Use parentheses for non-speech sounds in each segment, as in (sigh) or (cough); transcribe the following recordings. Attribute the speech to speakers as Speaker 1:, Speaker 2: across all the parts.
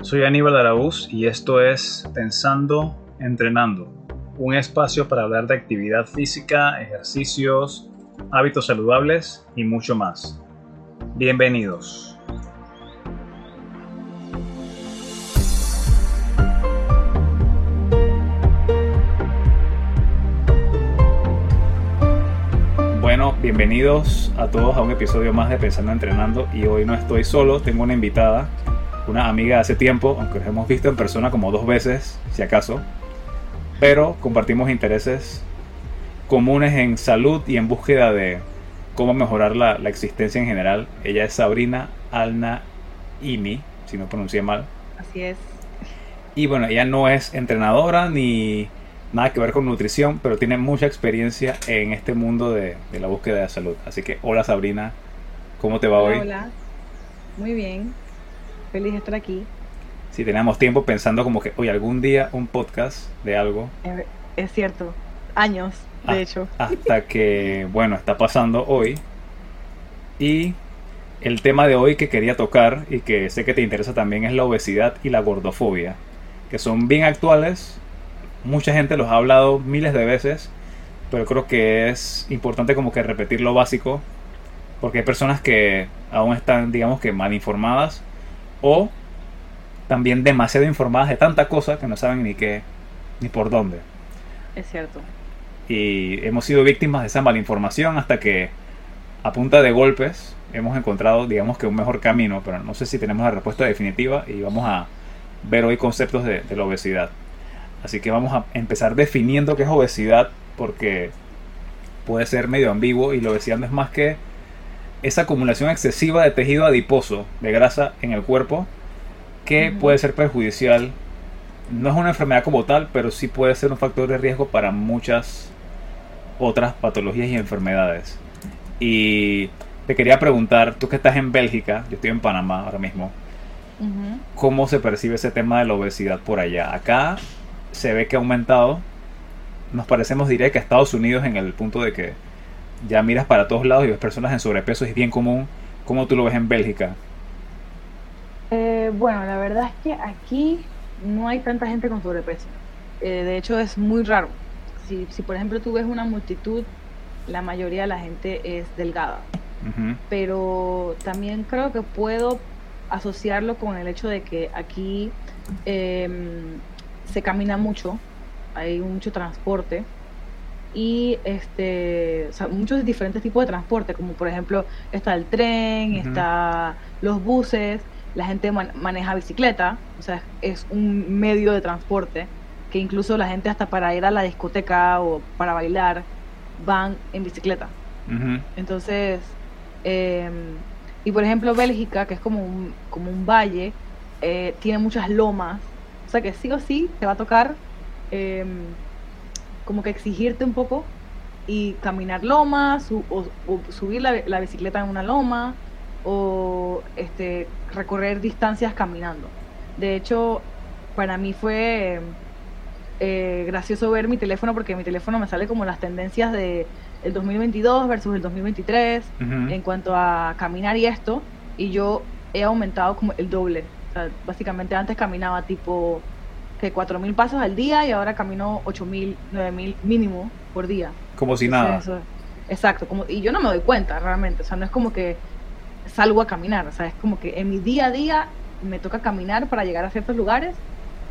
Speaker 1: Soy Aníbal Araúz y esto es Pensando, Entrenando, un espacio para hablar de actividad física, ejercicios, hábitos saludables y mucho más. Bienvenidos. Bueno, bienvenidos a todos a un episodio más de Pensando Entrenando y hoy no estoy solo, tengo una invitada una amiga hace tiempo, aunque nos hemos visto en persona como dos veces, si acaso, pero compartimos intereses comunes en salud y en búsqueda de cómo mejorar la, existencia en general. Ella es Sabrina Alna Imi, si no pronuncié mal.
Speaker 2: Así es.
Speaker 1: Y bueno, ella no es entrenadora ni nada que ver con nutrición, pero tiene mucha experiencia en este mundo de, de la búsqueda de salud. Así que, hola Sabrina, ¿cómo te va hoy?
Speaker 2: Hola, muy bien feliz de estar aquí.
Speaker 1: Si teníamos tiempo pensando como que, hoy algún día un podcast de algo.
Speaker 2: Es cierto, años, de ah, hecho.
Speaker 1: Hasta que, (laughs) bueno, está pasando hoy. Y el tema de hoy que quería tocar y que sé que te interesa también es la obesidad y la gordofobia, que son bien actuales. Mucha gente los ha hablado miles de veces, pero creo que es importante como que repetir lo básico, porque hay personas que aún están, digamos que mal informadas o también demasiado informadas de tanta cosa que no saben ni qué ni por dónde.
Speaker 2: Es cierto.
Speaker 1: Y hemos sido víctimas de esa malinformación hasta que a punta de golpes hemos encontrado, digamos que un mejor camino, pero no sé si tenemos la respuesta definitiva y vamos a ver hoy conceptos de, de la obesidad. Así que vamos a empezar definiendo qué es obesidad porque puede ser medio ambiguo y la obesidad no es más que esa acumulación excesiva de tejido adiposo, de grasa en el cuerpo, que puede ser perjudicial. No es una enfermedad como tal, pero sí puede ser un factor de riesgo para muchas otras patologías y enfermedades. Y te quería preguntar, tú que estás en Bélgica, yo estoy en Panamá ahora mismo, ¿cómo se percibe ese tema de la obesidad por allá? Acá se ve que ha aumentado. Nos parecemos, diré, que a Estados Unidos en el punto de que ya miras para todos lados y ves personas en sobrepeso, es bien común. ¿Cómo tú lo ves en Bélgica?
Speaker 2: Eh, bueno, la verdad es que aquí no hay tanta gente con sobrepeso. Eh, de hecho, es muy raro. Si, si, por ejemplo, tú ves una multitud, la mayoría de la gente es delgada. Pero también creo que puedo asociarlo con el hecho de que aquí em, se camina mucho, hay mucho transporte y este, muchos diferentes tipos de transporte, como por ejemplo está el tren, está los buses, la gente maneja bicicleta, o sea, es un medio de transporte que incluso la gente hasta para ir a la discoteca o para bailar van en bicicleta. Entonces, em, y por ejemplo Bélgica, que es como un, como un valle, eh, tiene muchas lomas, o sea que sí o sí te va a tocar em, como que exigirte un poco y caminar lomas o, subir la, bicicleta en una loma o este, recorrer distancias caminando. De hecho, para mí fue eh, gracioso ver mi teléfono porque mi teléfono me sale como las tendencias de el 2022 versus el 2023 en cuanto a caminar y esto y yo he aumentado como el doble. básicamente antes caminaba tipo que 4.000 pasos al día y ahora camino 8.000, 9.000 mínimo por día.
Speaker 1: Como si nada.
Speaker 2: exacto, como, y yo no me doy cuenta realmente, o sea, no es como que salgo a caminar, o sea, es como que en mi día a día me toca caminar para llegar a ciertos lugares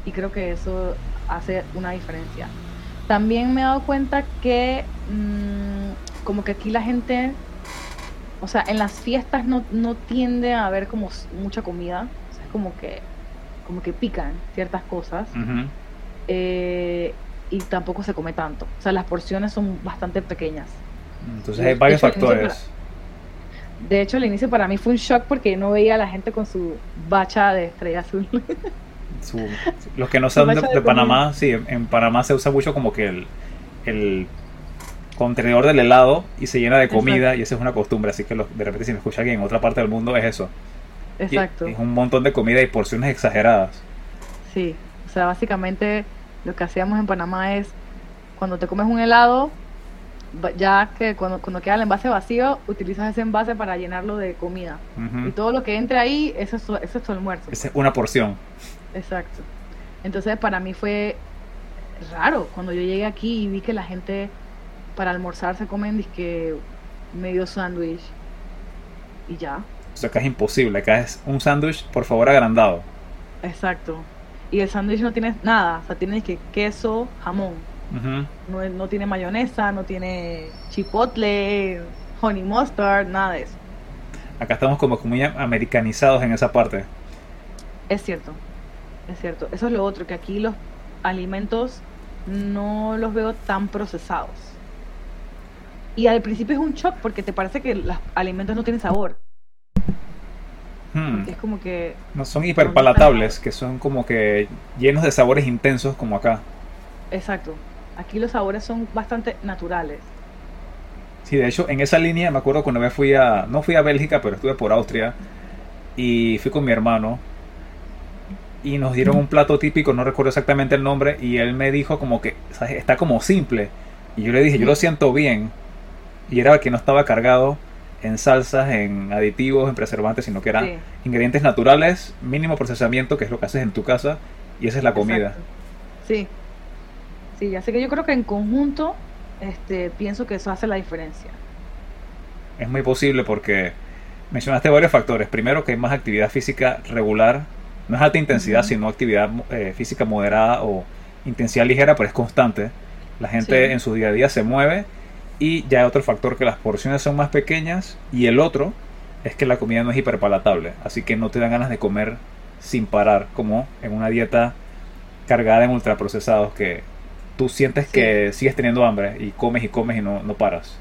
Speaker 2: y creo que eso hace una diferencia. También me he dado cuenta que mm, como que aquí la gente, o sea, en las fiestas no, no tiende a haber como mucha comida, o sea, es como que como que pican ciertas cosas. Eh, y tampoco se come tanto. O sea, las porciones son bastante pequeñas.
Speaker 1: Entonces hay varios factores.
Speaker 2: de hecho, el inicio para mí fue un shock porque no veía a la gente con su bacha de estrella azul.
Speaker 1: los que no saben de, Panamá, sí, en, Panamá se usa mucho como que el, el contenedor del helado y se llena de comida y esa es una costumbre. Así que de repente si me escucha alguien en otra parte del mundo es eso.
Speaker 2: Exacto.
Speaker 1: es un montón de comida y porciones exageradas.
Speaker 2: Sí, o sea, básicamente lo que hacíamos en Panamá es, cuando te comes un helado, ya que cuando, cuando queda el envase vacío, utilizas ese envase para llenarlo de comida. Y todo lo que entre ahí, eso es, eso es tu almuerzo.
Speaker 1: Esa es una porción.
Speaker 2: Exacto. Entonces para mí fue raro cuando yo llegué aquí y vi que la gente para almorzar se comen disque medio sándwich y ya.
Speaker 1: O sea, acá es imposible, acá es un sándwich, por favor, agrandado.
Speaker 2: Exacto. Y el sándwich no tiene nada, o sea, tiene que queso, jamón. no, no, tiene mayonesa, no tiene chipotle, honey mustard, nada de eso.
Speaker 1: Acá estamos como muy americanizados en esa parte.
Speaker 2: Es cierto, es cierto. Eso es lo otro, que aquí los alimentos no los veo tan procesados. Y al principio es un shock porque te parece que los alimentos no tienen sabor. Hmm. Es como que...
Speaker 1: No son hiperpalatables, que son como que llenos de sabores intensos como acá.
Speaker 2: Exacto. Aquí los sabores son bastante naturales.
Speaker 1: Sí, de hecho, en esa línea me acuerdo cuando me fui a... No fui a Bélgica, pero estuve por Austria. Y fui con mi hermano y nos dieron un plato típico, no recuerdo exactamente el nombre, y él me dijo como que está como simple. Y yo le dije, yo lo siento bien. Y era que no estaba cargado en salsas, en aditivos, en preservantes, sino que eran ingredientes naturales, mínimo procesamiento, que es lo que haces en tu casa, y esa es la comida.
Speaker 2: Sí. Sí, así que yo creo que en conjunto este, pienso que eso hace la diferencia.
Speaker 1: Es muy posible porque mencionaste varios factores. Primero que hay más actividad física regular no es alta intensidad, sino actividad eh, física moderada o intensidad ligera, pero es constante. La gente en su día a día se mueve y ya hay otro factor que las porciones son más pequeñas y el otro es que la comida no es hiperpalatable, así que no te dan ganas de comer sin parar, como en una dieta cargada en ultraprocesados que tú sientes que sigues teniendo hambre y comes y comes y no, no paras.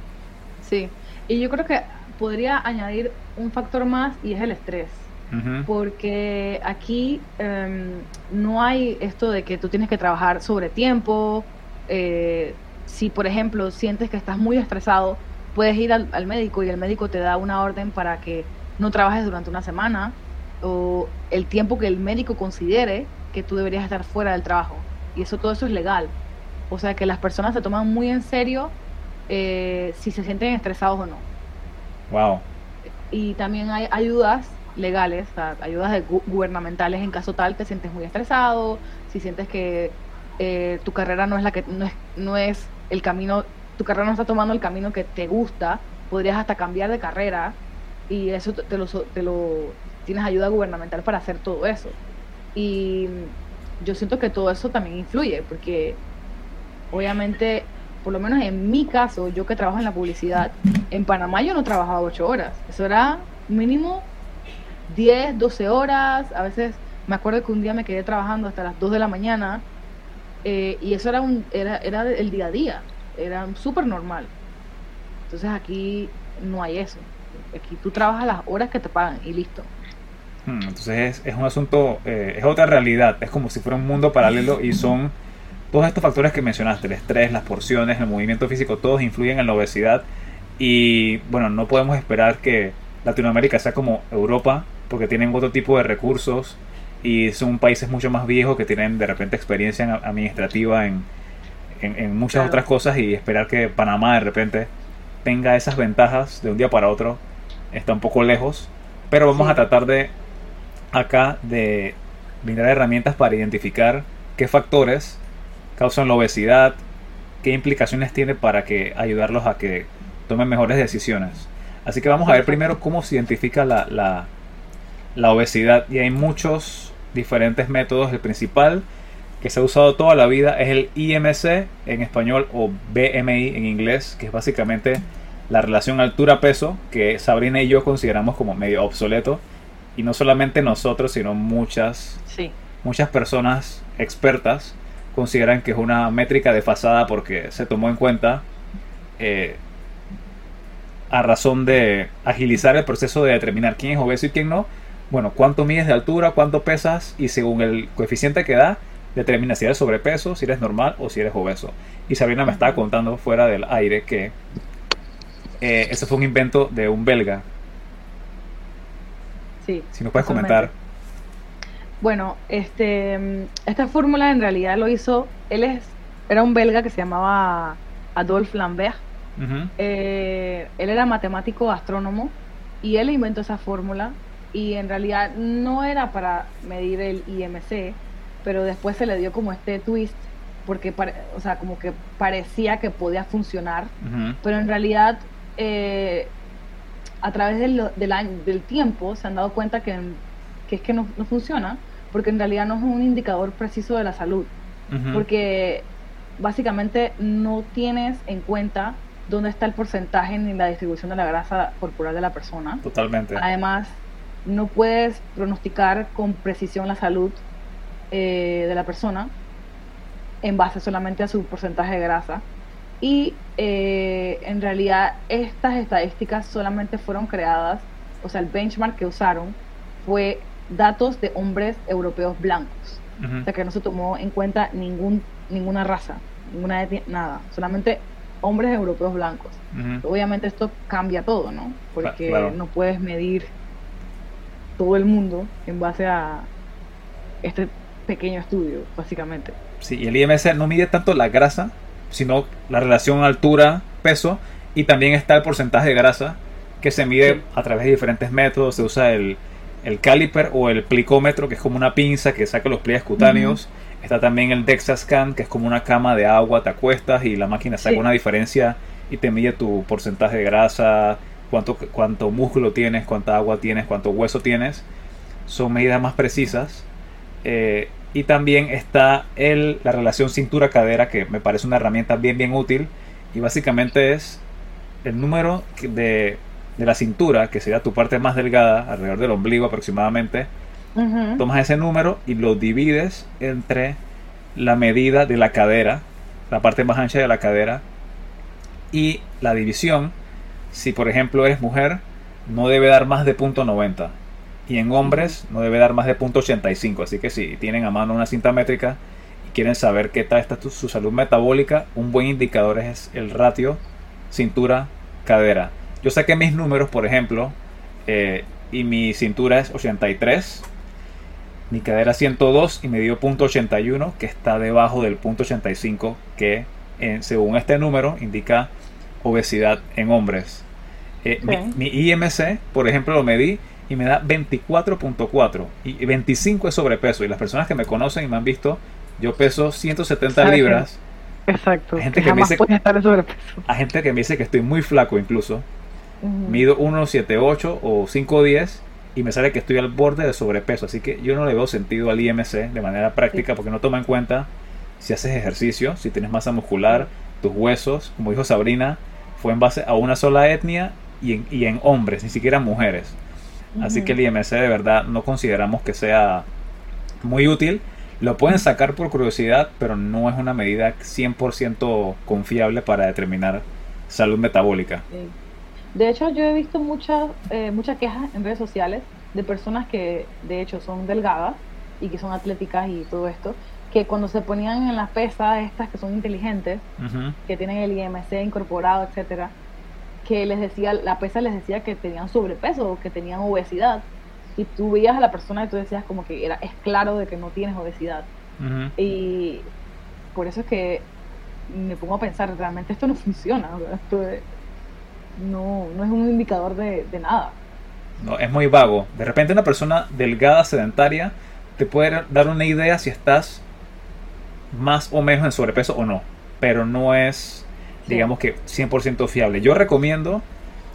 Speaker 2: Sí, y yo creo que podría añadir un factor más y es el estrés porque aquí em, no hay esto de que tú tienes que trabajar sobre tiempo. Eh, si, por ejemplo, sientes que estás muy estresado, puedes ir al, médico y el médico te da una orden para que no trabajes durante una semana o el tiempo que el médico considere que tú deberías estar fuera del trabajo. Y eso todo eso es legal. O sea que las personas se toman muy en serio eh, si se sienten estresados o no.
Speaker 1: Wow.
Speaker 2: Y también hay ayudas legales, ayudas gubernamentales en caso tal te sientes muy estresado, si sientes que eh, tu carrera no es la que no es, no es el camino, tu carrera no está tomando el camino que te gusta, podrías hasta cambiar de carrera y eso te lo, te lo tienes ayuda gubernamental para hacer todo eso. Y yo siento que todo eso también influye, porque obviamente, por lo menos en mi caso, yo que trabajo en la publicidad, en Panamá yo no trabajaba ocho horas, eso era mínimo 10, 12 horas, a veces me acuerdo que un día me quedé trabajando hasta las 2 de la mañana eh, y eso era, un, era, era el día a día, era súper normal. Entonces aquí no hay eso, aquí tú trabajas las horas que te pagan y listo.
Speaker 1: Hmm, entonces es, un asunto, eh, es otra realidad, es como si fuera un mundo paralelo y son todos estos factores que mencionaste, el estrés, las porciones, el movimiento físico, todos influyen en la obesidad y bueno, no podemos esperar que Latinoamérica sea como Europa porque tienen otro tipo de recursos y son países mucho más viejos que tienen de repente experiencia administrativa en, en, muchas otras cosas y esperar que Panamá de repente tenga esas ventajas de un día para otro está un poco lejos, pero vamos a tratar de acá de brindar herramientas para identificar qué factores causan la obesidad, qué implicaciones tiene para que ayudarlos a que tomen mejores decisiones. Así que vamos a ver primero cómo se identifica la, la, la obesidad. Y hay muchos diferentes métodos. El principal que se ha usado toda la vida es el IMC en español o BMI en inglés, que es básicamente la relación altura-peso que Sabrina y yo consideramos como medio obsoleto. Y no solamente nosotros, sino muchas, muchas personas expertas consideran que es una métrica desfasada porque se tomó en cuenta eh, a razón de agilizar el proceso de determinar quién es obeso y quién no, bueno, cuánto mides de altura, cuánto pesas y según el coeficiente que da, determina si eres sobrepeso, si eres normal o si eres obeso. Y Sabrina me estaba contando fuera del aire que eh, eso fue un invento de un belga.
Speaker 2: Sí.
Speaker 1: Si nos puedes comentar.
Speaker 2: Bueno, este, esta fórmula en realidad lo hizo, él es, era un belga que se llamaba Adolphe Lambert Eh, él era matemático astrónomo y él inventó esa fórmula y en realidad no era para medir el IMC, pero después se le dio como este twist porque, o sea, como que parecía que podía funcionar, pero en realidad eh, a través del, del, tiempo se han dado cuenta que, es que no, funciona, porque en realidad no es un indicador preciso de la salud, porque básicamente no tienes en cuenta dónde está el porcentaje ni la distribución de la grasa corporal de la persona.
Speaker 1: Totalmente.
Speaker 2: Además, no puedes pronosticar con precisión la salud eh, de la persona en base solamente a su porcentaje de grasa. Y eh, en realidad estas estadísticas solamente fueron creadas, o sea, el benchmark que usaron fue datos de hombres europeos blancos. O sea, que no se tomó en cuenta ningún, ninguna raza, ninguna nada, solamente hombres europeos blancos. Obviamente esto cambia todo, ¿no? Porque no puedes medir todo el mundo en base a este pequeño estudio, básicamente.
Speaker 1: Sí, y el IMC no mide tanto la grasa, sino la relación altura-peso, y también está el porcentaje de grasa que se mide a través de diferentes métodos. Se usa el, el caliper o el plicómetro, que es como una pinza que saca los pliegues cutáneos. Está también el DexaScan, que es como una cama de agua, te acuestas y la máquina saca una diferencia y te mide tu porcentaje de grasa, cuánto, cuánto músculo tienes, cuánta agua tienes, cuánto hueso tienes. Son medidas más precisas. Eh, y también está el, la relación cintura-cadera, que me parece una herramienta bien, bien útil. Y básicamente es el número de, de la cintura, que sería tu parte más delgada, alrededor del ombligo aproximadamente. Tomas ese número y lo divides entre la medida de la cadera, la parte más ancha de la cadera, y la división. Si por ejemplo eres mujer, no debe dar más de punto .90 y en hombres no debe dar más de 0.85. Así que si tienen a mano una cinta métrica y quieren saber qué tal está su salud metabólica, un buen indicador es el ratio cintura-cadera. Yo saqué mis números, por ejemplo, eh, y mi cintura es 83, mi cadera 102 y me dio .81, que está debajo del .85, que según este número indica obesidad en hombres. Eh, mi IMC, por ejemplo, lo medí y me da 24.4 y 25 es sobrepeso. Y las personas que me conocen y me han visto yo peso 170 libras.
Speaker 2: exacto
Speaker 1: hay gente que, me dice estar sobrepeso. hay gente que me dice que estoy muy flaco incluso. Mido 1.78 o 5.10 y me sale que estoy al borde de sobrepeso. Así que yo no le veo sentido al IMC de manera práctica porque no toma en cuenta si haces ejercicio si tienes masa muscular tus huesos. Como dijo Sabrina fue en base a una sola etnia y en, y en hombres ni siquiera mujeres Así que el IMC de verdad no consideramos que sea muy útil. Lo pueden sacar por curiosidad, pero no es una medida 100% confiable para determinar salud metabólica.
Speaker 2: De hecho, yo he visto muchas eh, muchas quejas en redes sociales de personas que de hecho son delgadas y que son atléticas y todo esto, que cuando se ponían en las pesas estas que son inteligentes, que tienen el IMC incorporado, etcétera, que les decía, la pesa les decía que tenían sobrepeso o que tenían obesidad. Y tú veías a la persona y tú decías como que era, es claro de que no tienes obesidad. Y por eso es que me pongo a pensar, realmente esto no (laughs) funciona, esto no, no es un indicador de, de nada.
Speaker 1: No, es muy vago. De repente una persona delgada, sedentaria, te puede dar una idea si estás más o menos en sobrepeso o no. Pero no es digamos que 100% fiable. Yo recomiendo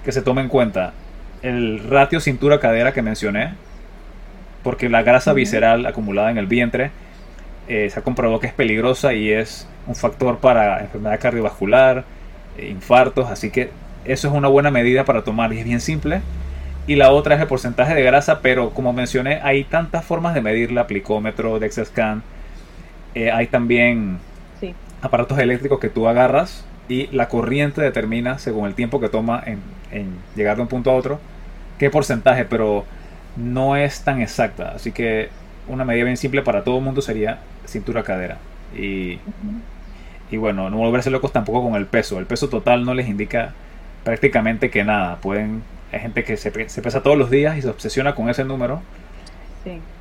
Speaker 1: que se tome en cuenta el ratio cintura-cadera que mencioné, porque la grasa visceral acumulada en el vientre eh, se ha comprobado que es peligrosa y es un factor para enfermedad cardiovascular, eh, infartos, así que eso es una buena medida para tomar y es bien simple. Y la otra es el porcentaje de grasa, pero como mencioné, hay tantas formas de medirla, aplicómetro, DexaScan, eh, hay también aparatos eléctricos que tú agarras y la corriente determina, según el tiempo que toma en, llegar de un punto a otro, qué porcentaje, pero no es tan exacta. Así que una medida bien simple para todo el mundo sería cintura-cadera. Y, y bueno, no volverse locos tampoco con el peso. El peso total no les indica prácticamente que nada. Pueden, hay gente que se, se pesa todos los días y se obsesiona con ese número.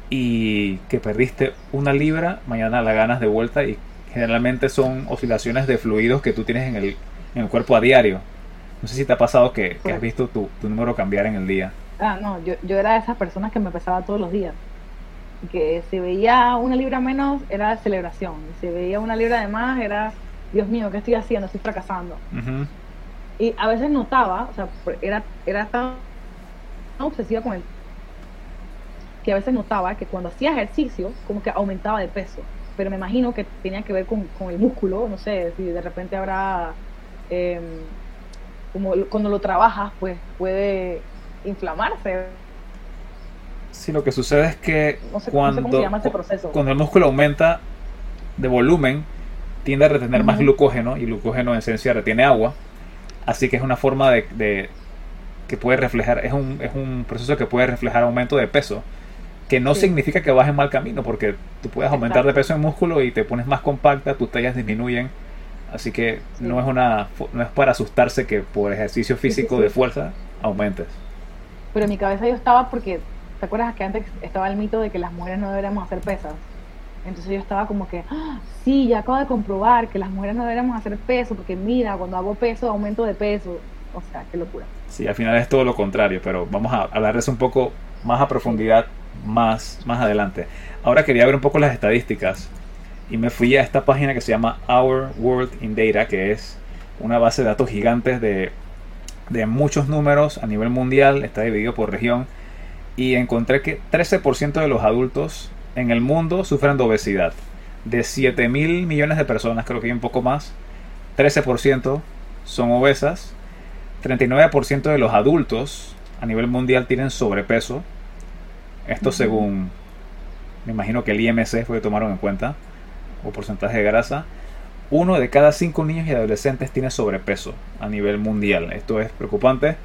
Speaker 1: Y que perdiste una libra, mañana la ganas de vuelta y generalmente son oscilaciones de fluidos que tú tienes en el en el cuerpo a diario. No sé si te ha pasado que, has visto tu, número cambiar en el día.
Speaker 2: Ah, no, yo, yo era de esas personas que me pesaba todos los días. Que si veía una libra menos era celebración. Si veía una libra de más era, Dios mío, ¿qué estoy haciendo? Estoy fracasando. Y a veces notaba, o sea, era, era tan obsesiva con el que a veces notaba que cuando hacía ejercicio, como que aumentaba de peso. Pero me imagino que tenía que ver con, con el músculo, no sé, si de repente habrá eh, como cuando lo trabajas, pues puede inflamarse.
Speaker 1: Sí, lo que sucede es que cuando, cuando el músculo aumenta de volumen, tiende a retener más glucógeno y glucógeno en esencia retiene agua. Así que es una forma de, que puede reflejar, es un, es un proceso que puede reflejar aumento de peso, que no significa que vas en mal camino, porque tú puedes aumentar de peso en músculo y te pones más compacta, tus tallas disminuyen Así que no es una no es para asustarse que por ejercicio físico de fuerza aumentes.
Speaker 2: Pero en mi cabeza yo estaba porque ¿te acuerdas que antes estaba el mito de que las mujeres no deberíamos hacer pesas? Entonces yo estaba como que, ¡Ah! sí, ya acabo de comprobar que las mujeres no deberíamos hacer peso, porque mira, cuando hago peso, aumento de peso. O sea, qué locura.
Speaker 1: Sí, al final es todo lo contrario, pero vamos a hablar de eso un poco más a profundidad más, más adelante. Ahora quería ver un poco las estadísticas y me fui a esta página que se llama Our World in Data, que es una base de datos gigantes de, muchos números a nivel mundial, está dividido por región, y encontré que 13% de los adultos en el mundo sufren de obesidad. De 7 mil millones de personas, creo que hay un poco más, 13% son obesas, 39% de los adultos a nivel mundial tienen sobrepeso. Esto según, me imagino que el IMC fue que tomaron en cuenta o porcentaje de grasa, uno de cada cinco niños y adolescentes tiene sobrepeso a nivel mundial. Esto es preocupante.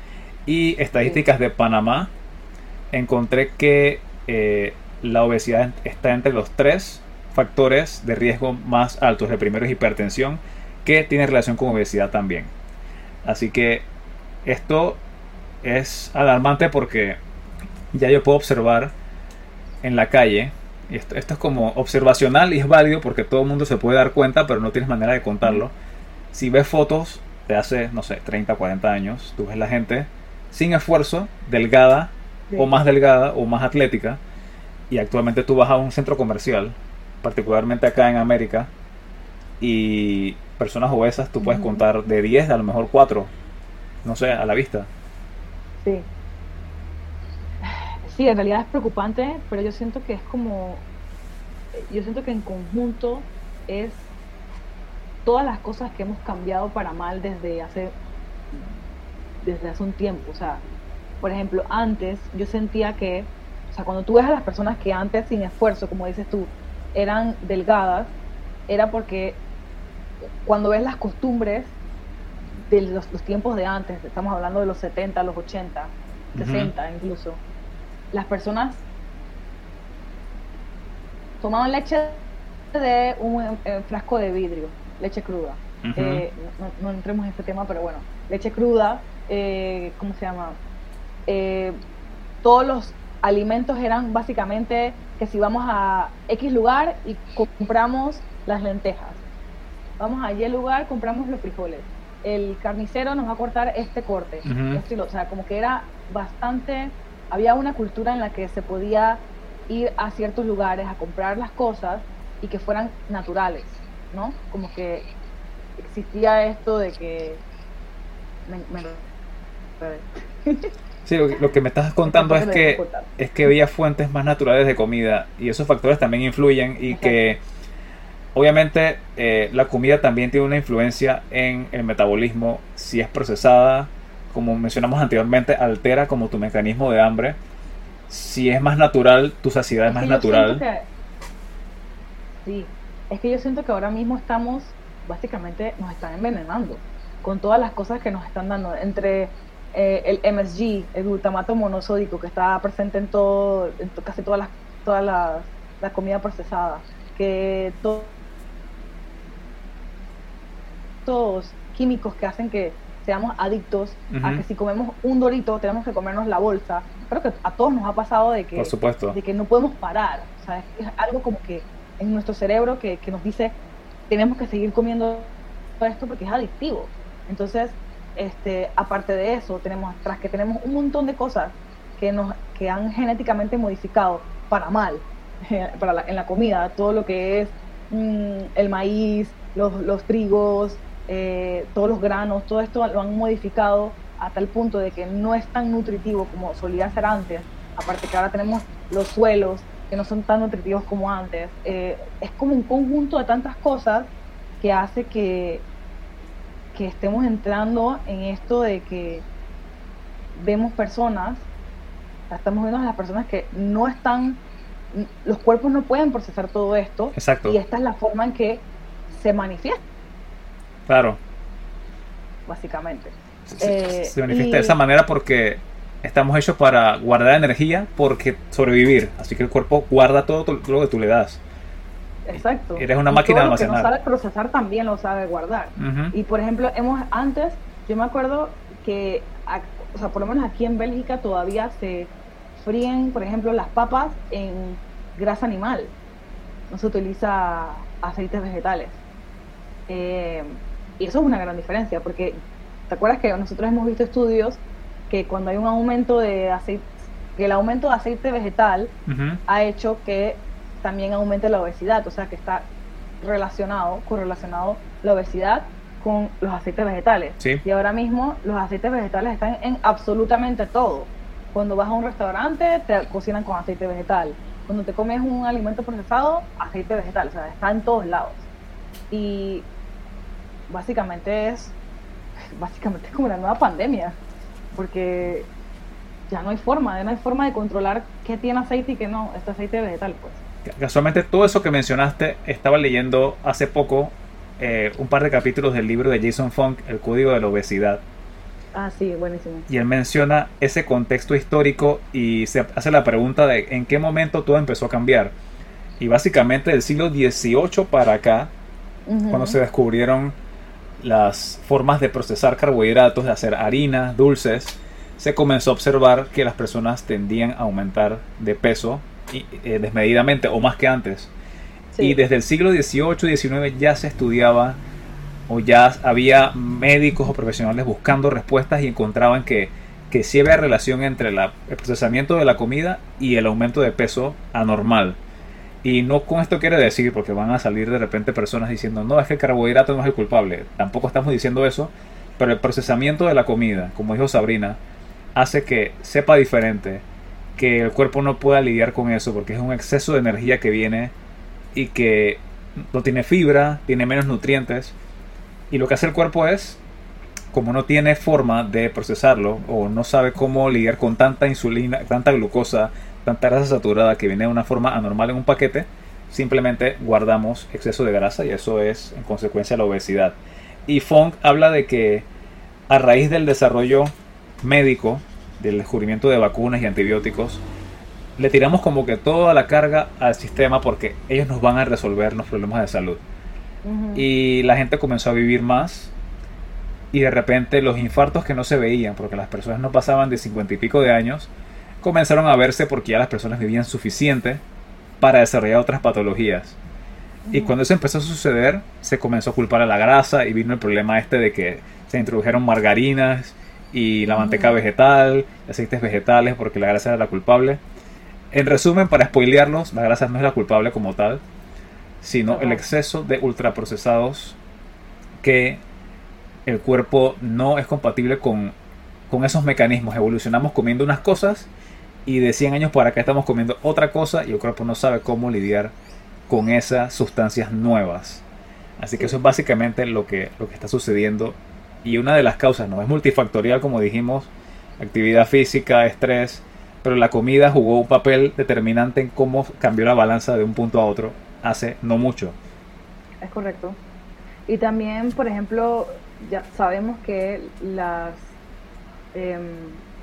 Speaker 1: Y estadísticas de Panamá, encontré que eh, la obesidad está entre los tres factores de riesgo más altos. El primero es hipertensión, que tiene relación con obesidad también. Así que esto es alarmante porque ya yo puedo observar en la calle esto, es como observacional y es válido porque todo el mundo se puede dar cuenta, pero no tienes manera de contarlo. Si ves fotos de hace, no sé, 30, 40 años, tú ves la gente sin esfuerzo, delgada o más delgada o más atlética, y actualmente tú vas a un centro comercial, particularmente acá en América, y personas obesas tú puedes contar de 10 a lo mejor 4, no sé, a la vista.
Speaker 2: Sí. Sí, en realidad es preocupante, pero yo siento que es como, yo siento que en conjunto es todas las cosas que hemos cambiado para mal desde hace, desde hace un tiempo. O sea, por ejemplo, antes yo sentía que, o sea, cuando tú ves a las personas que antes sin esfuerzo, como dices tú, eran delgadas, era porque cuando ves las costumbres de los, tiempos de antes, estamos hablando de los 70, los 80, 60 incluso, las personas tomaban leche de un eh, frasco de vidrio, leche cruda. Eh, no, entremos en este tema, pero bueno, leche cruda, eh, ¿cómo se llama? todos los alimentos eran básicamente que si vamos a X lugar y compramos las lentejas, vamos a Y lugar, compramos los frijoles, el carnicero nos va a cortar este corte, o sea, como que era bastante había una cultura en la que se podía ir a ciertos lugares a comprar las cosas y que fueran naturales, ¿no? Como que existía esto de que...
Speaker 1: Sí, lo que, me estás contando es que, es que había fuentes más naturales de comida y esos factores también influyen y que obviamente eh, la comida también tiene una influencia en el metabolismo si es procesada, como mencionamos anteriormente, altera como tu mecanismo de hambre. Si es más natural, tu saciedad es, más natural.
Speaker 2: sí, es que yo siento que ahora mismo estamos, básicamente, nos están envenenando con todas las cosas que nos están dando. Entre eh, el MSG, el glutamato monosódico, que está presente en todo, en casi todas las, todas las, la comida procesada, que todos químicos que hacen que seamos adictos a que si comemos un dorito tenemos que comernos la bolsa. Creo que a todos nos ha pasado de que, De que no podemos parar. O sea, es algo como que en nuestro cerebro que, nos dice tenemos que seguir comiendo esto porque es adictivo. Entonces, este, aparte de eso, tenemos, tras que tenemos un montón de cosas que, nos, que han genéticamente modificado para mal (laughs) para en la comida, todo lo que es mm, el maíz, los, los trigos, eh, todos los granos, todo esto lo han modificado a tal punto de que no es tan nutritivo como solía ser antes. Aparte que ahora tenemos los suelos que no son tan nutritivos como antes. Eh, es como un conjunto de tantas cosas que hace que, que estemos entrando en esto de que vemos personas, estamos viendo a las personas que no están, los cuerpos no pueden procesar todo esto.
Speaker 1: Exacto.
Speaker 2: Y esta es la forma en que se manifiesta.
Speaker 1: Claro.
Speaker 2: Básicamente.
Speaker 1: Se, eh, manifiesta de esa manera porque estamos hechos para guardar energía porque sobrevivir. Así que el cuerpo guarda todo lo que tú le das.
Speaker 2: Exacto.
Speaker 1: Eres una máquina de
Speaker 2: almacenar. Lo que no sabe procesar también lo sabe guardar. Y por ejemplo, hemos antes, yo me acuerdo que, o sea, por lo menos aquí en Bélgica todavía se fríen, por ejemplo, las papas en grasa animal. No se utiliza aceites vegetales. Eh, y eso es una gran diferencia, porque ¿te acuerdas que nosotros hemos visto estudios que cuando hay un aumento de aceite, que el aumento de aceite vegetal ha hecho que también aumente la obesidad, o sea que está relacionado, correlacionado la obesidad con los aceites vegetales. Y ahora mismo los aceites vegetales están en absolutamente todo. Cuando vas a un restaurante te cocinan con aceite vegetal. Cuando te comes un alimento procesado, aceite vegetal, o sea, está en todos lados. Y básicamente es básicamente como una nueva pandemia, porque ya no hay forma, ya no hay forma de controlar qué tiene aceite y qué no, este aceite vegetal, pues.
Speaker 1: Casualmente todo eso que mencionaste, estaba leyendo hace poco eh, un par de capítulos del libro de Jason Funk, El Código de la Obesidad.
Speaker 2: Ah, sí, buenísimo.
Speaker 1: Y él menciona ese contexto histórico y se hace la pregunta de en qué momento todo empezó a cambiar. Y básicamente del siglo XVIII para acá, cuando se descubrieron las formas de procesar carbohidratos, de hacer harina, dulces, se comenzó a observar que las personas tendían a aumentar de peso eh, desmedidamente o más que antes. Y desde el siglo XVIII y XIX ya se estudiaba o ya había médicos o profesionales buscando respuestas y encontraban que, que sí había relación entre el procesamiento de la comida y el aumento de peso anormal. Y no con esto quiere decir, porque van a salir de repente personas diciendo, no, es que el carbohidrato no es el culpable. Tampoco estamos diciendo eso, pero el procesamiento de la comida, como dijo Sabrina, hace que sepa diferente, que el cuerpo no pueda lidiar con eso, porque es un exceso de energía que viene y que no tiene fibra, tiene menos nutrientes. Y lo que hace el cuerpo es, como no tiene forma de procesarlo, o no sabe cómo lidiar con tanta insulina, tanta glucosa, tanta grasa saturada que viene de una forma anormal en un paquete, simplemente guardamos exceso de grasa y eso es en consecuencia la obesidad. Y Fong habla de que a raíz del desarrollo médico, del descubrimiento de vacunas y antibióticos, le tiramos como que toda la carga al sistema porque ellos nos van a resolver los problemas de salud. Y la gente comenzó a vivir más y de repente los infartos que no se veían, porque las personas no pasaban de cincuenta y pico de años, comenzaron a verse porque ya las personas vivían suficiente para desarrollar otras patologías. Y cuando eso empezó a suceder, se comenzó a culpar a la grasa y vino el problema este de que se introdujeron margarinas y la manteca vegetal, aceites vegetales porque la grasa era la culpable. En resumen, para spoilearlos, la grasa no es la culpable como tal, sino el exceso de ultraprocesados que el cuerpo no es compatible con, con esos mecanismos. Evolucionamos comiendo unas cosas y de 100 años para acá estamos comiendo otra cosa y el cuerpo no sabe cómo lidiar con esas sustancias nuevas. Así que eso es básicamente lo que, lo que está sucediendo. Y una de las causas, no es multifactorial como dijimos, actividad física, estrés, pero la comida jugó un papel determinante en cómo cambió la balanza de un punto a otro hace no mucho.
Speaker 2: Es correcto. Y también, por ejemplo, ya sabemos que las... Em,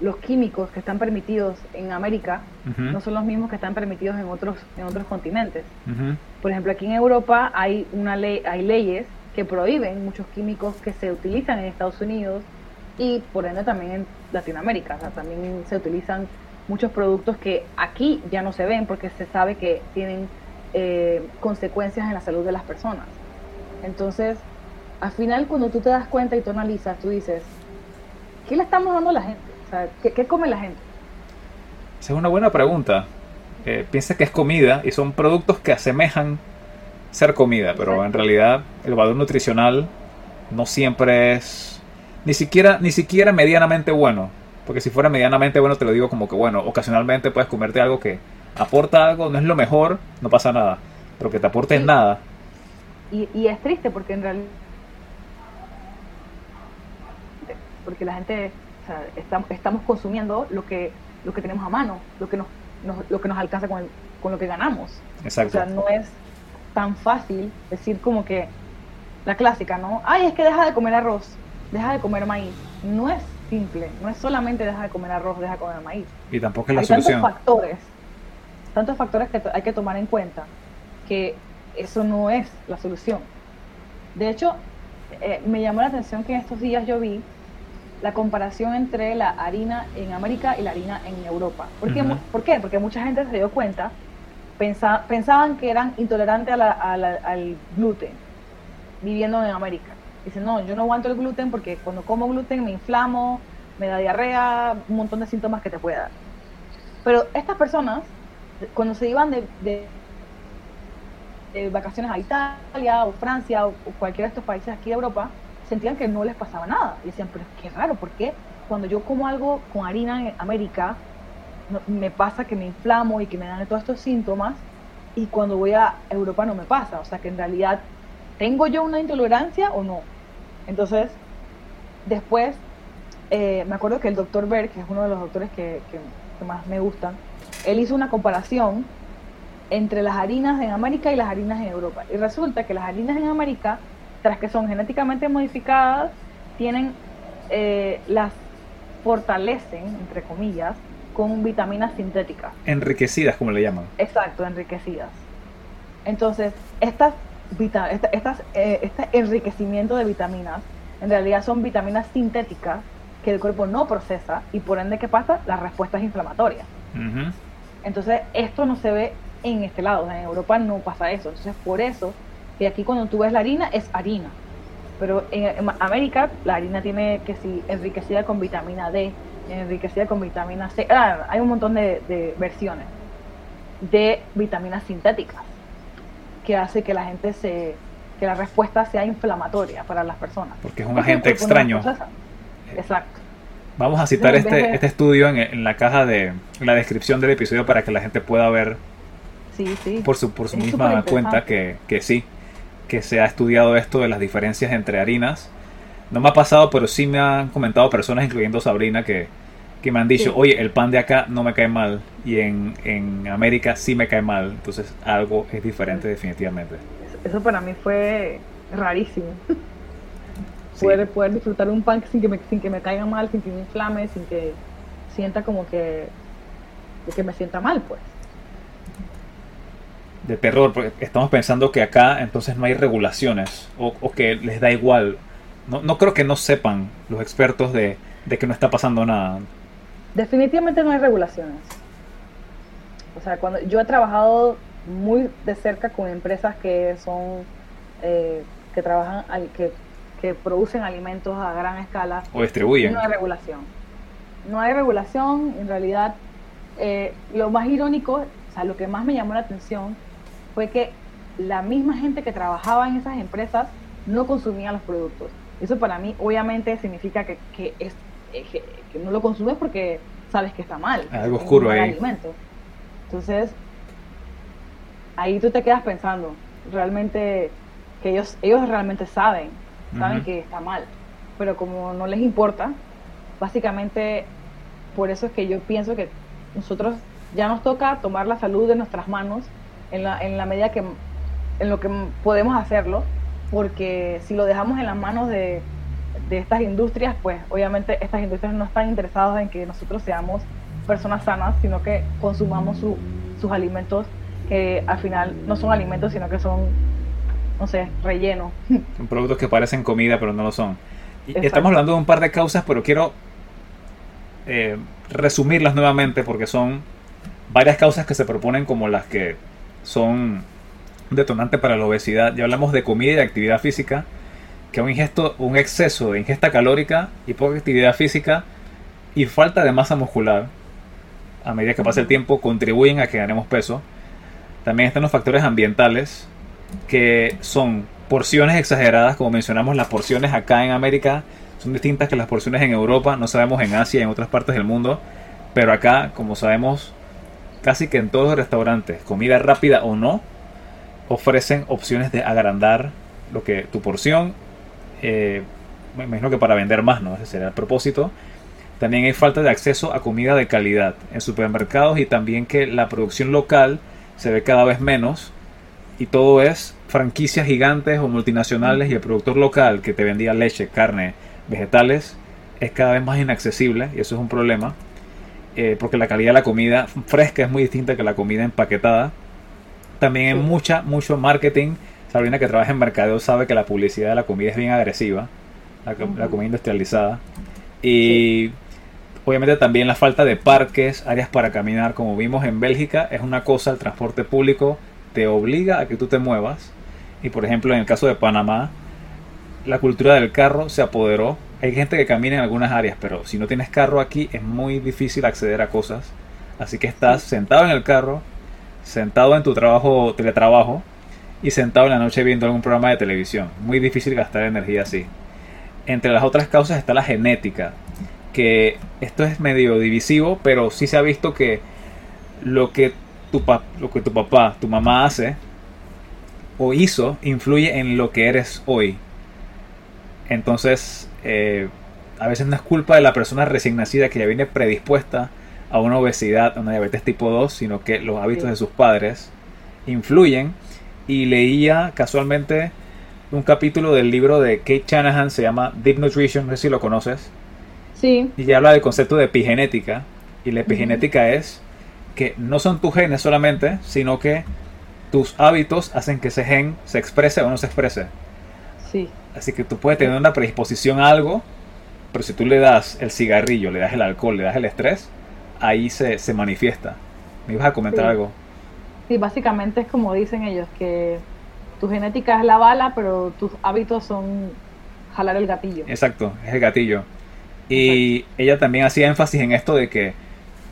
Speaker 2: los químicos que están permitidos en América no son los mismos que están permitidos en otros en otros continentes. Por ejemplo, aquí en Europa hay una ley, hay leyes que prohíben muchos químicos que se utilizan en Estados Unidos y por ende también en Latinoamérica. O sea, también se utilizan muchos productos que aquí ya no se ven porque se sabe que tienen eh, consecuencias en la salud de las personas. Entonces, al final cuando tú te das cuenta y tú analizas, tú dices, ¿qué le estamos dando a la gente? Sea, ¿qué, come la gente?
Speaker 1: Esa es una buena pregunta. Eh, piensa que es comida y son productos que asemejan ser comida, pero en realidad el valor nutricional no siempre es ni siquiera ni siquiera medianamente bueno, porque si fuera medianamente bueno te lo digo como que bueno, ocasionalmente puedes comerte algo que aporta algo, no es lo mejor, no pasa nada, pero que te aporte nada.
Speaker 2: Y, y es triste porque en realidad porque la gente estamos, consumiendo lo que, lo que tenemos a mano, lo que nos, lo que nos alcanza con, con lo que ganamos.
Speaker 1: Exacto.
Speaker 2: O sea, no es tan fácil decir como que la clásica, ¿no? Ay, es que deja de comer arroz, deja de comer maíz. No es simple, no es solamente deja de comer arroz, deja de comer maíz.
Speaker 1: Y tampoco es la solución.
Speaker 2: Tantos factores, tantos factores que hay que tomar en cuenta que eso no es la solución. De hecho, eh, me llamó la atención que en estos días yo vi la comparación entre la harina en América y la harina en Europa. ¿Por qué? ¿Por qué? Porque mucha gente se dio cuenta, pensaban que eran intolerantes al gluten viviendo en América. Dicen, no, yo no aguanto el gluten porque cuando como gluten me inflamo, me da diarrea, un montón de síntomas que te puede dar. Pero estas personas, cuando se iban de, vacaciones a Italia o Francia o, cualquiera de estos países aquí de Europa, sentían que no les pasaba nada. Y decían, pero qué raro, ¿por qué cuando yo como algo con harina en América me pasa que me inflamo y que me dan todos estos síntomas y cuando voy a Europa no me pasa? O sea que en realidad, ¿tengo yo una intolerancia o no? Entonces, después, eh, me acuerdo que el doctor Berg, que es uno de los doctores que, que más me gustan, él hizo una comparación entre las harinas en América y las harinas en Europa. Y resulta que las harinas en América tras que son genéticamente modificadas, tienen, eh, las fortalecen, entre comillas, con vitaminas sintéticas.
Speaker 1: Enriquecidas, como le llaman.
Speaker 2: Exacto, enriquecidas. Entonces, estas, estas, eh, este enriquecimiento de vitaminas, en realidad son vitaminas sintéticas que el cuerpo no procesa y por ende, ¿qué pasa? La respuesta es inflamatoria. Entonces, esto no se ve en este lado, en Europa no pasa eso. Entonces, por eso y aquí cuando tú ves la harina, es harina. Pero en, América la harina tiene que si enriquecida con vitamina D, enriquecida con vitamina C. Ah, hay un montón de, versiones de vitaminas sintéticas que hace que la gente se que la respuesta sea inflamatoria para las personas.
Speaker 1: Porque es un agente extraño.
Speaker 2: Exacto.
Speaker 1: Vamos a citar este, este estudio en, la caja de la descripción del episodio para que la gente pueda ver
Speaker 2: sí, sí.
Speaker 1: por su, por su misma cuenta que, que sí que se ha estudiado esto de las diferencias entre harinas. No me ha pasado, pero sí me han comentado personas, incluyendo Sabrina, que, me han dicho, oye, el pan de acá no me cae mal y en, en América sí me cae mal. Entonces algo es diferente definitivamente.
Speaker 2: Eso para mí fue rarísimo. Poder, poder disfrutar un pan sin que, me, sin que me caiga mal, sin que me inflame, sin que sienta como que, que me sienta mal, pues
Speaker 1: de terror, porque estamos pensando que acá entonces no hay regulaciones o, que les da igual. No, no, creo que no sepan los expertos de, que no está pasando nada.
Speaker 2: Definitivamente no hay regulaciones. O sea, cuando yo he trabajado muy de cerca con empresas que son eh, que trabajan que, que producen alimentos a gran escala
Speaker 1: o distribuyen.
Speaker 2: No hay regulación. No hay regulación. En realidad, eh, lo más irónico, o sea, lo que más me llamó la atención fue que la misma gente que trabajaba en esas empresas no consumía los productos. Eso para mí obviamente significa que, que es, eh, que, no lo consumes porque sabes que está mal.
Speaker 1: algo oscuro ahí.
Speaker 2: Alimento. Entonces, ahí tú te quedas pensando, realmente, que ellos, ellos realmente saben, saben que está mal, pero como no les importa, básicamente por eso es que yo pienso que nosotros ya nos toca tomar la salud de nuestras manos en la, en la medida que en lo que podemos hacerlo, porque si lo dejamos en las manos de, de estas industrias, pues obviamente estas industrias no están interesadas en que nosotros seamos personas sanas, sino que consumamos sus alimentos que al final no son alimentos, sino que son, no sé, relleno. (laughs)
Speaker 1: Son productos que parecen comida, pero no lo son. Y estamos hablando de un par de causas, pero quiero eh, resumirlas nuevamente porque son varias causas que se proponen como las que son detonantes para la obesidad. Ya hablamos de comida y de actividad física. que un, ingesto, un exceso de ingesta calórica y poca actividad física y falta de masa muscular a medida que pasa el tiempo contribuyen a que ganemos peso. También están los factores ambientales que son porciones exageradas, como mencionamos, las porciones acá en América son distintas que las porciones en Europa, no sabemos en Asia y en otras partes del mundo, pero acá, como sabemos, casi que en todos los restaurantes, comida rápida o no, ofrecen opciones de agrandar lo que tu porción, eh, me imagino que para vender más, ¿no? Ese será el propósito. También hay falta de acceso a comida de calidad en supermercados y también que la producción local se ve cada vez menos y todo es franquicias gigantes o multinacionales y el productor local que te vendía leche, carne, vegetales es cada vez más inaccesible y eso es un problema eh, porque la calidad de la comida fresca es muy distinta que la comida empaquetada. También hay mucha, mucho marketing. Sabrina que trabaja en mercadeo sabe que la publicidad de la comida es bien agresiva, la, comida industrializada. Y obviamente también la falta de parques, áreas para caminar, como vimos en Bélgica, es una cosa, el transporte público te obliga a que tú te muevas. Y por ejemplo, en el caso de Panamá, la cultura del carro se apoderó hay gente que camina en algunas áreas, pero si no tienes carro aquí es muy difícil acceder a cosas. Así que estás sentado en el carro, sentado en tu trabajo, teletrabajo, y sentado en la noche viendo algún programa de televisión. Muy difícil gastar energía así. Entre las otras causas está la genética, que esto es medio divisivo, pero sí se ha visto que lo que tu, lo que tu papá, tu mamá hace o hizo influye en lo que eres hoy. Entonces, eh, a veces no es culpa de la persona recién nacida que ya viene predispuesta a una obesidad, a una diabetes tipo 2, sino que los hábitos de sus padres influyen. Y leía casualmente un capítulo del libro de Kate Shanahan, se llama Deep Nutrition, no sé si lo conoces.
Speaker 2: Sí.
Speaker 1: Y habla del concepto de epigenética. Y la epigenética es que no son tus genes solamente, sino que tus hábitos hacen que ese gen se exprese o no se exprese.
Speaker 2: Sí.
Speaker 1: Así que tú puedes tener una predisposición a algo, pero si tú le das el cigarrillo, le das el alcohol, le das el estrés, ahí se, se manifiesta. ¿Me ibas a comentar algo?
Speaker 2: Sí, básicamente es como dicen ellos, que tu genética es la bala, pero tus hábitos son jalar el gatillo.
Speaker 1: Exacto, es el gatillo. Y ella también hacía énfasis en esto de que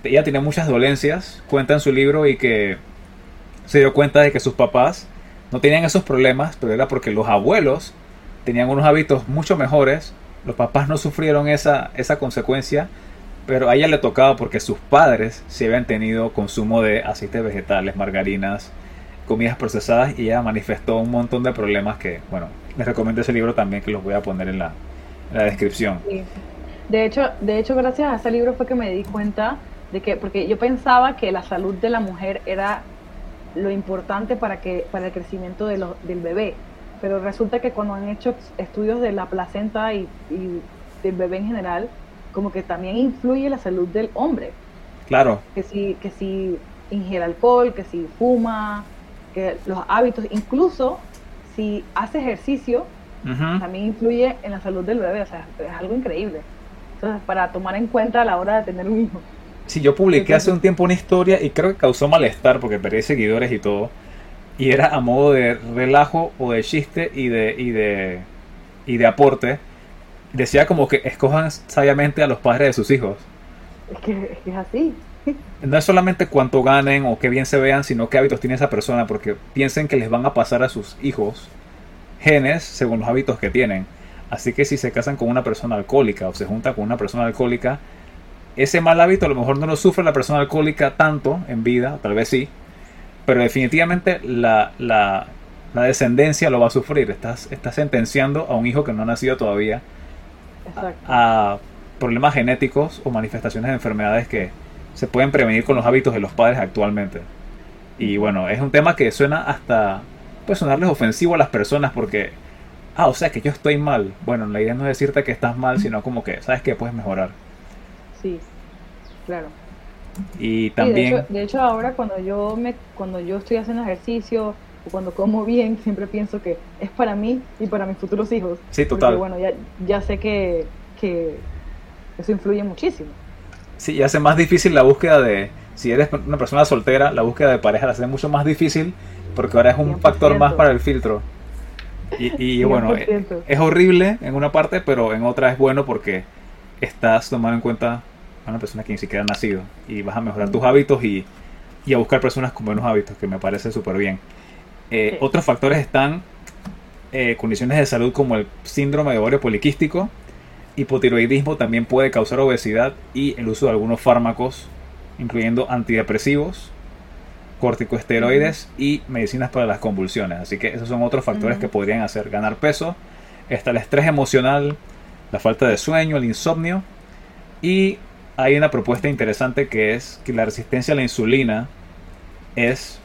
Speaker 1: ella tiene muchas dolencias, cuenta en su libro y que se dio cuenta de que sus papás no tenían esos problemas, pero era porque los abuelos tenían unos hábitos mucho mejores, los papás no sufrieron esa, esa consecuencia, pero a ella le tocaba porque sus padres se habían tenido consumo de aceites vegetales, margarinas, comidas procesadas y ella manifestó un montón de problemas que, bueno, les recomiendo ese libro también que los voy a poner en la, descripción.
Speaker 2: De hecho, de hecho, gracias a ese libro fue que me di cuenta de que, porque yo pensaba que la salud de la mujer era lo importante para que para el crecimiento de del bebé pero resulta que cuando han hecho estudios de la placenta y, del bebé en general, como que también influye la salud del hombre.
Speaker 1: Claro.
Speaker 2: Que si, que si ingiere alcohol, que si fuma, que los hábitos, incluso si hace ejercicio, también influye en la salud del bebé. O sea, es algo increíble. Entonces, para tomar en cuenta a la hora de tener un hijo.
Speaker 1: Sí, yo publiqué hace un tiempo una historia y creo que causó malestar porque perdí seguidores y todo y era a modo de relajo o de chiste y de, y de, y de aporte. Decía como que escojan sabiamente a los padres de sus hijos.
Speaker 2: Es que, es así.
Speaker 1: No es solamente cuánto ganen o qué bien se vean, sino qué hábitos tiene esa persona, porque piensen que les van a pasar a sus hijos genes según los hábitos que tienen. Así que si se casan con una persona alcohólica o se juntan con una persona alcohólica, ese mal hábito a lo mejor no lo sufre la persona alcohólica tanto en vida, tal vez sí, pero definitivamente la, la, descendencia lo va a sufrir. Estás, estás sentenciando a un hijo que no ha nacido todavía a, problemas genéticos o manifestaciones de enfermedades que se pueden prevenir con los hábitos de los padres actualmente. Y bueno, es un tema que suena hasta, puede sonarles ofensivo a las personas porque, ah, o sea que yo estoy mal. Bueno, la idea no es decirte que estás mal, sino como que, sabes que puedes mejorar.
Speaker 2: Sí, claro.
Speaker 1: Y también...
Speaker 2: de, hecho, ahora cuando yo, me, cuando yo estoy haciendo ejercicio o cuando como (laughs) bien, siempre pienso que es para mí y para mis futuros hijos.
Speaker 1: Sí, total.
Speaker 2: Porque, bueno, ya, ya sé que, que eso influye muchísimo.
Speaker 1: Sí, y hace más difícil la búsqueda de, si eres una persona soltera, la búsqueda de pareja la hace mucho más difícil porque ahora es un factor más para el filtro. Y, (laughs) bueno, es, horrible en una parte, pero en otra es bueno porque estás tomando en cuenta a una persona que ni siquiera ha nacido y vas a mejorar tus hábitos y, a buscar personas con buenos hábitos, que me parece súper bien. Eh, otros factores están eh, condiciones de salud como el síndrome de ovario poliquístico, hipotiroidismo también puede causar obesidad y el uso de algunos fármacos, incluyendo antidepresivos, corticosteroides y medicinas para las convulsiones. Así que esos son otros factores que podrían hacer ganar peso. Está el estrés emocional, la falta de sueño, el insomnio. Y hay una propuesta interesante que es que la resistencia a la insulina es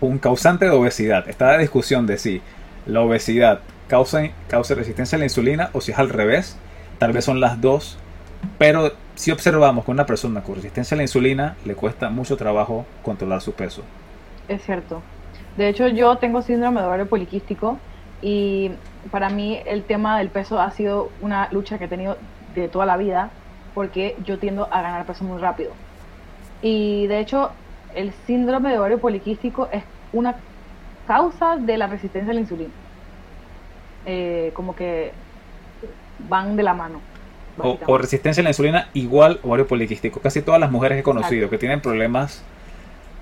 Speaker 1: un causante de obesidad. Está la discusión de si la obesidad causa, causa resistencia a la insulina o si es al revés. Tal vez son las dos. Pero si observamos que una persona con resistencia a la insulina le cuesta mucho trabajo controlar su peso.
Speaker 2: Es cierto. De hecho, yo tengo síndrome de ovario poliquístico y para mí el tema del peso ha sido una lucha que he tenido de toda la vida porque yo tiendo a ganar peso muy rápido. Y de hecho, el síndrome de ovario poliquístico es una causa de la resistencia a la insulina. Eh, como que van de la mano.
Speaker 1: O, resistencia a la insulina igual ovario poliquístico. Casi todas las mujeres que he conocido que tienen problemas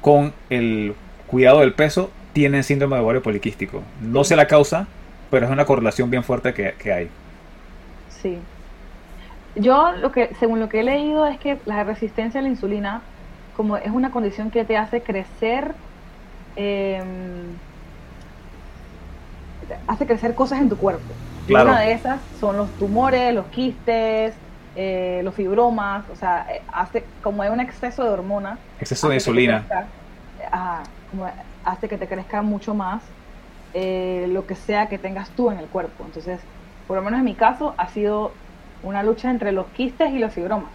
Speaker 1: con el cuidado del peso tienen síndrome de ovario poliquístico. No sé la causa, pero es una correlación bien fuerte que, que, hay.
Speaker 2: Sí. Yo, lo que, según lo que he leído, es que la resistencia a la insulina, como es una condición que te hace crecer eh, hace crecer cosas en tu cuerpo. una de esas son los tumores, los quistes, eh, los fibromas, o sea, eh, hace como hay un exceso de hormona.
Speaker 1: Exceso de insulina.
Speaker 2: como hace que te crezca mucho más eh, lo que sea que tengas tú en el cuerpo. Entonces, por lo menos en mi caso, ha sido una lucha entre los quistes y los fibromas.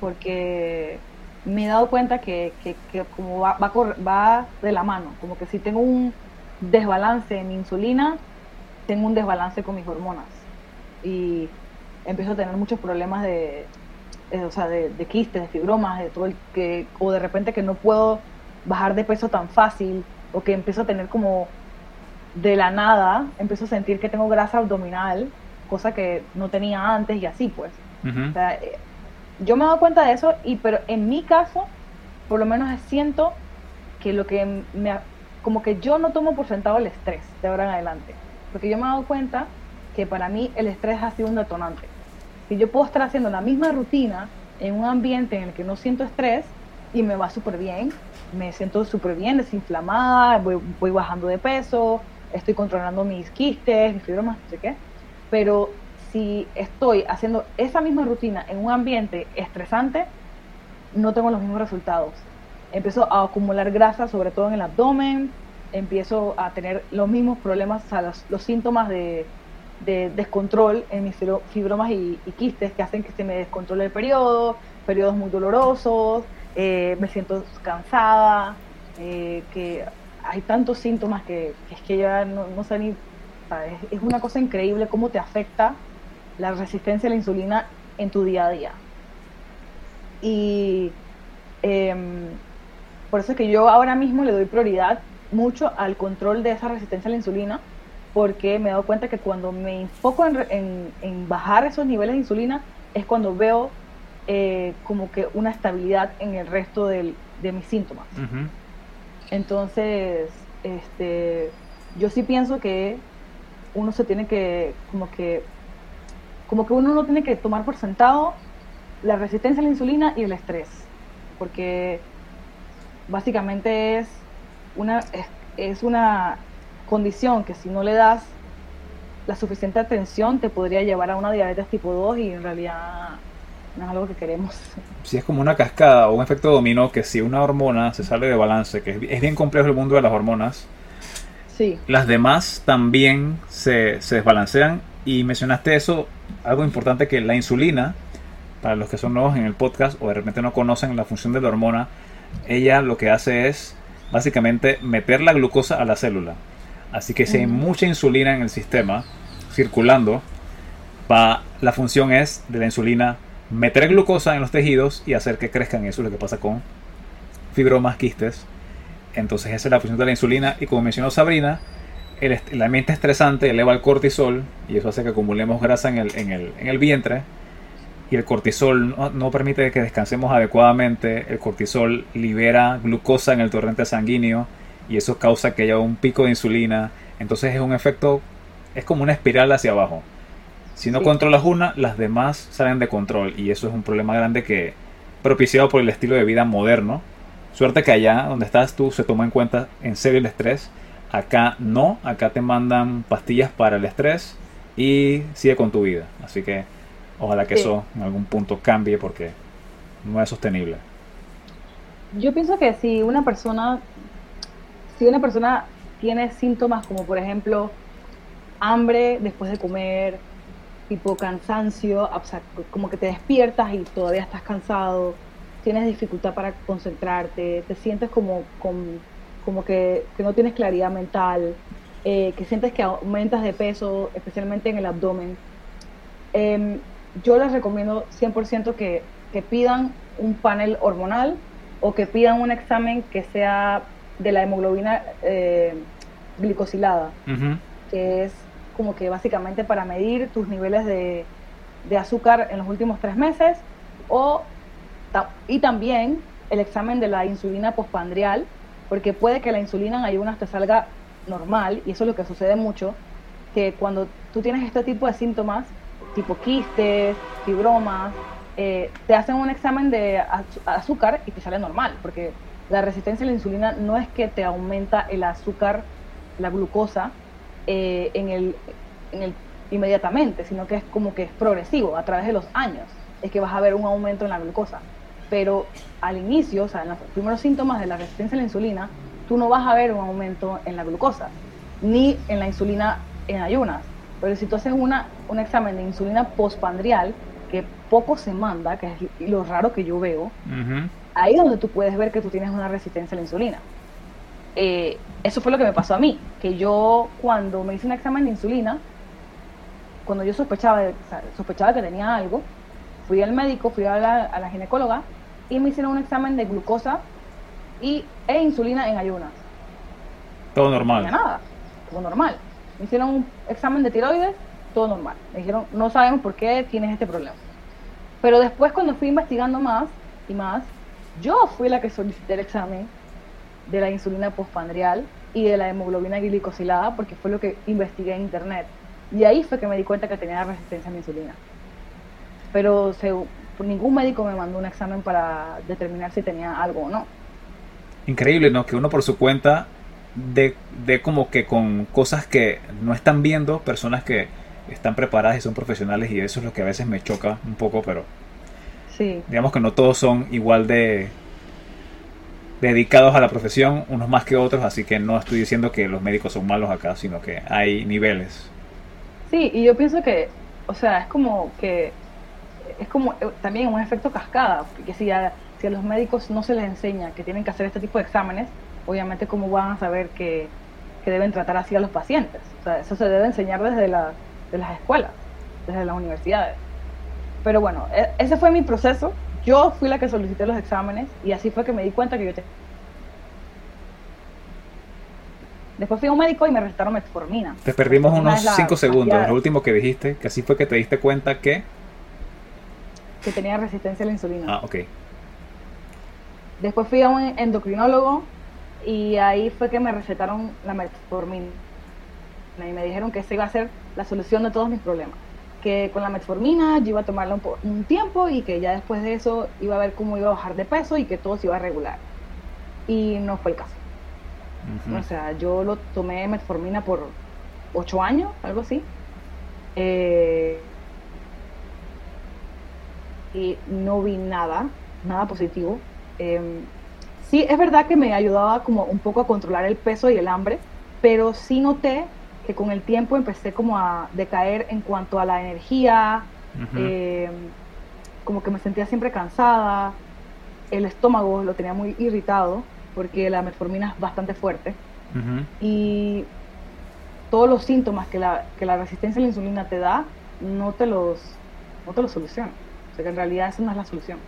Speaker 2: Porque me he dado cuenta que, que, como va, va, va de la mano, como que si tengo un desbalance en mi insulina, tengo un desbalance con mis hormonas. Y empiezo a tener muchos problemas de, eh, o sea, de, quistes, de fibromas, de todo el que, o de repente que no puedo bajar de peso tan fácil, o que empiezo a tener como de la nada, empiezo a sentir que tengo grasa abdominal, cosa que no tenía antes y así pues. Eh, yo me he dado cuenta de eso, y pero en mi caso, por lo menos siento que lo que me, como que yo no tomo por sentado el estrés de ahora en adelante. Porque yo me he dado cuenta que para mí el estrés ha sido un detonante. Si yo puedo estar haciendo la misma rutina en un ambiente en el que no siento estrés y me va súper bien, me siento súper bien, desinflamada, voy, voy, bajando de peso, estoy controlando mis quistes, mis fibromas, no sé qué. Pero si estoy haciendo esa misma rutina en un ambiente estresante, no tengo los mismos resultados. Empiezo a acumular grasa, sobre todo en el abdomen, empiezo a tener los mismos problemas, o sea, los, síntomas de, descontrol en mis fibromas y, quistes que hacen que se me descontrole el periodo, periodos muy dolorosos, eh, me siento cansada, eh, que hay tantos síntomas que, es que ya no, sé ni, es una cosa increíble cómo te afecta la resistencia a la insulina en tu día a día. Y em, por eso es que yo ahora mismo le doy prioridad mucho al control de esa resistencia a la insulina, porque me he dado cuenta que cuando me enfoco en, bajar esos niveles de insulina es cuando veo eh, como que una estabilidad en el resto de mis síntomas. Entonces, este, yo sí pienso que uno se tiene que, como que, como que uno no tiene que tomar por sentado la resistencia a la insulina y el estrés, porque básicamente es una, es, una condición que si no le das la suficiente atención te podría llevar a una diabetes tipo 2 y en realidad no es algo que queremos.
Speaker 1: Si es como una cascada o un efecto dominó que si una hormona se sale de balance, que es, bien complejo el mundo de las hormonas,
Speaker 2: sí.
Speaker 1: las demás también se, se desbalancean y mencionaste eso, algo importante que la insulina, para los que son nuevos en el podcast o de repente no conocen la función de la hormona, ella lo que hace es básicamente meter la glucosa a la célula. Así que si hay mucha insulina en el sistema circulando, va, la función es de la insulina meter glucosa en los tejidos y hacer que crezcan. Eso es lo que pasa con fibromas, quistes. Entonces esa es la función de la insulina y como mencionó Sabrina, el, el ambiente estresante eleva el cortisol y eso hace que acumulemos grasa en el, en el, en el vientre y el cortisol no, permite que descansemos adecuadamente. El cortisol libera glucosa en el torrente sanguíneo y eso causa que haya un pico de insulina. Entonces es un efecto, es como una espiral hacia abajo. Si no controlas una, las demás salen de control y eso es un problema grande que propiciado por el estilo de vida moderno. Suerte que allá donde estás tú se toma en cuenta en serio el estrés. Acá no, acá te mandan pastillas para el estrés y sigue con tu vida. Así que Ojalá que eso en algún punto cambie porque no es sostenible.
Speaker 2: Yo pienso que si una persona, si una persona tiene síntomas como por ejemplo hambre después de comer, tipo cansancio, como que te despiertas y todavía estás cansado, tienes dificultad para concentrarte, te sientes como, como, que, no tienes claridad mental, eh, que sientes que aumentas de peso, especialmente en el abdomen. Eh, yo les recomiendo 100% que, que pidan un panel hormonal o que pidan un examen que sea de la hemoglobina eh, glicosilada, que es como que básicamente para medir tus niveles de, azúcar en los últimos tres meses, o, y también el examen de la insulina postpandrial, porque puede que la insulina en ayunas te salga normal, y eso es lo que sucede mucho, que cuando tú tienes este tipo de síntomas, tipo quistes, fibromas, eh, te hacen un examen de azúcar y te sale normal, porque la resistencia a la insulina no es que te aumenta el azúcar, la glucosa, eh, en, el, en el inmediatamente, sino que es como que es progresivo, a través de los años, es que vas a ver un aumento en la glucosa. Pero al inicio, o sea, en los primeros síntomas de la resistencia a la insulina, tú no vas a ver un aumento en la glucosa, ni en la insulina en ayunas. Pero si tú haces una, un examen de insulina postpandrial, que poco se manda, que es lo raro que yo veo, ahí es donde tú puedes ver que tú tienes una resistencia a la insulina. Eh, eso fue lo que me pasó a mí, que yo cuando me hice un examen de insulina, cuando yo sospechaba, sospechaba que tenía algo, fui al médico, fui a la, a la ginecóloga y me hicieron un examen de glucosa y, e insulina en ayunas.
Speaker 1: Todo normal.
Speaker 2: No nada, todo normal. Me hicieron un examen de tiroides, todo normal. Me dijeron, no sabemos por qué tienes este problema. Pero después cuando fui investigando más y más, yo fui la que solicité el examen de la insulina postpandrial y de la hemoglobina glicosilada porque fue lo que investigué en internet. Y ahí fue que me di cuenta que tenía resistencia a la insulina. Pero ningún médico me mandó un examen para determinar si tenía algo o no.
Speaker 1: Increíble, ¿no? Que uno por su cuenta de, de como que con cosas que no están viendo, personas que están preparadas y son profesionales y eso es lo que a veces me choca un poco, pero
Speaker 2: sí.
Speaker 1: digamos que no todos son igual de dedicados a la profesión, unos más que otros, así que no estoy diciendo que los médicos son malos acá, sino que hay niveles.
Speaker 2: Sí, y yo pienso que, o sea, es como que es como eh, también un efecto cascada, porque si a, si a los médicos no se les enseña que tienen que hacer este tipo de exámenes, obviamente cómo van a saber que, deben tratar así a los pacientes. O sea, eso se debe enseñar desde las escuelas, desde las universidades. Pero bueno, e, ese fue mi proceso. Yo fui la que solicité los exámenes y así fue que me di cuenta que yo tenía. Después fui a un médico y me recetaron metformina.
Speaker 1: Te perdimos unos 5 segundos. Lo último que dijiste, que así fue que te diste cuenta que...
Speaker 2: Que tenía resistencia a la insulina.
Speaker 1: Ah, ok.
Speaker 2: Después fui a un endocrinólogo y ahí fue que me recetaron la metformina y me dijeron que esa iba a ser la solución de todos mis problemas. Que con la metformina yo iba a tomarla un, tiempo y que ya después de eso iba a ver cómo iba a bajar de peso y que todo se iba a regular. Y no fue el caso. O sea, yo lo tomé metformina por ocho años, algo así. Eh, y no vi nada, nada positivo. Em, sí, es verdad que me ayudaba como un poco a controlar el peso y el hambre, pero sí noté que con el tiempo empecé como a decaer en cuanto a la energía, eh, como que me sentía siempre cansada, el estómago lo tenía muy irritado porque la metformina es bastante fuerte y todos los síntomas que la, que la resistencia a la insulina te da no te los, no te los soluciona. O sea que en realidad esa no es la solución.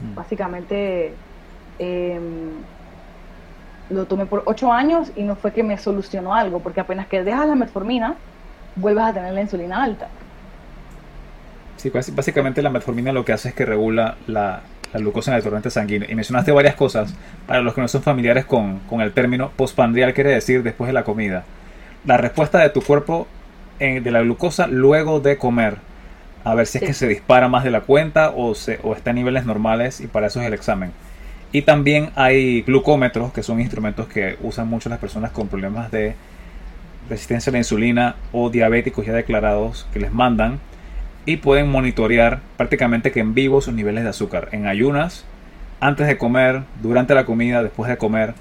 Speaker 2: Mm. Básicamente Em, lo tomé por ocho años y no fue que me solucionó algo, porque apenas que dejas la metformina, vuelves a tener la insulina alta.
Speaker 1: Sí, básicamente la metformina lo que hace es que regula la, glucosa en el torrente sanguíneo. Y mencionaste varias cosas. Para los que no son familiares con, con el término, postprandial quiere decir después de la comida. La respuesta de tu cuerpo en, de la glucosa luego de comer. A ver si es que se dispara más de la cuenta o, se, o está a niveles normales y para eso es el examen. Y también hay glucómetros, que son instrumentos que usan mucho las personas con problemas de resistencia a la insulina o diabéticos ya declarados que les mandan y pueden monitorear prácticamente que en vivo sus niveles de azúcar en ayunas, antes de comer, durante la comida, después de comer.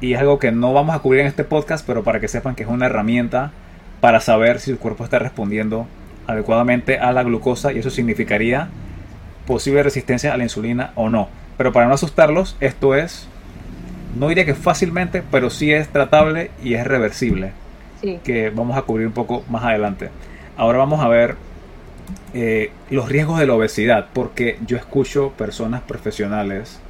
Speaker 1: Y es algo que no vamos a cubrir en este podcast, pero para que sepan que es una herramienta para saber si su cuerpo está respondiendo adecuadamente a la glucosa y eso significaría posible resistencia a la insulina o no. Pero para no asustarlos, esto es, no diría que fácilmente, pero sí es tratable y es reversible. Que vamos a cubrir un poco más adelante. Ahora vamos a ver eh, los riesgos de la obesidad, porque yo escucho personas profesionales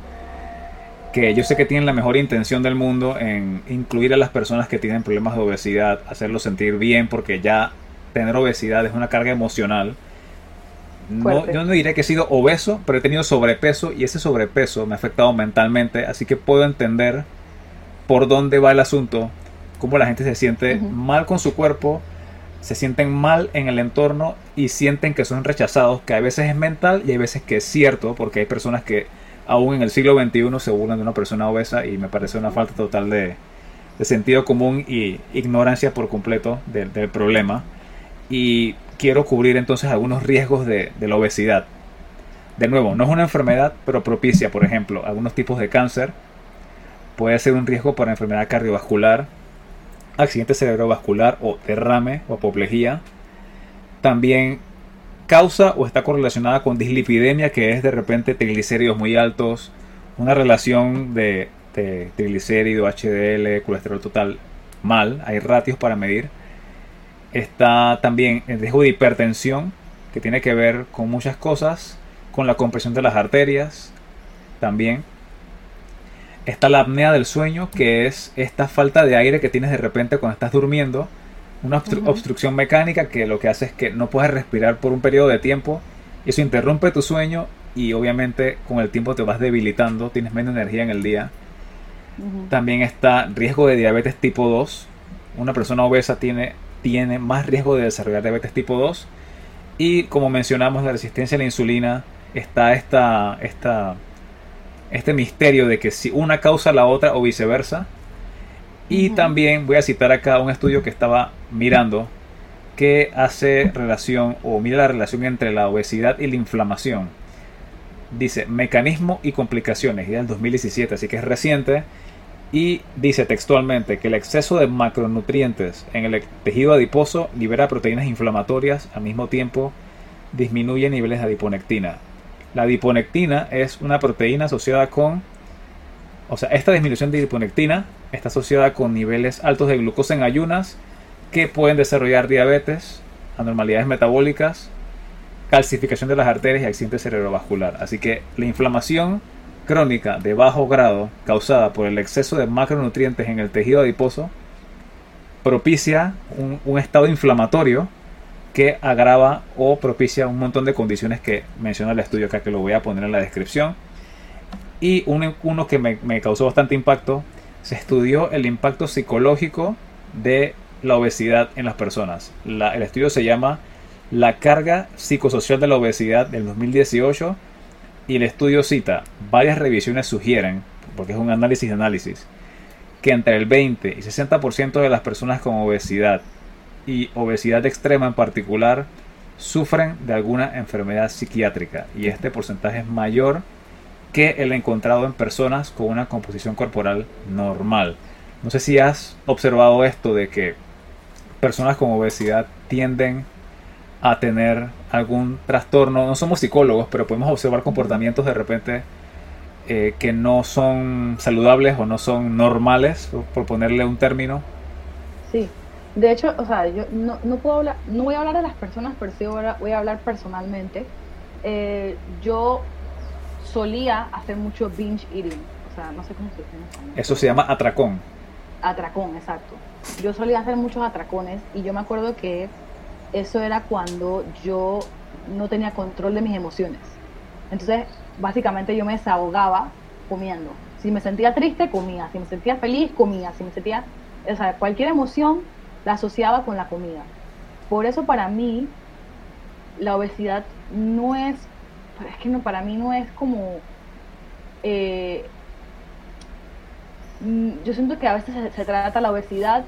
Speaker 1: que yo sé que tienen la mejor intención del mundo en incluir a las personas que tienen problemas de obesidad, hacerlos sentir bien, porque ya tener obesidad es una carga emocional. Yo no diré que he sido obeso, pero he tenido sobrepeso y ese sobrepeso me ha afectado mentalmente, así que puedo entender por dónde va el asunto, cómo la gente se siente mal con su cuerpo, se sienten mal en el entorno y sienten que son rechazados, que a veces es mental y hay veces que es cierto, porque hay personas que aún en el siglo XXI se burlan de una persona obesa y me parece una falta total de, sentido común y ignorancia por completo del problema. Y quiero cubrir entonces algunos riesgos de, la obesidad. De nuevo, no es una enfermedad, pero propicia, por ejemplo, algunos tipos de cáncer. Puede ser un riesgo para enfermedad cardiovascular, accidente cerebrovascular o derrame o apoplejía. También causa o está correlacionada con dislipidemia, que es de repente triglicéridos muy altos, una relación de, de HDL, colesterol total mal. Hay ratios para medir Está también el riesgo de hipertensión, que tiene que ver con muchas cosas, con la compresión de las arterias, también. Está la apnea del sueño, que es esta falta de aire que tienes de repente cuando estás durmiendo. Una obstrucción mecánica que lo que hace es que no puedes respirar por un periodo de tiempo. Eso interrumpe tu sueño y obviamente con el tiempo te vas debilitando, tienes menos energía en el día. También está riesgo de diabetes tipo 2. Una persona obesa tiene tiene más riesgo de desarrollar diabetes tipo 2. Y como mencionamos, la resistencia a la insulina está esta, esta, este misterio de que si una causa la otra o viceversa. Y también voy a citar acá un estudio que estaba mirando que hace relación o mira la relación entre la obesidad y la inflamación. Dice mecanismo y complicaciones, y del 2017, así que es reciente y dice textualmente que el exceso de macronutrientes en el tejido adiposo libera proteínas inflamatorias, al mismo tiempo disminuye niveles de adiponectina. La adiponectina es una proteína asociada con, o sea, esta disminución de adiponectina está asociada con niveles altos de glucosa en ayunas que pueden desarrollar diabetes, anormalidades metabólicas, calcificación de las arterias y accidente cerebrovascular. Así que la inflamación crónica de bajo grado causada por el exceso de macronutrientes en el tejido adiposo propicia un, estado inflamatorio que agrava o propicia un montón de condiciones que menciona el estudio acá que lo voy a poner en la descripción. Y uno, que me, causó bastante impacto, se estudió el impacto psicológico de la obesidad en las personas. el estudio se llama La carga psicosocial de la obesidad del 2018 y el estudio cita, varias revisiones sugieren, porque es un análisis de análisis, que entre el 20 y 60% de las personas con obesidad y obesidad extrema en particular sufren de alguna enfermedad psiquiátrica y este porcentaje es mayor que el encontrado en personas con una composición corporal normal. No sé si has observado esto de que personas con obesidad tienden a tener algún trastorno. No somos psicólogos, pero podemos observar comportamientos de repente eh, que no son saludables o no son normales, por ponerle un término.
Speaker 2: Sí, de hecho, o sea, yo no, no puedo hablar, no voy a hablar de las personas, pero sí voy a, hablar personalmente. Eh, yo solía hacer mucho binge eating, o sea, no sé cómo se dice.
Speaker 1: Eso se llama atracón.
Speaker 2: Atracón, exacto. Yo solía hacer muchos atracones y yo me acuerdo que eso era cuando yo no tenía control de mis emociones. Entonces, básicamente yo me desahogaba comiendo. Si me sentía triste, comía. Si me sentía feliz, comía. Si me sentía, o sea, cualquier emoción la asociaba con la comida. Por eso para mí la obesidad no es, es que no, para mí no es como, eh, mm, yo siento que a veces se, se, trata la obesidad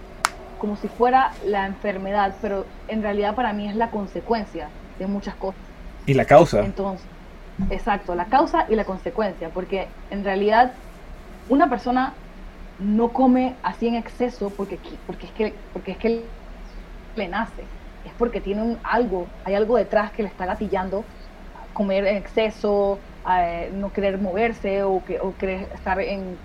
Speaker 2: como si fuera la enfermedad, pero en realidad para mí es la consecuencia de muchas cosas.
Speaker 1: ¿Y la causa?
Speaker 2: Entonces, exacto, la causa y la consecuencia, porque en realidad una persona no come así en exceso porque, porque, es, que, porque es que le nace, es porque tiene un, algo, hay algo detrás que le está gatillando comer en exceso, eh, no querer moverse o, que, o querer estar en,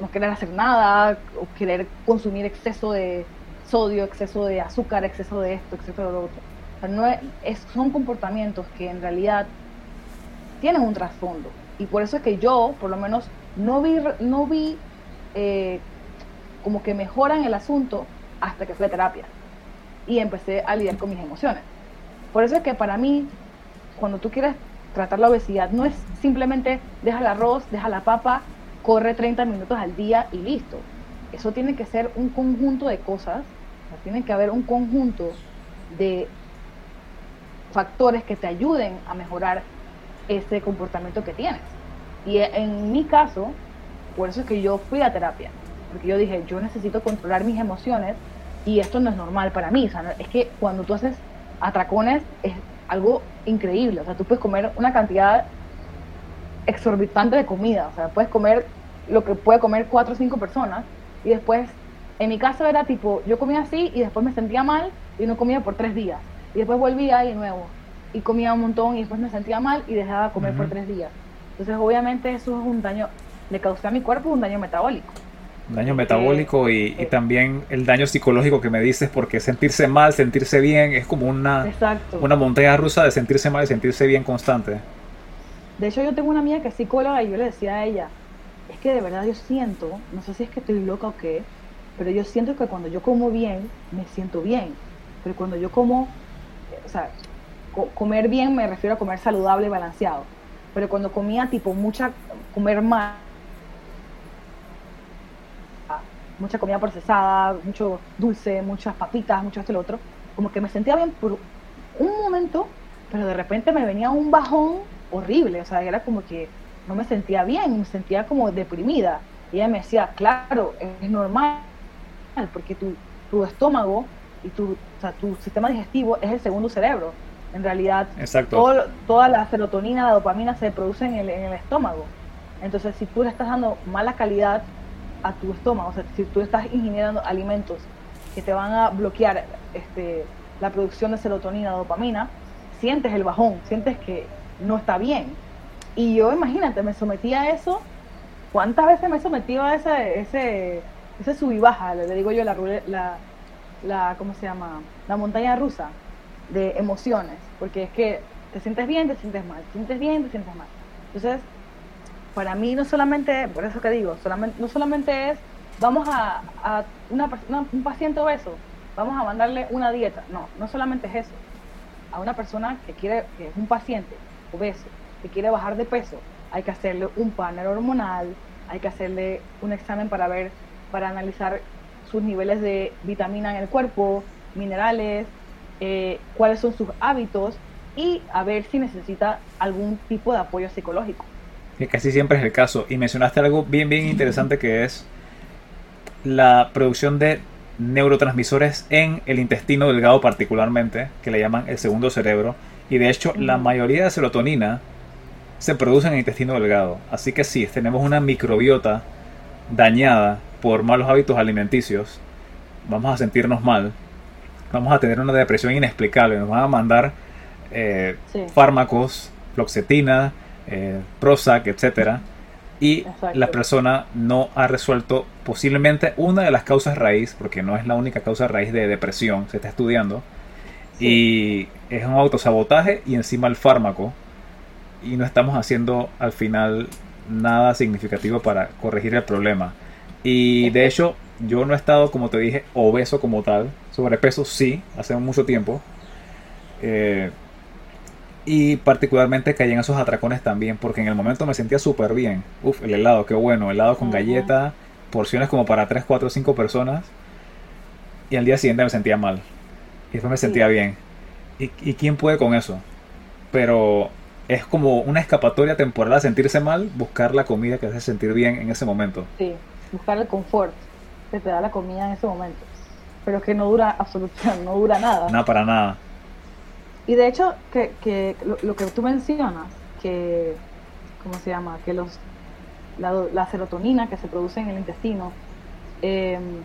Speaker 2: no querer hacer nada o querer consumir exceso de sodio, exceso de azúcar, exceso de esto, exceso de lo otro. O no es, son comportamientos que en realidad tienen un trasfondo. Y por eso es que yo, por lo menos, no vi, no vi eh, como que mejoran el asunto hasta que fui a terapia y empecé a lidiar con mis emociones. Por eso es que para mí, cuando tú quieres tratar la obesidad, no es simplemente deja el arroz, deja la papa, corre 30 minutos al día y listo. Eso tiene que ser un conjunto de cosas, tiene que haber un conjunto de factores que te ayuden a mejorar ese comportamiento que tienes. Y en mi caso, por eso es que yo fui a terapia, porque yo dije, yo necesito controlar mis emociones y esto no es normal para mí. Es que cuando tú haces atracones es algo increíble. O sea, tú puedes comer una cantidad exorbitante de comida. O sea, puedes comer lo que puede comer cuatro o cinco personas y después, en mi caso era tipo, yo comía así y después me sentía mal y no comía por tres días. Y después volvía y de nuevo. Y comía un montón y después me sentía mal y dejaba de comer por tres días. Entonces, obviamente, eso es un daño, le causé a mi cuerpo un daño metabólico.
Speaker 1: Daño metabólico y, y, también el daño psicológico que me dices, porque sentirse mal, sentirse bien, es como una, una montaña rusa de sentirse mal y sentirse bien constante.
Speaker 2: De hecho, yo tengo una amiga que es psicóloga y yo le decía a ella, es que de verdad yo siento, no sé si es que estoy loca o qué, pero yo siento que cuando yo como bien, me siento bien. Pero cuando yo como, o sea, co comer bien me refiero a comer saludable y balanceado. Pero cuando comía tipo mucha, comer mal, mucha comida procesada, mucho dulce, muchas papitas, mucho esto y lo otro, como que me sentía bien por un momento, pero de repente me venía un bajón horrible, o sea, era como que no me sentía bien, me sentía como deprimida. Y ella me decía, claro, es normal, porque tu, tu estómago y tu, o sea, tu sistema digestivo es el segundo cerebro. En realidad, todo, toda la serotonina, la dopamina se produce en el, en el estómago. Entonces, si tú le estás dando mala calidad a tu estómago, o sea, si tú estás ingiriendo alimentos que te van a bloquear este, la producción de serotonina, dopamina, sientes el bajón, sientes que no está bien. Y yo, imagínate, me sometí a eso. ¿Cuántas veces me he sometido a ese, ese, ese sub y baja? Le digo yo la, la, la, ¿cómo se llama? La montaña rusa de emociones. Porque es que te sientes bien, te sientes mal, te sientes bien, te sientes mal. Entonces, para mí no solamente, por eso que digo, solamente, no solamente es, vamos a, a una, una, un paciente obeso, vamos a mandarle una dieta. No, no solamente es eso. A una persona que quiere, que es un paciente obeso, que quiere bajar de peso, hay que hacerle un panel hormonal, hay que hacerle un examen para ver, para analizar sus niveles de vitamina en el cuerpo, minerales, eh, cuáles son sus hábitos y a ver si necesita algún tipo de apoyo psicológico
Speaker 1: que casi siempre es el caso. Y mencionaste algo bien, bien interesante que es la producción de neurotransmisores en el intestino delgado particularmente, que le llaman el segundo cerebro. Y de hecho, la mayoría de serotonina se produce en el intestino delgado. Así que si tenemos una microbiota dañada por malos hábitos alimenticios, vamos a sentirnos mal, vamos a tener una depresión inexplicable, nos van a mandar eh, sí. fármacos, floxetina, eh, Prozac, etcétera, y Exacto. la persona no ha resuelto posiblemente una de las causas raíz, porque no es la única causa raíz de depresión, se está estudiando, sí. y es un autosabotaje y encima el fármaco, y no estamos haciendo al final nada significativo para corregir el problema. Y de hecho, yo no he estado, como te dije, obeso como tal. Sobrepeso sí, hace mucho tiempo. Eh, y particularmente caí en esos atracones también, porque en el momento me sentía súper bien. Uf, el helado, qué bueno. Helado con galleta, porciones como para 3, 4, 5 personas. Y al día siguiente me sentía mal. Y después me sentía bien. ¿Y, ¿Y quién puede con eso? Pero es como una escapatoria temporal a sentirse mal, buscar la comida que hace sentir bien en ese momento.
Speaker 2: Sí, buscar el confort que te da la comida en ese momento. Pero que no dura (laughs) absolutamente, no dura nada.
Speaker 1: Nada para nada.
Speaker 2: Y de hecho, que, que lo, que tú mencionas, que, ¿cómo se llama? Que los, la, serotonina que se produce en el intestino, em,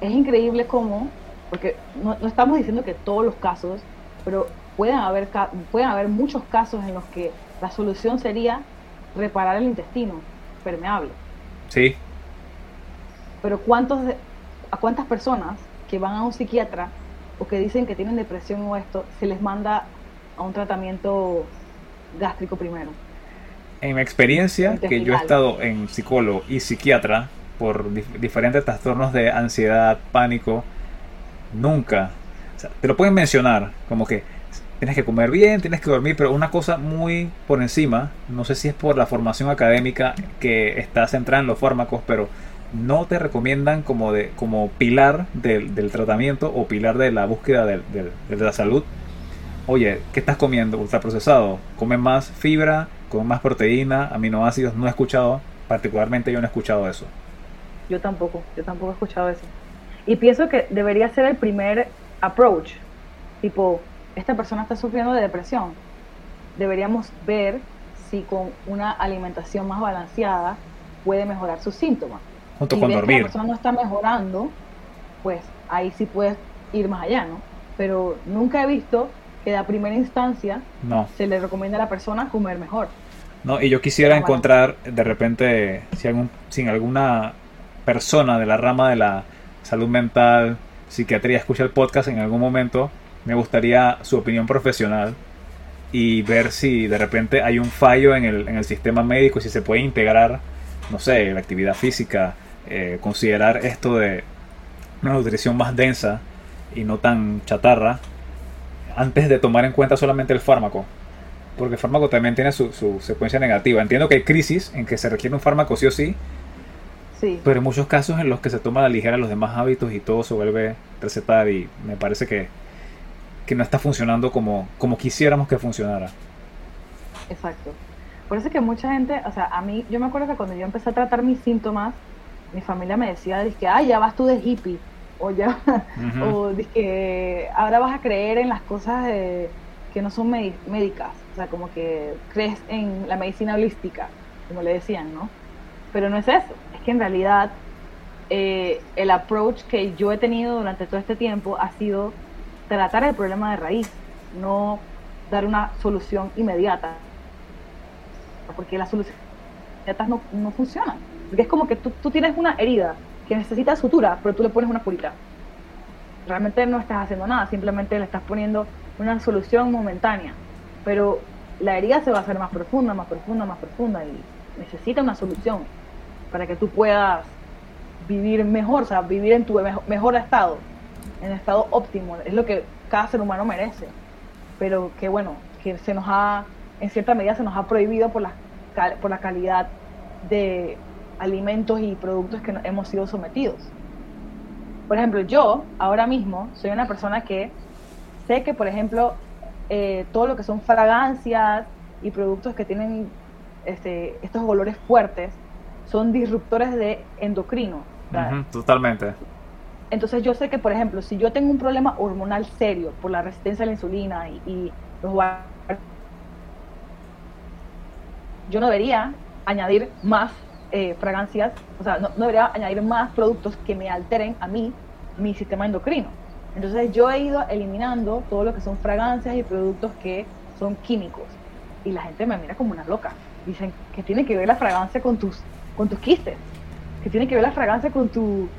Speaker 2: es increíble cómo, porque no, no estamos diciendo que todos los casos, pero pueden haber, pueden haber muchos casos en los que la solución sería reparar el intestino permeable.
Speaker 1: Sí.
Speaker 2: Pero ¿cuántos ¿a cuántas personas que van a un psiquiatra o que dicen que tienen depresión o esto, se les manda a un tratamiento gástrico primero?
Speaker 1: En mi experiencia, que yo he estado en psicólogo y psiquiatra por diferentes trastornos de ansiedad, pánico, nunca, te lo pueden mencionar como que tienes que comer bien, tienes que dormir, pero una cosa muy por encima, no sé si es por la formación académica que está centrada en los fármacos, pero no te recomiendan como, de, como pilar del, tratamiento o pilar de la búsqueda de, la salud. Oye, ¿qué estás comiendo? Ultraprocesado. Come más fibra, come más proteína, aminoácidos. No he escuchado, particularmente yo no he escuchado eso.
Speaker 2: Yo tampoco, yo tampoco he escuchado eso. Y pienso que debería ser el primer approach. Tipo, esta persona está sufriendo de depresión. Deberíamos ver si con una alimentación más balanceada puede mejorar sus síntomas.
Speaker 1: Junto con dormir. Si
Speaker 2: la persona no está mejorando, pues ahí sí puedes ir más allá, ¿no? Pero nunca he visto que a primera instancia
Speaker 1: no.
Speaker 2: se le recomienda a la persona comer mejor.
Speaker 1: No, y yo quisiera encontrar de repente, si algún, sin alguna persona de la rama de la salud mental, psiquiatría, escucha el podcast en algún momento, me gustaría su opinión profesional y ver si de repente hay un fallo en el, en el sistema médico, si se puede integrar, no sé, la actividad física, eh, considerar esto de una nutrición más densa y no tan chatarra, antes de tomar en cuenta solamente el fármaco. Porque el fármaco también tiene su, su secuencia negativa. Entiendo que hay crisis en que se requiere un fármaco sí o sí,
Speaker 2: Sí.
Speaker 1: Pero en muchos casos en los que se toma la ligera los demás hábitos y todo se vuelve recetar y me parece que que no está funcionando como, como quisiéramos que funcionara.
Speaker 2: Exacto. Por eso es que mucha gente, o sea, a mí, yo me acuerdo que cuando yo empecé a tratar mis síntomas, mi familia me decía, que ay, ya vas tú de hippie, o ya, o que ahora vas a creer en las cosas que no son médicas, o sea, como que crees en la medicina holística, como le decían, ¿no? Pero no es eso, es que en realidad eh, el approach que yo he tenido durante todo este tiempo ha sido tratar el problema de raíz, no dar una solución inmediata. Porque las soluciones inmediatas no, no funcionan. Porque es como que tú, tú tienes una herida que necesita sutura, pero tú le pones una curita. Realmente no estás haciendo nada, simplemente le estás poniendo una solución momentánea. Pero la herida se va a hacer más profunda, más profunda, más profunda y necesita una solución para que tú puedas vivir mejor, o sea, vivir en tu mejor estado en estado óptimo, es lo que cada ser humano merece, pero que bueno, que se nos ha, en cierta medida se nos ha prohibido por la, por la calidad de alimentos y productos que hemos sido sometidos. Por ejemplo, yo ahora mismo soy una persona que sé que, por ejemplo, eh, todo lo que son fragancias y productos que tienen este, estos olores fuertes son disruptores de endocrino.
Speaker 1: totalmente.
Speaker 2: Entonces yo sé que, por ejemplo, si yo tengo un problema hormonal serio por la resistencia a la insulina y, los yo no debería añadir más eh, fragancias, o sea, no, debería añadir más productos que me alteren a mí mi sistema endocrino. Entonces yo he ido eliminando todo lo que son fragancias y productos que son químicos. Y la gente me mira como una loca. Dicen que tiene que ver la fragancia con tus, con tus quistes, que tiene que ver la fragancia con tu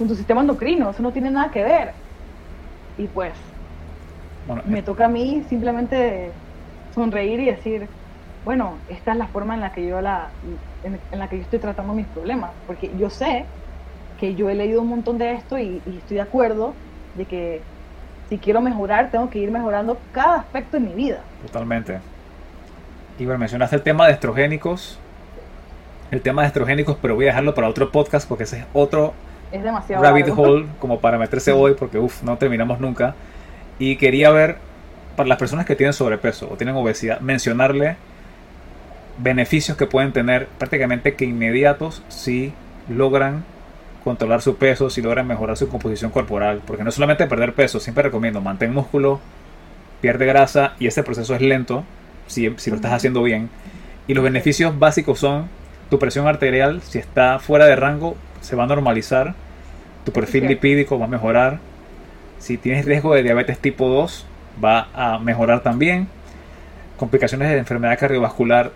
Speaker 2: con tu sistema endocrino, eso no tiene nada que ver. Y pues, me eh. toca a mí simplemente sonreír y decir, bueno, esta es la forma en la que yo la, en, la que yo estoy tratando mis problemas, porque yo sé que yo he leído un montón de esto y, estoy de acuerdo de que si quiero mejorar, tengo que ir mejorando cada aspecto de mi vida.
Speaker 1: Totalmente. Y bueno, mencionaste el tema de estrogénicos. El tema de estrogénicos, pero voy a dejarlo para otro podcast porque ese es otro
Speaker 2: es demasiado
Speaker 1: rabbit hole como para meterse hoy porque uff, no terminamos nunca. Y quería ver para las personas que tienen sobrepeso o tienen obesidad, mencionarle beneficios que pueden tener prácticamente que inmediatos si logran controlar su peso, si logran mejorar su composición corporal. Porque no solamente perder peso, siempre recomiendo mantén músculo, pierde grasa y ese proceso es lento si, si lo estás haciendo bien. Y los beneficios básicos son tu presión arterial, si está fuera de rango, se va a normalizar. Tu perfil lipídico va a mejorar. Si tienes riesgo de diabetes tipo 2, va a mejorar también. Complicaciones de enfermedad cardiovascular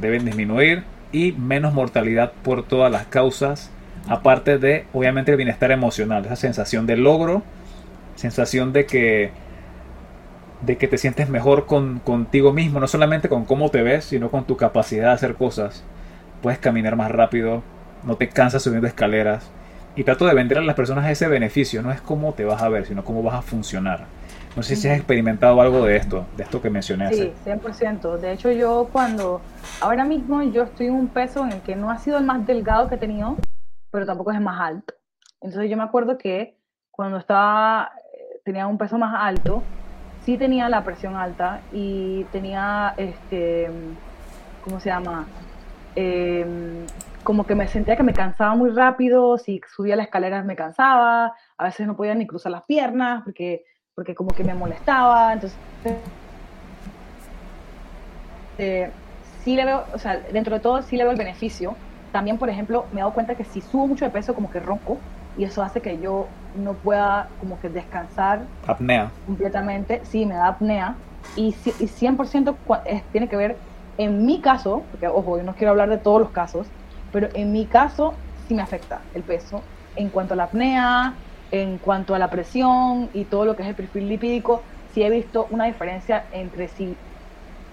Speaker 1: deben disminuir y menos mortalidad por todas las causas, aparte de obviamente el bienestar emocional, esa sensación de logro, sensación de que de que te sientes mejor con, contigo mismo, no solamente con cómo te ves, sino con tu capacidad de hacer cosas. Puedes caminar más rápido, no te cansas subiendo escaleras. Y trato de vender a las personas ese beneficio, no es cómo te vas a ver, sino cómo vas a funcionar. No sé si has experimentado algo de esto, de esto que mencioné.
Speaker 2: Sí, 100%. De hecho, yo cuando, ahora mismo yo estoy en un peso en el que no ha sido el más delgado que he tenido, pero tampoco es el más alto. Entonces yo me acuerdo que cuando estaba, eh, tenía un peso más alto, sí tenía la presión alta y tenía, este, ¿cómo se llama? Em, como que me sentía que me cansaba muy rápido, si subía las escaleras me cansaba, a veces no podía ni cruzar las piernas porque porque como que me molestaba, entonces eh, sí le veo, o sea, dentro de todo sí le veo el beneficio. También, por ejemplo, me he dado cuenta que si subo mucho de peso, como que ronco, y eso hace que yo no pueda como que descansar.
Speaker 1: Apnea.
Speaker 2: Completamente, sí, me da apnea. Y, y 100% tiene que ver, en mi caso, porque ojo, yo no quiero hablar de todos los casos, pero en mi caso sí me afecta el peso en cuanto a la apnea, en cuanto a la presión y todo lo que es el perfil lipídico, sí he visto una diferencia entre si,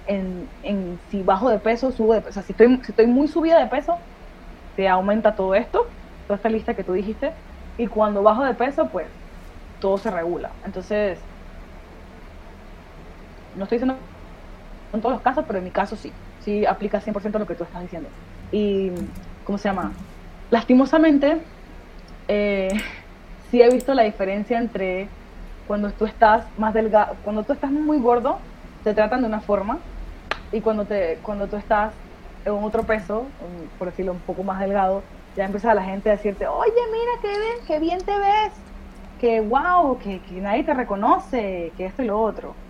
Speaker 2: en, si bajo de peso, subo de peso. O sea, si estoy, si estoy muy subida de peso, te aumenta todo esto, toda esta lista que tú dijiste, y cuando bajo de peso, pues todo se regula. Entonces, no estoy diciendo en todos los casos, pero en mi caso sí, sí aplica 100% lo que tú estás diciendo. Y, ¿cómo se llama? Lastimosamente, eh, (laughs) sí he visto la diferencia entre cuando tú estás más delgado, cuando tú estás muy gordo, te tratan de una forma, y cuando, te, cuando tú estás en otro peso, por decirlo un poco más delgado, ya empieza la gente a decirte, oye, mira qué bien, qué bien te ves, que wow, que, que nadie te reconoce, que esto y lo otro.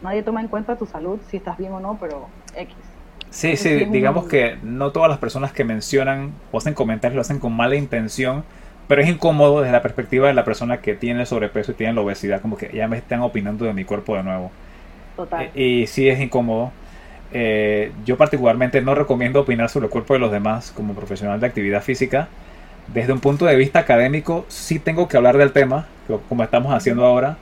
Speaker 2: Nadie toma en cuenta tu salud, si estás bien o no, pero X.
Speaker 1: Sí, sí, digamos que no todas las personas que mencionan o hacen comentarios lo hacen con mala intención, pero es incómodo desde la perspectiva de la persona que tiene el sobrepeso y tiene la obesidad, como que ya me están opinando de mi cuerpo de nuevo.
Speaker 2: Total.
Speaker 1: Eh, y, sí es incómodo. Eh, yo particularmente no recomiendo opinar sobre el cuerpo de los demás como profesional de actividad física. Desde un punto de vista académico sí tengo que hablar del tema, como estamos haciendo ahora,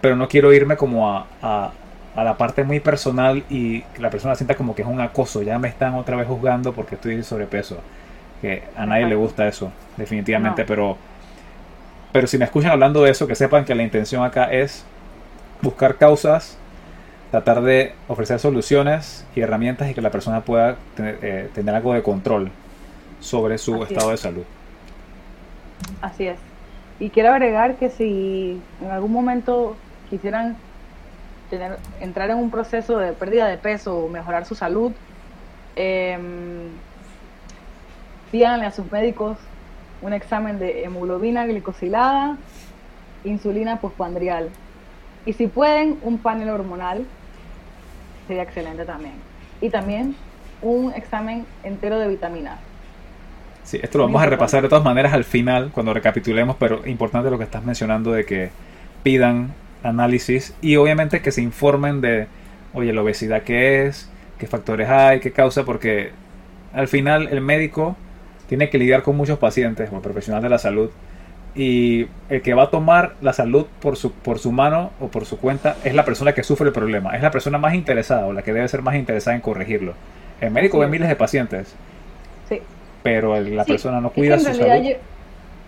Speaker 1: pero no quiero irme como a, a, a la parte muy personal y que la persona sienta como que es un acoso, ya me están otra vez juzgando porque estoy sobrepeso que a nadie le gusta eso, definitivamente, pero, pero si me escuchan hablando de eso, que sepan que la intención acá es buscar causas, tratar de ofrecer soluciones y herramientas y que la persona pueda tener, eh, algo de control sobre su estado de salud.
Speaker 2: Así es. Y quiero agregar que si en algún momento quisieran tener, entrar en un proceso de pérdida de peso o mejorar su salud, eh, pídanle a sus médicos un examen de hemoglobina glicosilada, insulina postpandrial. Y si pueden, un panel hormonal sería excelente también. Y también un examen entero de vitaminas.
Speaker 1: Sí, esto lo vamos a repasar de todas maneras al final, cuando recapitulemos, pero importante lo que estás mencionando de que pidan análisis y obviamente que se informen de, oye, la obesidad qué es, qué factores hay, qué causa, porque al final el médico tiene que lidiar con muchos pacientes como profesional de la salud y el que va a tomar la salud por su, por su mano o por su cuenta es la persona que sufre el problema, es la persona más interesada o la que debe ser más interesada en corregirlo. El médico ve miles de pacientes.
Speaker 2: Sí.
Speaker 1: Pero la persona no cuida su salud.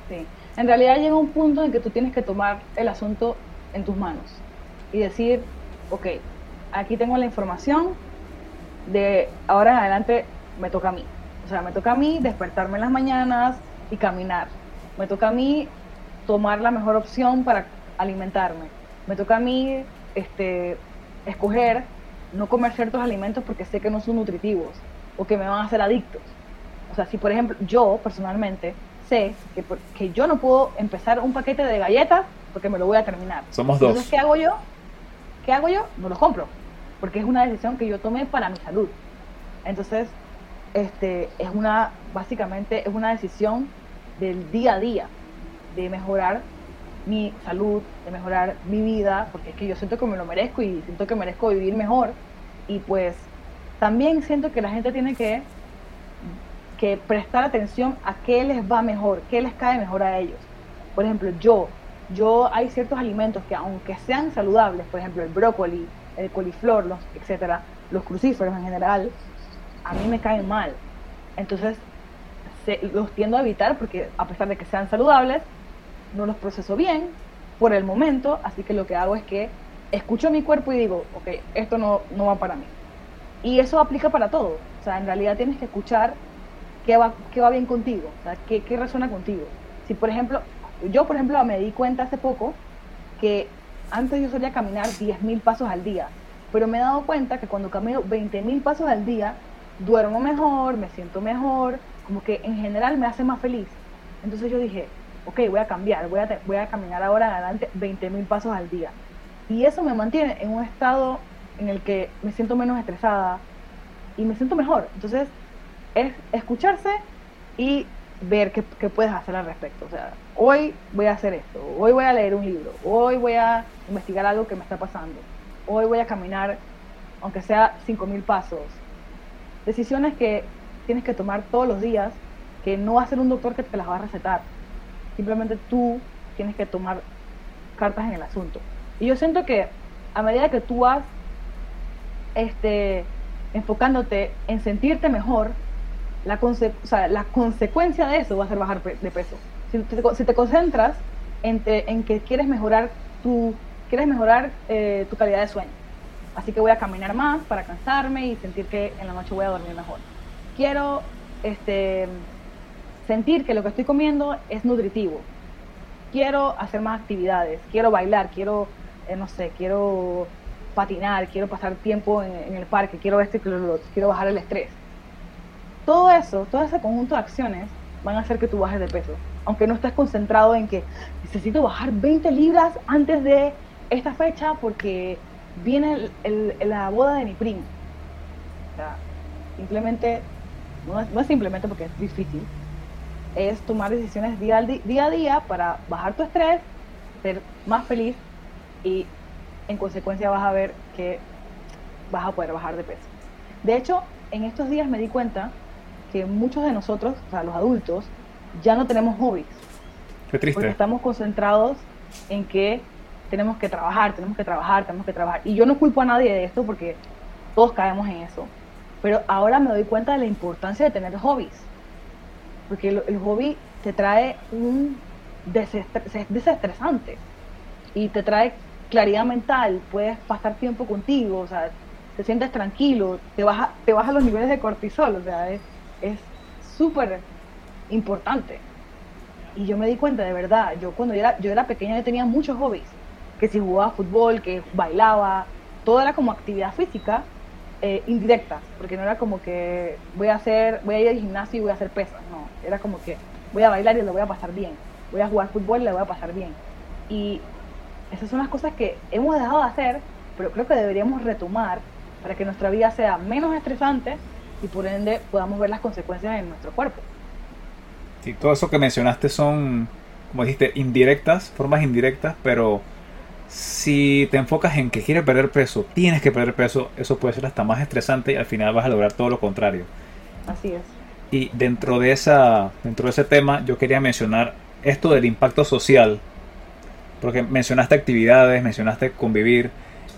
Speaker 2: Sí. En realidad llega un punto en que tú tienes que tomar el asunto en tus manos y decir, ok, aquí tengo la información, de ahora en adelante me toca a mí. O sea, me toca a mí despertarme en las mañanas y caminar. Me toca a mí tomar la mejor opción para alimentarme. Me toca a mí este, escoger no comer ciertos alimentos porque sé que no son nutritivos o que me van a hacer adictos. O sea, si por ejemplo yo personalmente sé que, que yo no puedo empezar un paquete de galletas porque me lo voy a terminar.
Speaker 1: Somos dos.
Speaker 2: Entonces, ¿qué hago yo? ¿Qué hago yo? No los compro porque es una decisión que yo tomé para mi salud. Entonces, este, es una, básicamente, es una decisión del día a día, de mejorar mi salud, de mejorar mi vida, porque es que yo siento que me lo merezco y siento que merezco vivir mejor. Y pues también siento que la gente tiene que, que prestar atención a qué les va mejor, qué les cae mejor a ellos. Por ejemplo, yo, yo hay ciertos alimentos que aunque sean saludables, por ejemplo el brócoli, el coliflor, los, etcétera, los crucíferos en general, a mí me caen mal. Entonces, los tiendo a evitar porque a pesar de que sean saludables, no los proceso bien por el momento, así que lo que hago es que escucho mi cuerpo y digo, ok, esto no, no va para mí. Y eso aplica para todo. O sea, en realidad tienes que escuchar qué va, qué va bien contigo, o sea, qué, qué resuena contigo. Si, por ejemplo, yo, por ejemplo, me di cuenta hace poco que antes yo solía caminar 10.000 pasos al día, pero me he dado cuenta que cuando camino 20.000 pasos al día, duermo mejor, me siento mejor, como que en general me hace más feliz. Entonces yo dije, ok, voy a cambiar, voy a, voy a caminar ahora adelante 20.000 pasos al día. Y eso me mantiene en un estado en el que me siento menos estresada y me siento mejor. Entonces, es escucharse y ver qué, qué, puedes hacer al respecto. O sea, hoy voy a hacer esto, hoy voy a leer un libro, hoy voy a investigar algo que me está pasando, hoy voy a caminar, aunque sea 5.000 pasos. Decisiones que tienes que tomar todos los días, que no va a ser un doctor que te las va a recetar. Simplemente tú tienes que tomar cartas en el asunto. Y yo siento que a medida que tú vas este, enfocándote en sentirte mejor, la, la consecuencia de eso va a ser bajar de peso. Si te, concentras en, en, que quieres mejorar tu, quieres mejorar eh, tu calidad de sueño. Así que voy a caminar más para cansarme y sentir que en la noche voy a dormir mejor. Quiero este, sentir que lo que estoy comiendo es nutritivo. Quiero hacer más actividades, quiero bailar, quiero, eh, no sé, quiero patinar, quiero pasar tiempo en, el parque, quiero este, quiero bajar el estrés todo eso, todo ese conjunto de acciones van a hacer que tú bajes de peso. Aunque no estés concentrado en que necesito bajar 20 libras antes de esta fecha porque viene la boda de mi primo. O sea, simplemente, no es, simplemente porque es difícil, es tomar decisiones día, día a día para bajar tu estrés, ser más feliz y en consecuencia vas a ver que vas a poder bajar de peso. De hecho, en estos días me di cuenta que muchos de nosotros, o sea, los adultos, ya no tenemos hobbies.
Speaker 1: Qué triste.
Speaker 2: Porque estamos concentrados en que tenemos que trabajar, tenemos que trabajar, tenemos que trabajar. Y yo no culpo a nadie de esto porque todos caemos en eso. Pero ahora me doy cuenta de la importancia de tener hobbies. Porque el, hobby te trae un desestresante y te trae claridad mental, puedes pasar tiempo contigo, o sea, te sientes tranquilo, te baja, te baja los niveles de cortisol, o sea, es, es súper importante. Y yo me di cuenta de verdad, yo cuando yo era, yo era pequeña yo tenía muchos hobbies, que si jugaba fútbol, que bailaba, todo era como actividad física eh, indirecta, porque no era como que voy a hacer, voy a ir al gimnasio y voy a hacer pesas, no, era como que voy a bailar y lo voy a pasar bien, voy a jugar fútbol y lo voy a pasar bien. Y esas son las cosas que hemos dejado de hacer, pero creo que deberíamos retomar para que nuestra vida sea menos estresante y por ende podamos ver las consecuencias en nuestro cuerpo.
Speaker 1: Sí, todo eso que mencionaste son, como dijiste, indirectas, formas indirectas, pero si te enfocas en que quieres perder peso, tienes que perder peso, eso puede ser hasta más estresante y al final vas a lograr todo lo contrario.
Speaker 2: Así es.
Speaker 1: Y dentro de, esa, dentro de ese tema yo quería mencionar esto del impacto social, porque mencionaste actividades, mencionaste convivir,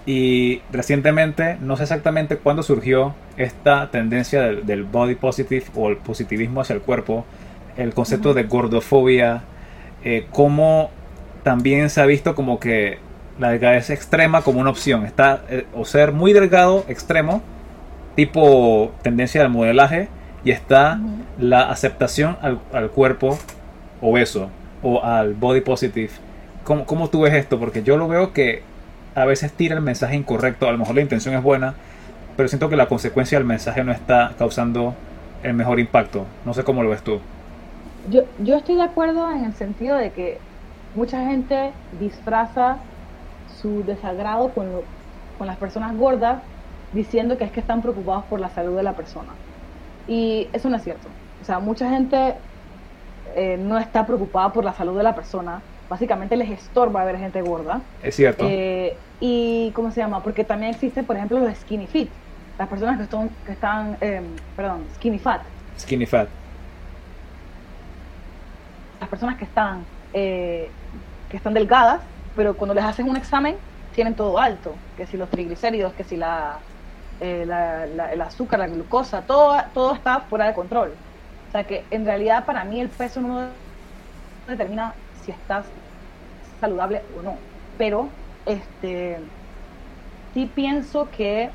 Speaker 1: Y recientemente, no sé exactamente cuándo surgió esta tendencia del, body positive o el positivismo hacia el cuerpo, el concepto de gordofobia, eh, cómo también se ha visto como que la delgadez extrema como una opción. Está eh, o ser muy delgado extremo, tipo tendencia del modelaje, y está la aceptación al, cuerpo obeso o al body positive. ¿Cómo, ¿Cómo tú ves esto? Porque yo lo veo que a veces tira el mensaje incorrecto, a lo mejor la intención es buena, pero siento que la consecuencia del mensaje no está causando el mejor impacto. No sé cómo lo ves tú.
Speaker 2: Yo, yo estoy de acuerdo en el sentido de que mucha gente disfraza su desagrado con, con las personas gordas diciendo que es que están preocupados por la salud de la persona. Y eso no es cierto. O sea, mucha gente eh, no está preocupada por la salud de la persona. Básicamente les estorba ver gente gorda.
Speaker 1: Es cierto.
Speaker 2: Eh, y, ¿cómo se llama? Porque también existe, por ejemplo, los skinny fit. Las personas que, están, que están em, perdón, skinny fat.
Speaker 1: Skinny fat.
Speaker 2: Las personas que están, eh, que están delgadas, pero cuando les hacen un examen tienen todo alto. Que si los triglicéridos, que si la, eh, el azúcar, la glucosa, todo, todo está fuera de control. O sea que en realidad para mí el peso no determina si estás saludable o no. Pero este sí pienso que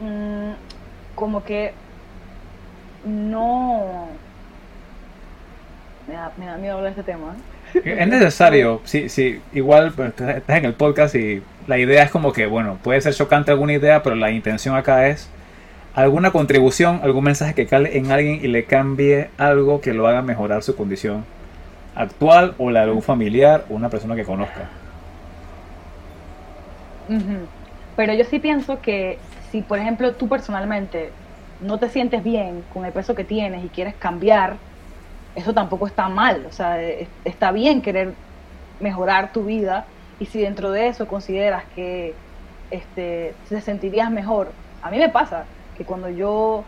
Speaker 2: mm, como que no me da, miedo hablar de este tema.
Speaker 1: Es necesario, sí, sí, igual pues, estás en el podcast y la idea es como que, bueno, puede ser chocante alguna idea, pero la intención acá es alguna contribución, algún mensaje que cale en alguien y le cambie algo que lo haga mejorar su condición actual o la de algún familiar o una persona que conozca.
Speaker 2: Pero yo sí pienso que si, por ejemplo, tú personalmente no te sientes bien con el peso que tienes y quieres cambiar, eso tampoco está mal. O sea, está bien querer mejorar tu vida y si dentro de eso consideras que este, te sentirías mejor. A mí me pasa que cuando yo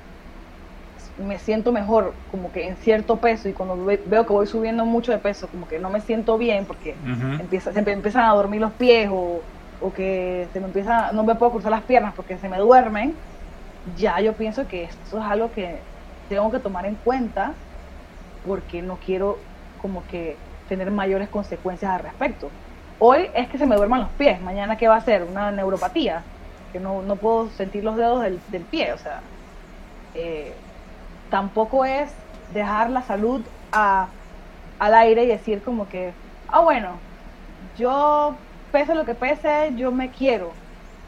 Speaker 2: me siento mejor como que en cierto peso y cuando veo que voy subiendo mucho de peso como que no me siento bien porque empieza, se me empiezan a dormir los pies o, o, que se me empieza no me puedo cruzar las piernas porque se me duermen ya yo pienso que esto es algo que tengo que tomar en cuenta porque no quiero como que tener mayores consecuencias al respecto. Hoy es que se me duerman los pies mañana qué va a ser una neuropatía que no, no puedo sentir los dedos del, del pie o sea eh, tampoco es dejar la salud a, al aire y decir como que, ah, bueno, yo pese lo que pese, yo me quiero.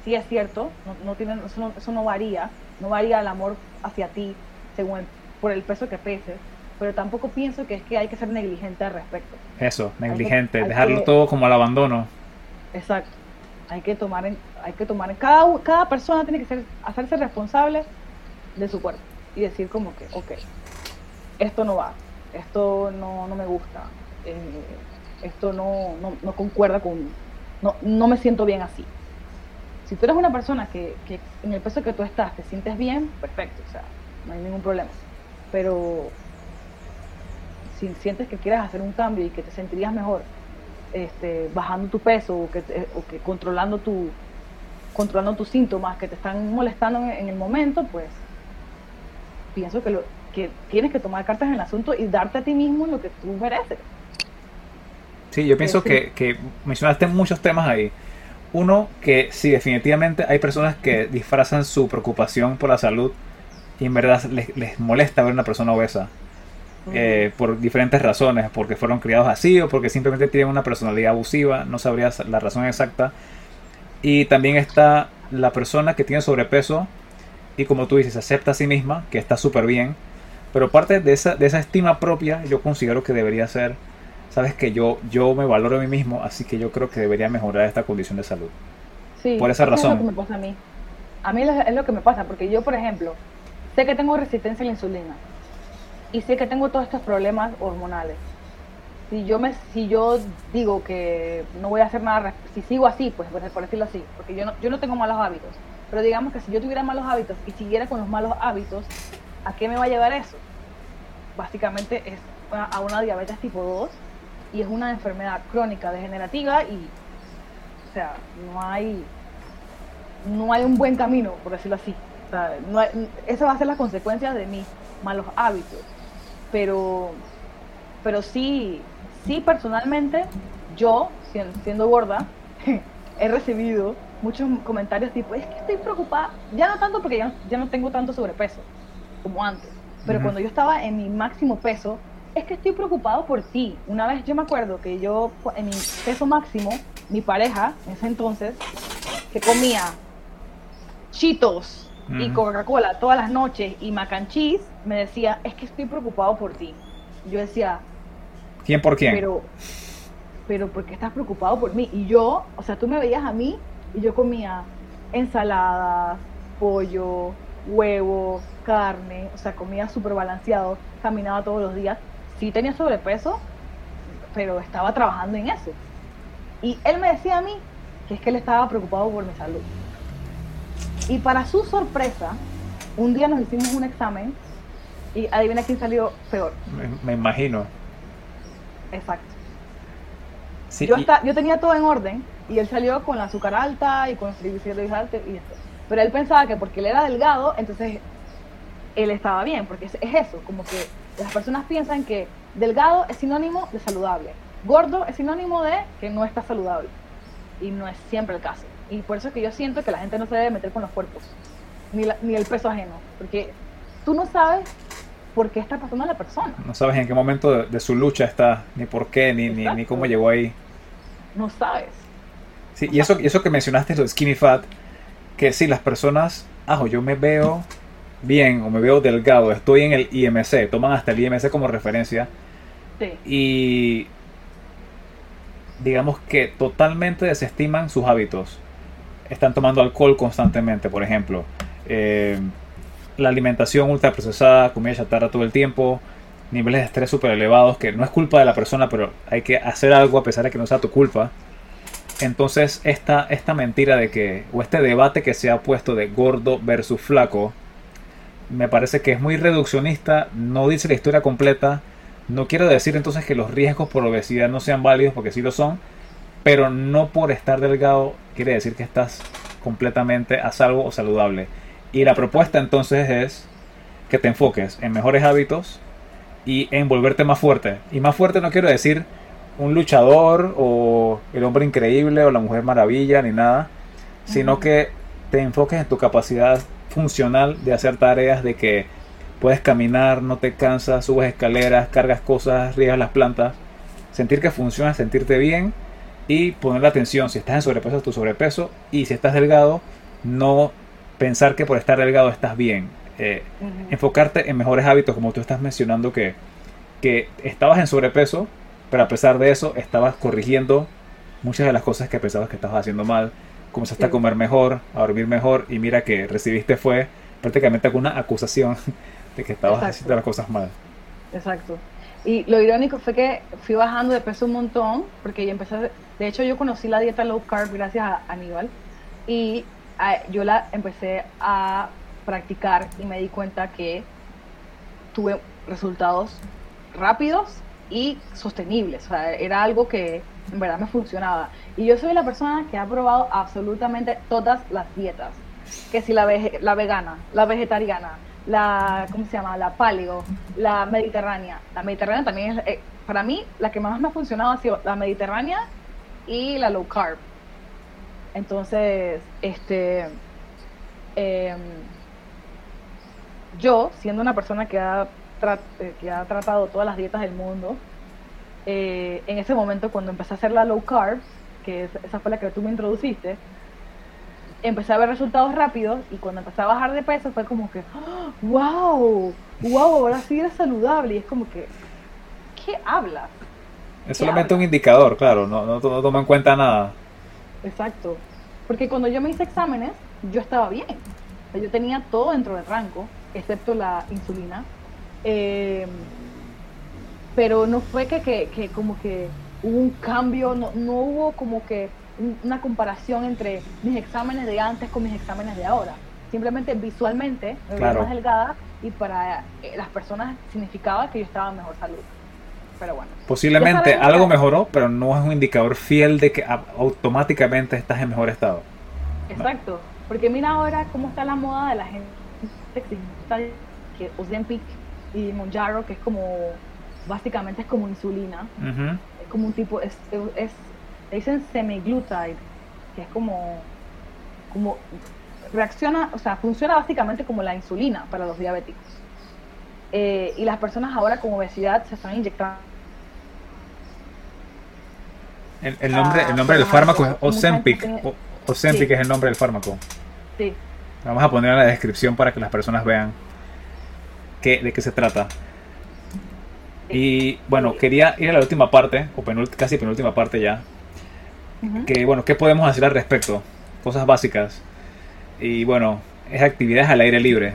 Speaker 2: Sí es cierto, no, no eso, no, eso, no, varía, no varía el amor hacia ti según por el peso que peses, pero tampoco pienso que es que hay que ser negligente al respecto.
Speaker 1: Eso, negligente, dejarlo todo como al abandono.
Speaker 2: Exacto. Hay que tomar en, hay que tomar en, cada, cada persona tiene que ser, hacerse responsable de su cuerpo y decir como que, ok, esto no va, esto no, no me gusta, eh, esto no, no, no, concuerda con, no, no me siento bien así. Si tú eres una persona que, que, en el peso que tú estás te sientes bien, perfecto, o sea, no hay ningún problema. Pero si sientes que quieres hacer un cambio y que te sentirías mejor este, bajando tu peso o que, o que controlando tu controlando tus síntomas que te están molestando en el momento, pues pienso que, lo, que tienes que tomar cartas en el asunto y darte a ti mismo lo que tú mereces.
Speaker 1: Sí, yo pienso que, que mencionaste muchos temas ahí. Uno, que sí, definitivamente hay personas que disfrazan su preocupación por la salud y en verdad les, les molesta ver una persona obesa. Eh, por diferentes razones, porque fueron criados así o porque simplemente tienen una personalidad abusiva, no sabría la razón exacta. Y también está la persona que tiene sobrepeso y como tú dices, acepta a sí misma, que está súper bien, pero parte de esa, de esa estima propia yo considero que debería ser, sabes que yo, yo me valoro a mí mismo, así que yo creo que debería mejorar esta condición de salud.
Speaker 2: Sí, por esa razón. Es lo que me pasa a mí. A mí es lo que me pasa, porque yo, por ejemplo, sé que tengo resistencia a la insulina y sé que tengo todos estos problemas hormonales. Si yo, me, si yo digo que no voy a hacer nada, si sigo así, pues por decirlo así, porque yo no, yo no tengo malos hábitos, pero digamos que si yo tuviera malos hábitos y siguiera con los malos hábitos, ¿a qué me va a llevar eso? Básicamente es a una diabetes tipo 2 y es una enfermedad crónica degenerativa y, o sea, no hay, no hay un buen camino, por decirlo así. Esa va a ser la consecuencia de mis malos hábitos. Pero, pero sí, sí, personalmente, yo, siendo gorda, (laughs) he recibido muchos comentarios tipo, es que estoy preocupada, ya no tanto porque ya, ya no tengo tanto sobrepeso como antes, pero cuando yo estaba en mi máximo peso, es que estoy preocupado por ti. Una vez yo me acuerdo que yo, en mi peso máximo, mi pareja, en ese entonces, que comía chitos y Coca-Cola todas las noches y mac and cheese, me decía, es que estoy preocupado por ti. Yo decía,
Speaker 1: ¿quién por quién?
Speaker 2: Pero, pero ¿por qué estás preocupado por mí? Y yo, o sea, tú me veías a mí y yo comía ensaladas, pollo, huevo, carne, o sea, comía súper balanceado, caminaba todos los días. Sí tenía sobrepeso, pero estaba trabajando en eso. Y él me decía a mí que es que él estaba preocupado por mi salud. Y para su sorpresa, un día nos hicimos un examen y adivina quién salió peor.
Speaker 1: Me, imagino.
Speaker 2: Exacto. yo, yo tenía todo en orden y él salió con la azúcar alta y con los triglicéridos altos y esto. Pero él pensaba que porque él era delgado, entonces él estaba bien, porque es, eso, como que las personas piensan que delgado es sinónimo de saludable, gordo es sinónimo de que no está saludable. Y no es siempre el caso. Y por eso es que yo siento que la gente no se debe meter con los cuerpos, ni, ni el peso ajeno, porque tú no sabes por qué está pasando la persona.
Speaker 1: No sabes en qué momento de, su lucha está, ni por qué, ni, ni, ni, cómo llegó ahí.
Speaker 2: No sabes.
Speaker 1: Sí, y eso, y eso que mencionaste, lo de skinny fat, que si las personas, ah, yo me veo bien o me veo delgado, estoy en el IMC, toman hasta el IMC como referencia. Sí. Y digamos que totalmente desestiman sus hábitos. Están tomando alcohol constantemente, por ejemplo. Eh, la alimentación ultraprocesada, comida chatarra todo el tiempo, niveles de estrés súper elevados, que no es culpa de la persona, pero hay que hacer algo a pesar de que no sea tu culpa. Entonces, esta, esta mentira de que, o este debate que se ha puesto de gordo versus flaco, me parece que es muy reduccionista, no dice la historia completa. No quiero decir entonces que los riesgos por obesidad no sean válidos, porque sí lo son, pero no por estar delgado quiere decir que estás completamente a salvo o saludable. Y la propuesta entonces es que te enfoques en mejores hábitos y en volverte más fuerte. Y más fuerte no quiero decir un luchador o el hombre increíble o la mujer maravilla ni nada, sino que te enfoques en tu capacidad funcional de hacer tareas de que puedes caminar, no te cansas, subes escaleras, cargas cosas, riegas las plantas, sentir que funciona, sentirte bien y poner la atención. Si estás en sobrepeso tu sobrepeso y si estás delgado no pensar que por estar delgado estás bien. Eh, enfocarte en mejores hábitos como tú estás mencionando que que estabas en sobrepeso pero a pesar de eso estabas corrigiendo muchas de las cosas que pensabas que estabas haciendo mal, comenzaste a comer mejor, a dormir mejor y mira que recibiste fue prácticamente alguna acusación (laughs) de que estabas haciendo las cosas mal.
Speaker 2: Exacto. Y lo irónico fue que fui bajando de peso un montón, porque yo empecé, de hecho yo conocí la dieta low carb gracias a Aníbal y yo la empecé a practicar y me di cuenta que tuve resultados rápidos y sostenibles. O sea, era algo que en verdad me funcionaba. Y yo soy la persona que ha probado absolutamente todas las dietas. Que si la, la vegana, la vegetariana, la, ¿cómo se llama? La paleo, la mediterránea. La mediterránea también es, eh, para mí, la que más me ha funcionado ha sido la mediterránea y la low carb. Entonces, este, em, yo, siendo una persona que ha que ha tratado todas las dietas del mundo, eh, en ese momento cuando empecé a hacer la low carb, que esa fue la que tú me introduciste, empecé a ver resultados rápidos y cuando empecé a bajar de peso fue como que, wow, wow, ahora sí eres saludable. Y es como que, ¿qué hablas?
Speaker 1: Es solamente un indicador, claro, no, no, no toma en cuenta nada.
Speaker 2: Exacto. Porque cuando yo me hice exámenes, yo estaba bien. Yo tenía todo dentro del rango, excepto la insulina. Eh, pero no fue que, que, como que hubo un cambio, no, no hubo como que una comparación entre mis exámenes de antes con mis exámenes de ahora. Simplemente visualmente me veía más delgada y para eh, las personas significaba que yo estaba en mejor salud. Pero bueno.
Speaker 1: Posiblemente algo mejoró, pero no es un indicador fiel de que automáticamente estás en mejor estado.
Speaker 2: Exacto Porque mira ahora cómo está la moda de la gente que Ozempic y Monjaro, que es como, básicamente es como insulina. Es como un tipo, es, es, le dicen semiglutide, que es como, como, reacciona, o sea, funciona básicamente como la insulina para los diabéticos. Eh, y las personas ahora con obesidad se están inyectando
Speaker 1: el, nombre, el nombre del fármaco es Ozempic. Ozempic es el nombre del fármaco.
Speaker 2: Sí.
Speaker 1: Vamos a poner en la descripción para que las personas vean qué, de qué se trata. Y bueno, quería ir a la última parte, o casi penúltima parte ya. Que bueno, ¿qué podemos hacer al respecto? Cosas básicas. Y bueno, es actividades al aire libre.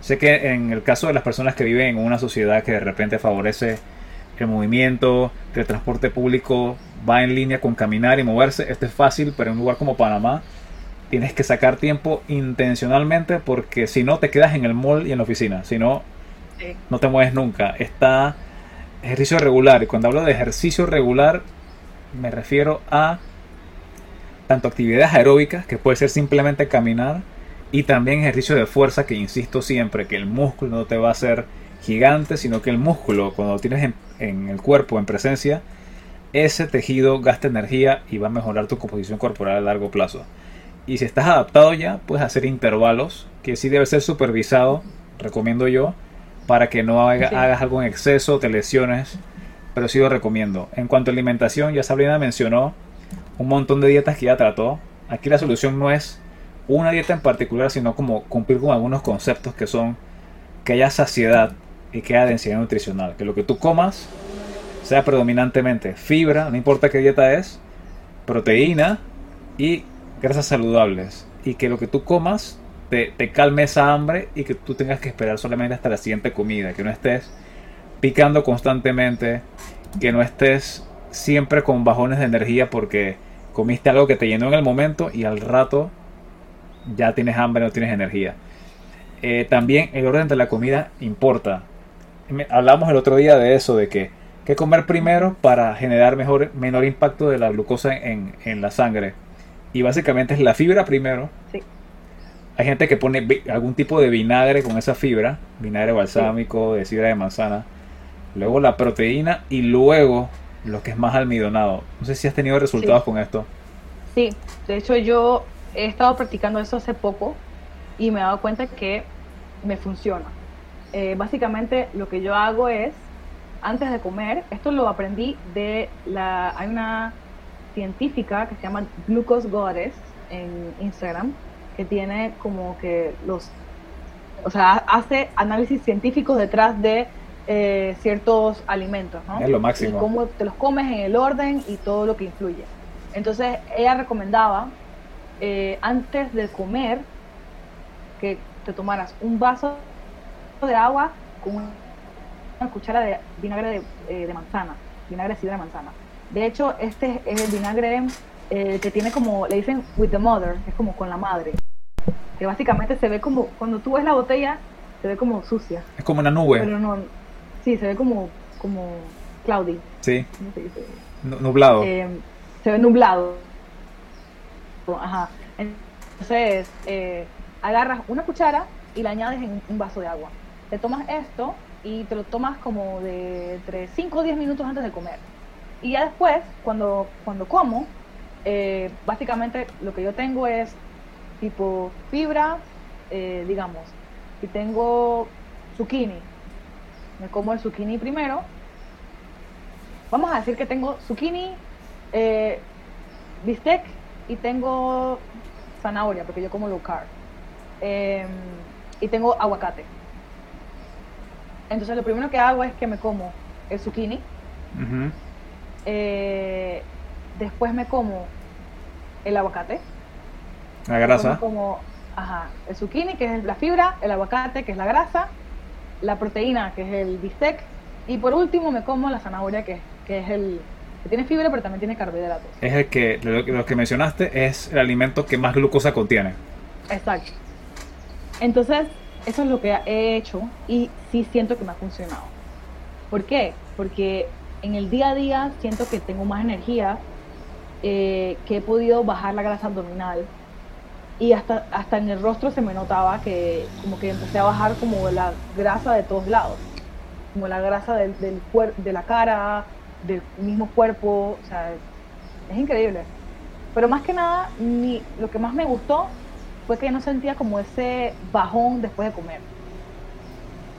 Speaker 1: Sé que en el caso de las personas que viven en una sociedad que de repente favorece el movimiento, que el transporte público va en línea con caminar y moverse. Esto es fácil, pero en un lugar como Panamá tienes que sacar tiempo intencionalmente porque si no te quedas en el mall y en la oficina. Si no, no te mueves nunca. Está ejercicio regular. Y cuando hablo de ejercicio regular, me refiero a tanto actividades aeróbicas, que puede ser simplemente caminar, y también ejercicio de fuerza, que insisto siempre, que el músculo no te va a hacer gigante, sino que el músculo, cuando lo tienes en, en el cuerpo, en presencia, ese tejido gasta energía y va a mejorar tu composición corporal a largo plazo. Y si estás adaptado ya, puedes hacer intervalos, que sí debe ser supervisado, recomiendo yo, para que no hagas algo en exceso, te lesiones, pero sí lo recomiendo. En cuanto a alimentación, ya Sabrina mencionó un montón de dietas que ya trató. Aquí la solución no es una dieta en particular, sino como cumplir con algunos conceptos que son que haya saciedad y que haya densidad nutricional. Que lo que tú comas sea predominantemente fibra, no importa qué dieta es, proteína y grasas saludables. Y que lo que tú comas te, calme esa hambre y que tú tengas que esperar solamente hasta la siguiente comida. Que no estés picando constantemente, que no estés siempre con bajones de energía porque comiste algo que te llenó en el momento y al rato ya tienes hambre, no tienes energía. Eh, también el orden de la comida importa. Hablamos el otro día de eso, de que que comer primero para generar mejor, menor impacto de la glucosa en, la sangre. Y básicamente es la fibra primero. Hay gente que pone algún tipo de vinagre con esa fibra, vinagre balsámico, de sidra de manzana. Luego la proteína y luego lo que es más almidonado. No sé si has tenido resultados con esto.
Speaker 2: Sí, de hecho yo he estado practicando eso hace poco y me he dado cuenta que me funciona. Eh, básicamente lo que yo hago es antes de comer, esto lo aprendí de la, hay una científica que se llama Glucose Goddess en Instagram, que tiene como que los, o sea, hace análisis científicos detrás de eh, ciertos alimentos, ¿no?
Speaker 1: Es lo máximo.
Speaker 2: Y cómo te los comes en el orden y todo lo que influye. Entonces, ella recomendaba, eh, antes de comer, que te tomaras un vaso de agua con un una cuchara de vinagre eh, de, manzana, vinagre de sidra de manzana. De hecho, este es el vinagre eh, que tiene como, le dicen with the mother, es como con la madre. Que básicamente se ve como, cuando tú ves la botella, se ve como sucia.
Speaker 1: Es como una nube.
Speaker 2: Pero no, sí, se ve como, como cloudy.
Speaker 1: Sí. Nublado.
Speaker 2: Eh, se ve nublado. Ajá. Entonces, agarras una cuchara y la añades en un vaso de agua. Te tomas esto y te lo tomas como de entre 5 o 10 minutos antes de comer. Y ya después, cuando, cuando como, eh, básicamente lo que yo tengo es tipo fibra, eh, digamos, si tengo zucchini, me como el zucchini primero. Vamos a decir que tengo zucchini, eh, bistec y tengo zanahoria, porque yo como low carb. Em, y tengo aguacate. Entonces lo primero que hago es que me como el zucchini. Eh, después me como el aguacate.
Speaker 1: La grasa.
Speaker 2: como, ajá, el zucchini, que es la fibra, el aguacate, que es la grasa, la proteína, que es el bistec, y por último me como la zanahoria, que, que es el que tiene fibra, pero también tiene carbohidratos.
Speaker 1: Es el que, lo que mencionaste, es el alimento que más glucosa contiene.
Speaker 2: Exacto. Entonces, eso es lo que he hecho y sí siento que me ha funcionado. ¿Por qué? Porque en el día a día siento que tengo más energía, eh, que he podido bajar la grasa abdominal y hasta, hasta en el rostro se me notaba que como que empecé a bajar como la grasa de todos lados, como la grasa del, del de la cara, del mismo cuerpo, o sea, es, increíble. Pero más que nada, ni, lo que más me gustó fue que no sentía como ese bajón después de comer.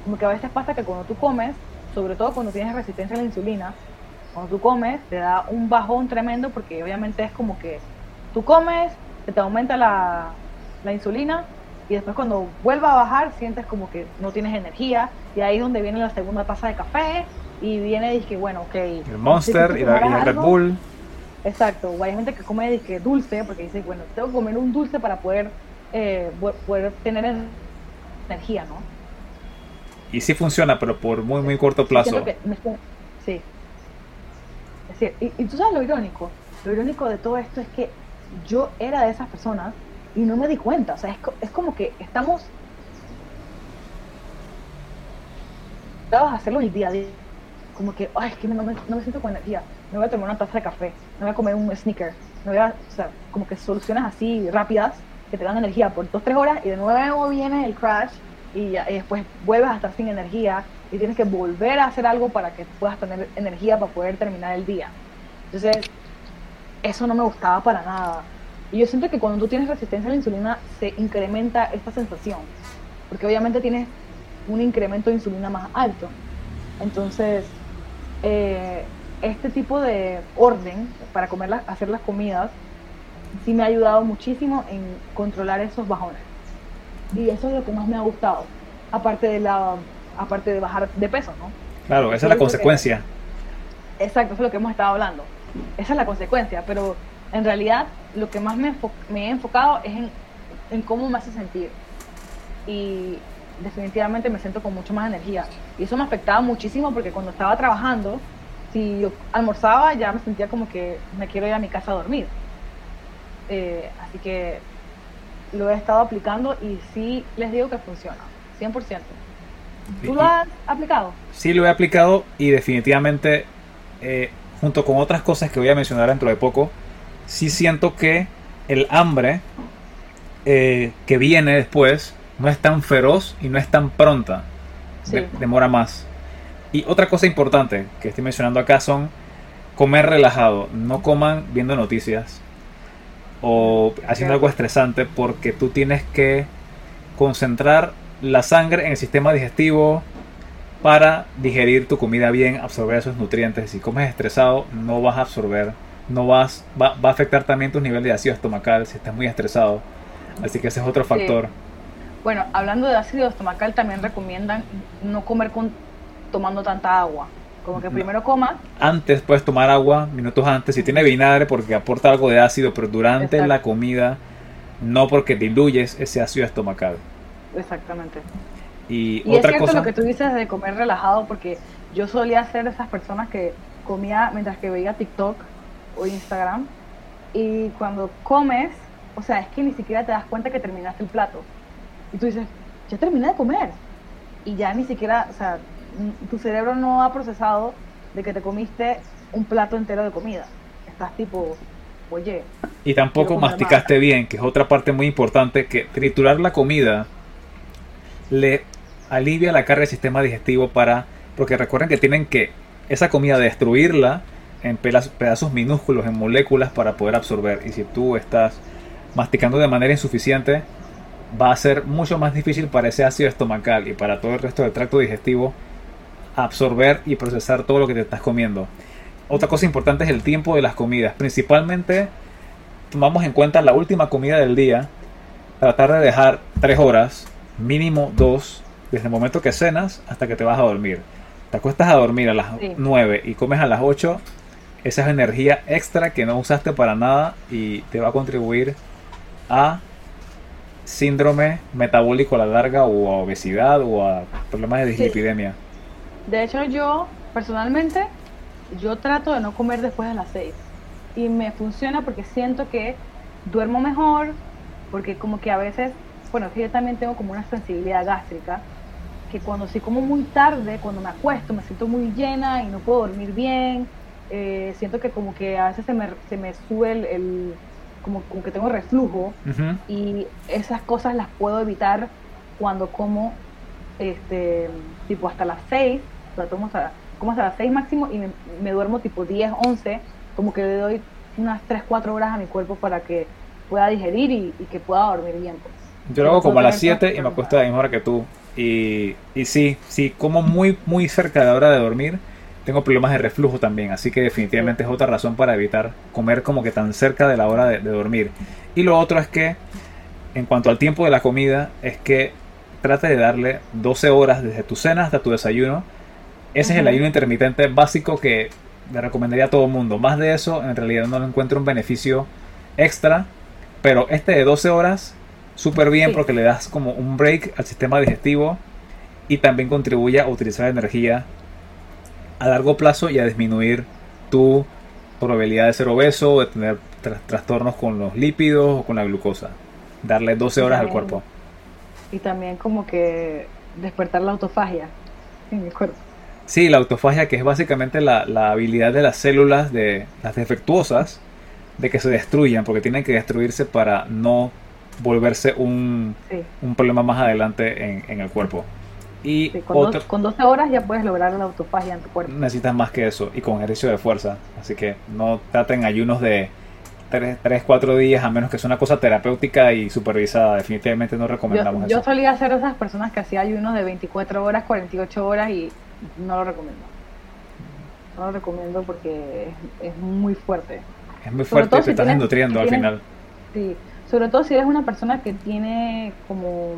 Speaker 2: Como que a veces pasa que cuando tú comes, sobre todo cuando tienes resistencia a la insulina, cuando tú comes te da un bajón tremendo porque obviamente es como que tú comes, se te aumenta la, la insulina y después cuando vuelva a bajar sientes como que no tienes energía y ahí es donde viene la segunda taza de café y viene y dice bueno, ok.
Speaker 1: El Monster y, la, Red Bull.
Speaker 2: Exacto, hay gente que come disque dulce porque dice, bueno, tengo que comer un dulce para poder, eh, poder tener energía, ¿no?
Speaker 1: Y sí funciona, pero por muy, muy corto plazo.
Speaker 2: sí. Es decir, y, y tú sabes lo irónico, lo irónico de todo esto es que yo era de esas personas y no me di cuenta. O sea, es, es como que estamos a hacerlo el día a día. Como que, ay, es que no me, no me siento con energía. Me voy a tomar una taza de café, me voy a comer un sneaker, me voy a, o sea, como que soluciones así rápidas que te dan energía por dos, tres horas y de nuevo viene el crash y, y después vuelves a estar sin energía y tienes que volver a hacer algo para que puedas tener energía para poder terminar el día. Entonces, eso no me gustaba para nada. Y yo siento que cuando tú tienes resistencia a la insulina se incrementa esta sensación, porque obviamente tienes un incremento de insulina más alto. Entonces, eh, este tipo de orden para comer hacer las comidas sí me ha ayudado muchísimo en controlar esos bajones. Y eso es lo que más me ha gustado, aparte de la aparte de bajar de peso, ¿no?
Speaker 1: Claro, esa es la consecuencia.
Speaker 2: exacto, eso es lo que hemos estado hablando. Esa es la consecuencia, pero en realidad lo que más me, he enfocado es en, cómo me hace sentir. Y definitivamente me siento con mucho más energía. Y eso me afectaba muchísimo porque cuando estaba trabajando, si yo almorzaba ya me sentía como que me quiero ir a mi casa a dormir. Eh, así que lo he estado aplicando y sí les digo que funciona, 100%. ¿Tú lo has aplicado?
Speaker 1: Sí, lo he aplicado y definitivamente, eh, junto con otras cosas que voy a mencionar dentro de poco, sí siento que el hambre eh, que viene después no es tan feroz y no es tan pronta. demora más. Y otra cosa importante que estoy mencionando acá son comer relajado. No coman viendo noticias o haciendo algo estresante porque tú tienes que concentrar la sangre en el sistema digestivo para digerir tu comida bien, absorber esos nutrientes. Si comes estresado, no vas a absorber no vas, va, va, a afectar también tu nivel de ácido estomacal si estás muy estresado. Así que ese es otro factor.
Speaker 2: Bueno, hablando de ácido estomacal, también recomiendan no comer con, tomando tanta agua. Como que primero coma.
Speaker 1: Antes puedes tomar agua, minutos antes. Si tiene vinagre, porque aporta algo de ácido, pero durante la comida, no porque diluyes ese ácido estomacal.
Speaker 2: Exactamente.
Speaker 1: Y,
Speaker 2: y otra es cierto cosa... lo que tú dices de comer relajado, porque yo solía ser de esas personas que comía mientras que veía TikTok o Instagram y cuando comes, o sea, es que ni siquiera te das cuenta que terminaste el plato. Y tú dices, ya terminé de comer. Y ya ni siquiera, o sea, tu cerebro no ha procesado de que te comiste un plato entero de comida. Estás tipo, oye.
Speaker 1: Y tampoco masticaste bien, que es otra parte muy importante, que triturar la comida le alivia la carga del sistema digestivo para, porque recuerden que tienen que esa comida destruirla en pedazos minúsculos, en moléculas para poder absorber. Y si tú estás masticando de manera insuficiente, va a ser mucho más difícil para ese ácido estomacal y para todo el resto del tracto digestivo absorber y procesar todo lo que te estás comiendo. Otra cosa importante es el tiempo de las comidas. Principalmente tomamos en cuenta la última comida del día. Tratar de dejar 3 horas, mínimo 2, desde el momento que cenas hasta que te vas a dormir. Te acuestas a dormir a las 9 y comes a las 8, esa es energía extra que no usaste para nada y te va a contribuir a síndrome metabólico a la larga o a obesidad o a problemas de dislipidemia.
Speaker 2: De hecho yo personalmente yo trato de no comer después de las 6 y me funciona porque siento que duermo mejor, porque como que a veces, bueno, que yo también tengo como una sensibilidad gástrica, que cuando sí como muy tarde, cuando me acuesto, me siento muy llena y no puedo dormir bien, eh, siento que como que a veces se me, se me sube el, como, como que tengo reflujo y esas cosas las puedo evitar cuando como este tipo hasta las 6, o sea, tomo hasta, como hasta las 6 máximo y me, duermo tipo 10, 11, como que le doy unas 3, 4 horas a mi cuerpo para que pueda digerir y, que pueda dormir bien. Pues.
Speaker 1: Yo lo hago como a las 7 y me acuesto a la misma hora que tú. Y, y sí, sí, como muy, muy cerca de la hora de dormir, tengo problemas de reflujo también, así que definitivamente es otra razón para evitar comer como que tan cerca de la hora de, dormir. Y lo otro es que, en cuanto al tiempo de la comida, es que trate de darle 12 horas desde tu cena hasta tu desayuno. Ese es el ayuno intermitente básico que le recomendaría a todo el mundo. Más de eso, en realidad no le encuentro un beneficio extra. Pero este de 12 horas, súper bien porque le das como un break al sistema digestivo y también contribuye a utilizar energía a largo plazo y a disminuir tu probabilidad de ser obeso o de tener trastornos con los lípidos o con la glucosa. Darle 12 horas al cuerpo.
Speaker 2: Y también como que despertar la autofagia en el cuerpo.
Speaker 1: Sí, la autofagia que es básicamente la, habilidad de las células de las defectuosas de que se destruyan, porque tienen que destruirse para no volverse un, un problema más adelante en, en el cuerpo. Y
Speaker 2: con, con, 12 horas ya puedes lograr la autofagia en tu cuerpo.
Speaker 1: Necesitas más que eso y con ejercicio de fuerza. Así que no traten ayunos de 3, 4 días, a menos que sea una cosa terapéutica y supervisada. Definitivamente no recomendamos
Speaker 2: yo, eso. Yo solía ser esas personas que hacía ayunos de 24 horas, 48 horas y no lo recomiendo. No lo recomiendo porque es, muy fuerte.
Speaker 1: Es muy fuerte y te estás nutriendo al final.
Speaker 2: Sí, sobre todo si eres una persona que tiene como.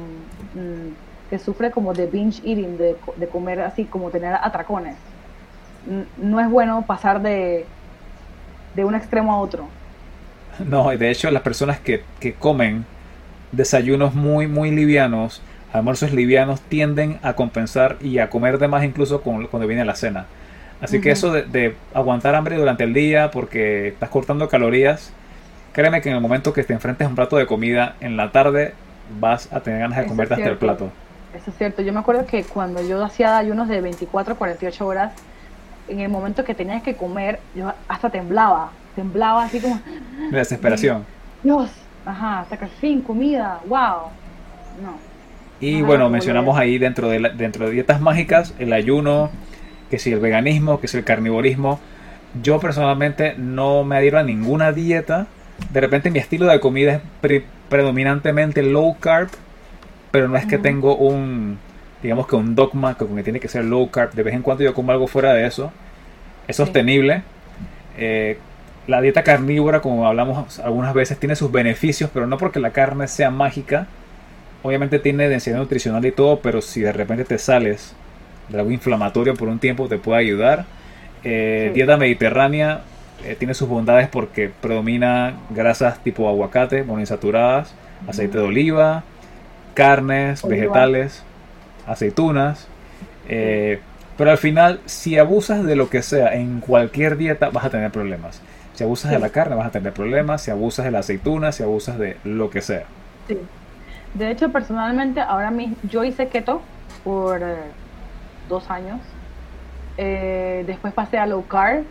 Speaker 2: Mm, que sufre como de binge eating, de, de comer así, como tener atracones. No es bueno pasar de, de un extremo a otro. (laughs)
Speaker 1: No, y de hecho las personas que, que comen desayunos muy, muy livianos, almuerzos livianos, tienden a compensar y a comer de más incluso cuando viene la cena. Así que eso de, de, aguantar hambre durante el día porque estás cortando calorías, créeme que en el momento que te enfrentes a un plato de comida en la tarde vas a tener ganas de comerte hasta el plato.
Speaker 2: Eso es cierto. Yo me acuerdo que cuando yo hacía ayunos de 24 48 horas, en el momento que tenías que comer, yo hasta temblaba. Temblaba así como.
Speaker 1: De desesperación. (gasps)
Speaker 2: Dios, ajá, hasta que fin, comida, wow. No.
Speaker 1: Y bueno, mencionamos ahí dentro de, dentro de dietas mágicas el ayuno, que si el veganismo, que si el carnivorismo. Yo personalmente no me adhiero a ninguna dieta. De repente mi estilo de comida es predominantemente low carb pero no es que tengo un, digamos que un dogma que, que tiene que ser low carb. De vez en cuando yo como algo fuera de eso. Es sostenible. Eh, la dieta carnívora, como hablamos algunas veces, tiene sus beneficios, pero no porque la carne sea mágica. Obviamente tiene densidad nutricional y todo, pero si de repente te sales de algo inflamatorio por un tiempo, te puede ayudar. Eh, dieta mediterránea eh, tiene sus bondades porque predomina grasas tipo aguacate, monoinsaturadas, aceite de oliva, carnes, vegetales, aceitunas. Eh, pero al final, si abusas de lo que sea en cualquier dieta, vas a tener problemas. Si abusas de la carne, vas a tener problemas. Si abusas de la aceituna, si abusas de lo que sea.
Speaker 2: Sí. De hecho, personalmente, ahora mismo, yo hice keto por eh, dos años. Eh, después pasé a low carb.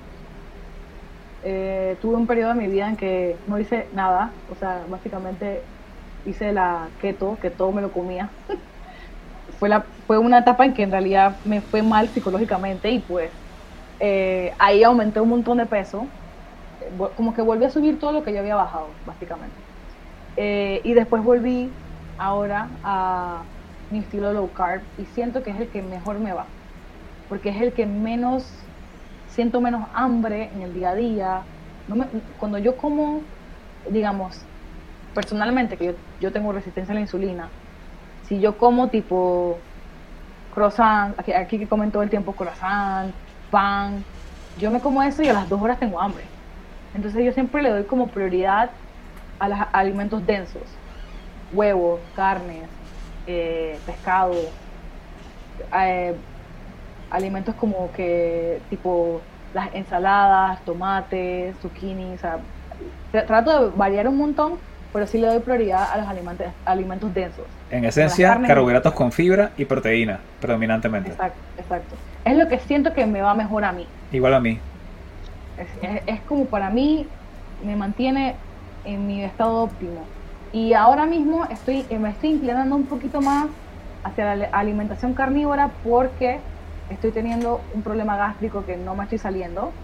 Speaker 2: Tuve un periodo de mi vida en que no hice nada. O sea, básicamente hice la keto, que todo me lo comía. (laughs) fue, la, fue una etapa en que en realidad me fue mal psicológicamente y pues eh, ahí aumenté un montón de peso. Como que volví a subir todo lo que yo había bajado, básicamente. Eh, y después volví ahora a mi estilo low carb y siento que es el que mejor me va. Porque es el que menos, siento menos hambre en el día a día. cuando yo como, digamos, personalmente, que yo, tengo resistencia a la insulina, si yo como tipo croissant, aquí, que comen todo el tiempo croissant, pan, yo me como eso y a las dos horas tengo hambre. Entonces yo siempre le doy como prioridad a los alimentos densos, huevos, carnes, eh, pescado, eh, alimentos como que tipo las ensaladas, tomates, zucchini, o sea, trato de variar un montón pero sí le doy prioridad a los alimentos, alimentos densos.
Speaker 1: En esencia, carbohidratos con fibra y proteína, predominantemente.
Speaker 2: Exacto, exacto. Es lo que siento que me va mejor a mí.
Speaker 1: Igual a mí.
Speaker 2: Es, como para mí, me mantiene en mi estado óptimo. Y ahora mismo estoy, me estoy inclinando un poquito más hacia la alimentación carnívora porque estoy teniendo un problema gástrico que no me estoy saliendo.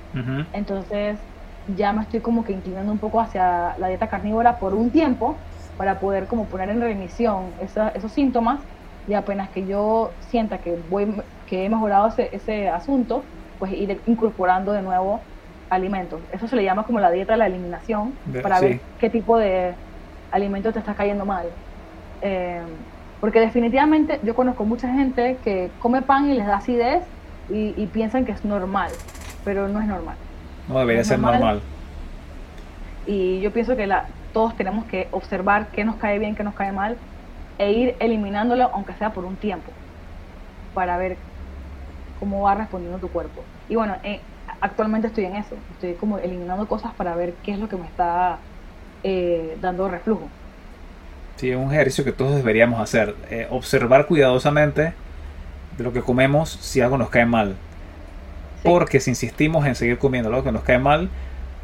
Speaker 2: Entonces ya me estoy como que inclinando un poco hacia la dieta carnívora por un tiempo para poder como poner en remisión esos síntomas y apenas que yo sienta que voy que he mejorado ese, ese asunto, pues ir incorporando de nuevo alimentos. Eso se le llama como la dieta de la eliminación para ver qué tipo de alimentos te está cayendo mal. Eh, porque definitivamente yo conozco mucha gente que come pan y les da acidez y, piensan que es normal, pero no es normal.
Speaker 1: No debería ser normal.
Speaker 2: Y yo pienso que la, todos tenemos que observar qué nos cae bien, qué nos cae mal, e ir eliminándolo, aunque sea por un tiempo, para ver cómo va respondiendo tu cuerpo. Y bueno, eh, actualmente estoy en eso, estoy como eliminando cosas para ver qué es lo que me está eh, dando reflujo.
Speaker 1: Sí, es un ejercicio que todos deberíamos hacer, eh, observar cuidadosamente de lo que comemos si algo nos cae mal. Porque si insistimos en seguir comiendo lo que nos cae mal,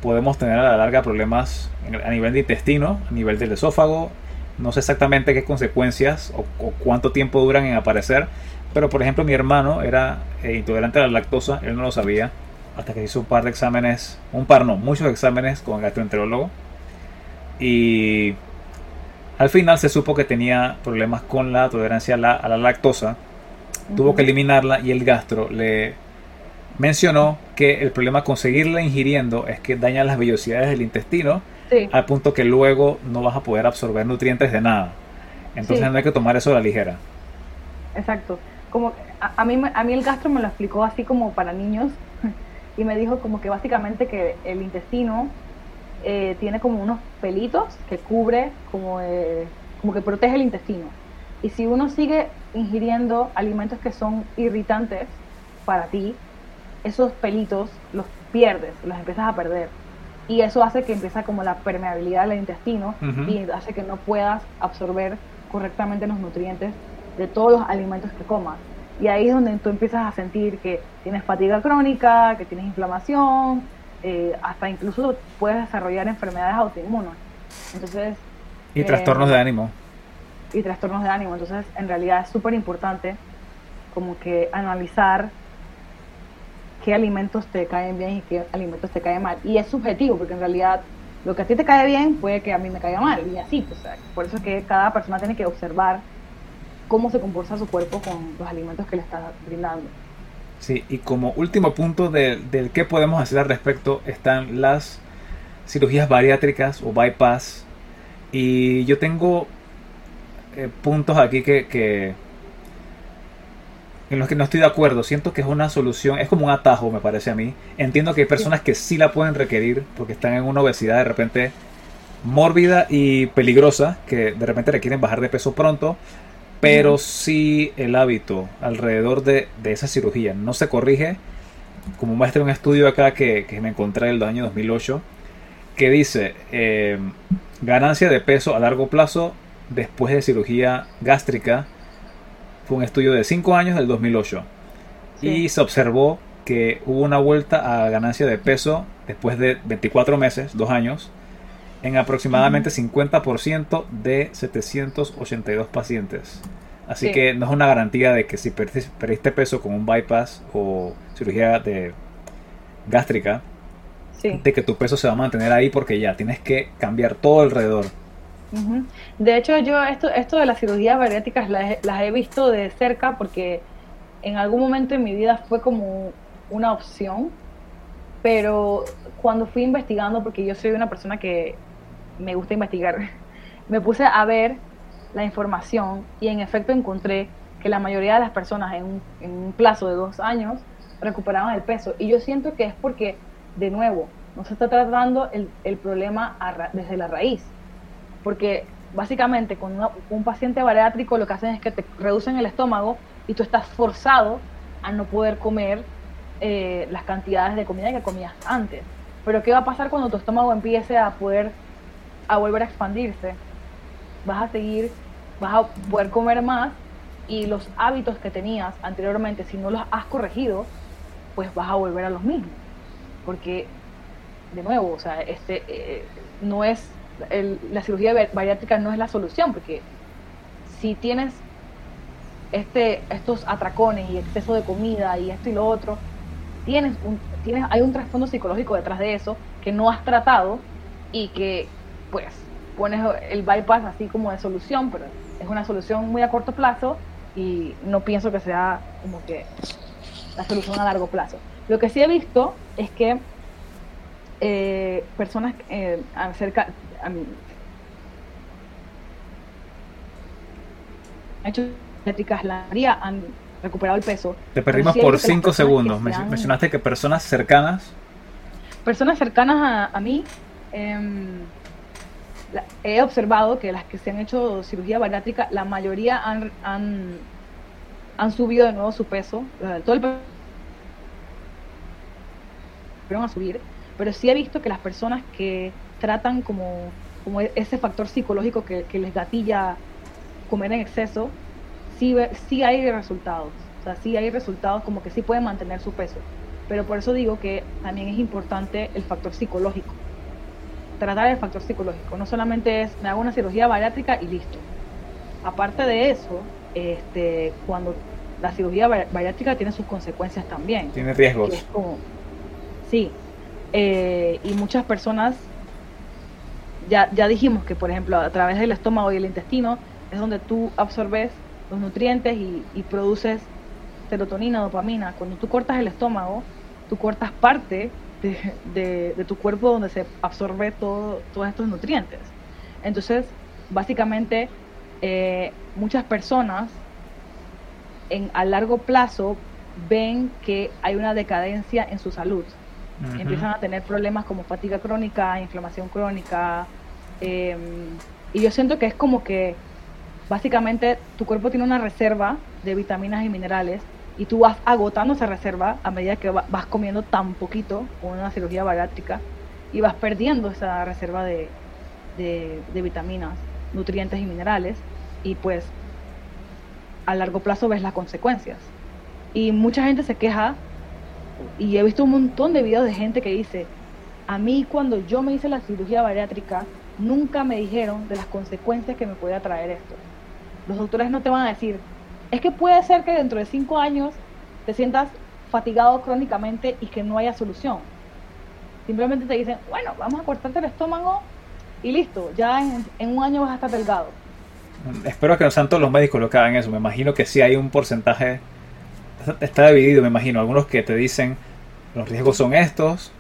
Speaker 1: podemos tener a la larga problemas a nivel de intestino, a nivel del esófago. No sé exactamente qué consecuencias o, cuánto tiempo duran en aparecer, pero por ejemplo mi hermano era eh, intolerante a la lactosa, él no lo sabía, hasta que hizo un par de exámenes, un par no, muchos exámenes con el gastroenterólogo. Y al final se supo que tenía problemas con la tolerancia a la, lactosa. Tuvo que eliminarla y el gastro le mencionó que el problema con seguirla ingiriendo es que daña las vellosidades del intestino al punto que luego no vas a poder absorber nutrientes de nada. Entonces no hay que tomar eso a la ligera.
Speaker 2: Exacto. Como a, mí, a mí el gastro me lo explicó así como para niños (laughs) y me dijo como que básicamente que el intestino eh, tiene como unos pelitos que cubre como, eh, como que protege el intestino. Y si uno sigue ingiriendo alimentos que son irritantes para ti, esos pelitos los pierdes, los empiezas a perder. Y eso hace que empieza como la permeabilidad del intestino y hace que no puedas absorber correctamente los nutrientes de todos los alimentos que comas. Y ahí es donde tú empiezas a sentir que tienes fatiga crónica, que tienes inflamación, eh, hasta incluso puedes desarrollar enfermedades autoinmunes. Entonces...
Speaker 1: Y trastornos de eh, ánimo.
Speaker 2: Y trastornos de ánimo. Entonces, en realidad es súper importante como que analizar qué alimentos te caen bien y qué alimentos te caen mal. Y es subjetivo, porque en realidad lo que a ti te cae bien puede que a mí me caiga mal, y así. Pues, por eso es que cada persona tiene que observar cómo se comporta su cuerpo con los alimentos que le está brindando.
Speaker 1: Sí, y como último punto del de qué podemos hacer al respecto están las cirugías bariátricas o bypass. Y yo tengo eh, puntos aquí que, en los que no estoy de acuerdo. Siento que es una solución, es como un atajo, me parece a mí. Entiendo que hay personas que sí la pueden requerir porque están en una obesidad de repente mórbida y peligrosa, que de repente requieren bajar de peso pronto. Pero si el hábito alrededor de, esa cirugía no se corrige, como muestra un estudio acá que, me encontré del año 2008, que dice eh, ganancia de peso a largo plazo después de cirugía gástrica. Fue un estudio de 5 años del 2008. Y se observó que hubo una vuelta a ganancia de peso después de 24 meses, 2 años, en aproximadamente 50% de 782 pacientes. Así que no es una garantía de que si perdiste, peso con un bypass o cirugía de gástrica, de que tu peso se va a mantener ahí porque ya tienes que cambiar todo alrededor.
Speaker 2: De hecho, yo esto, esto de las cirugías bariátricas las, las he visto de cerca porque en algún momento en mi vida fue como una opción, pero cuando fui investigando, porque yo soy una persona que me gusta investigar, (laughs) me puse a ver la información y en efecto encontré que la mayoría de las personas en un, plazo de dos años recuperaban el peso. Y yo siento que es porque, de nuevo, no se está tratando el, problema desde la raíz. Porque básicamente con un paciente bariátrico lo que hacen es que te reducen el estómago y tú estás forzado a no poder comer eh, las cantidades de comida que comías antes. Pero ¿qué va a pasar cuando tu estómago empiece a poder a volver a expandirse, vas a seguir, vas a poder comer más y los hábitos que tenías anteriormente, si no los has corregido, pues vas a volver a los mismos. Porque, de nuevo, o sea, este, eh, no es la cirugía bariátrica no es la solución, porque si tienes este, estos atracones y exceso de comida y esto y lo otro, tienes un, tienes, hay un trasfondo psicológico detrás de eso que no has tratado y que pues pones el bypass así como de solución, pero es una solución muy a corto plazo y no pienso que sea como que la solución a largo plazo. Lo que sí he visto es que eh, personas eh, acerca a mí, hecho métricas la mayoría han recuperado el peso.
Speaker 1: Te perdimos por 5 segundos. Mencionaste que personas cercanas.
Speaker 2: Personas cercanas a, mí. Em, he observado que las que se han hecho cirugía bariátrica, la mayoría han, han, han subido de nuevo su peso. Todo el a subir, pero sí he visto que las personas que tratan como, como e-, ese factor psicológico que, que les gatilla comer en exceso, sí, sí hay resultados. O sea, sí hay resultados como que sí pueden mantener su peso. Pero por eso digo que también es importante el factor psicológico. Tratar el factor psicológico. No solamente es me hago una cirugía bariátrica y listo. Aparte de eso, este, cuando la cirugía bariátrica tiene sus consecuencias también.
Speaker 1: Tiene riesgos.
Speaker 2: sí. Eh, y muchas personas, ya, ya dijimos que, por ejemplo, a través del estómago y el intestino es donde tú absorbes los nutrientes y, produces serotonina, dopamina. Cuando tú cortas el estómago, tú cortas parte de, tu cuerpo donde se absorbe todo, todos estos nutrientes. Entonces, básicamente, eh, muchas personas en, a largo plazo ven que hay una decadencia en su salud. Empiezan a tener problemas como fatiga crónica, inflamación crónica. Em, y yo siento que es como que básicamente tu cuerpo tiene una reserva de vitaminas y minerales y tú vas agotando esa reserva a medida que vas comiendo tan poquito con una cirugía bariátrica y vas perdiendo esa reserva de, de, vitaminas, nutrientes y minerales y pues a largo plazo ves las consecuencias. Y mucha gente se queja y he visto un montón de videos de gente que dice, a mí cuando yo me hice la cirugía bariátrica, nunca me dijeron de las consecuencias que me podía traer esto. Los doctores no te van a decir, es que puede ser que dentro de cinco años te sientas fatigado crónicamente y que no haya solución. Simplemente te dicen, bueno, vamos a cortarte el estómago y listo, ya en, un año vas a estar delgado.
Speaker 1: Espero que no sean todos los médicos los que hagan eso. Me imagino que sí hay un porcentaje, está dividido, me imagino. Algunos que te dicen, los riesgos son estos,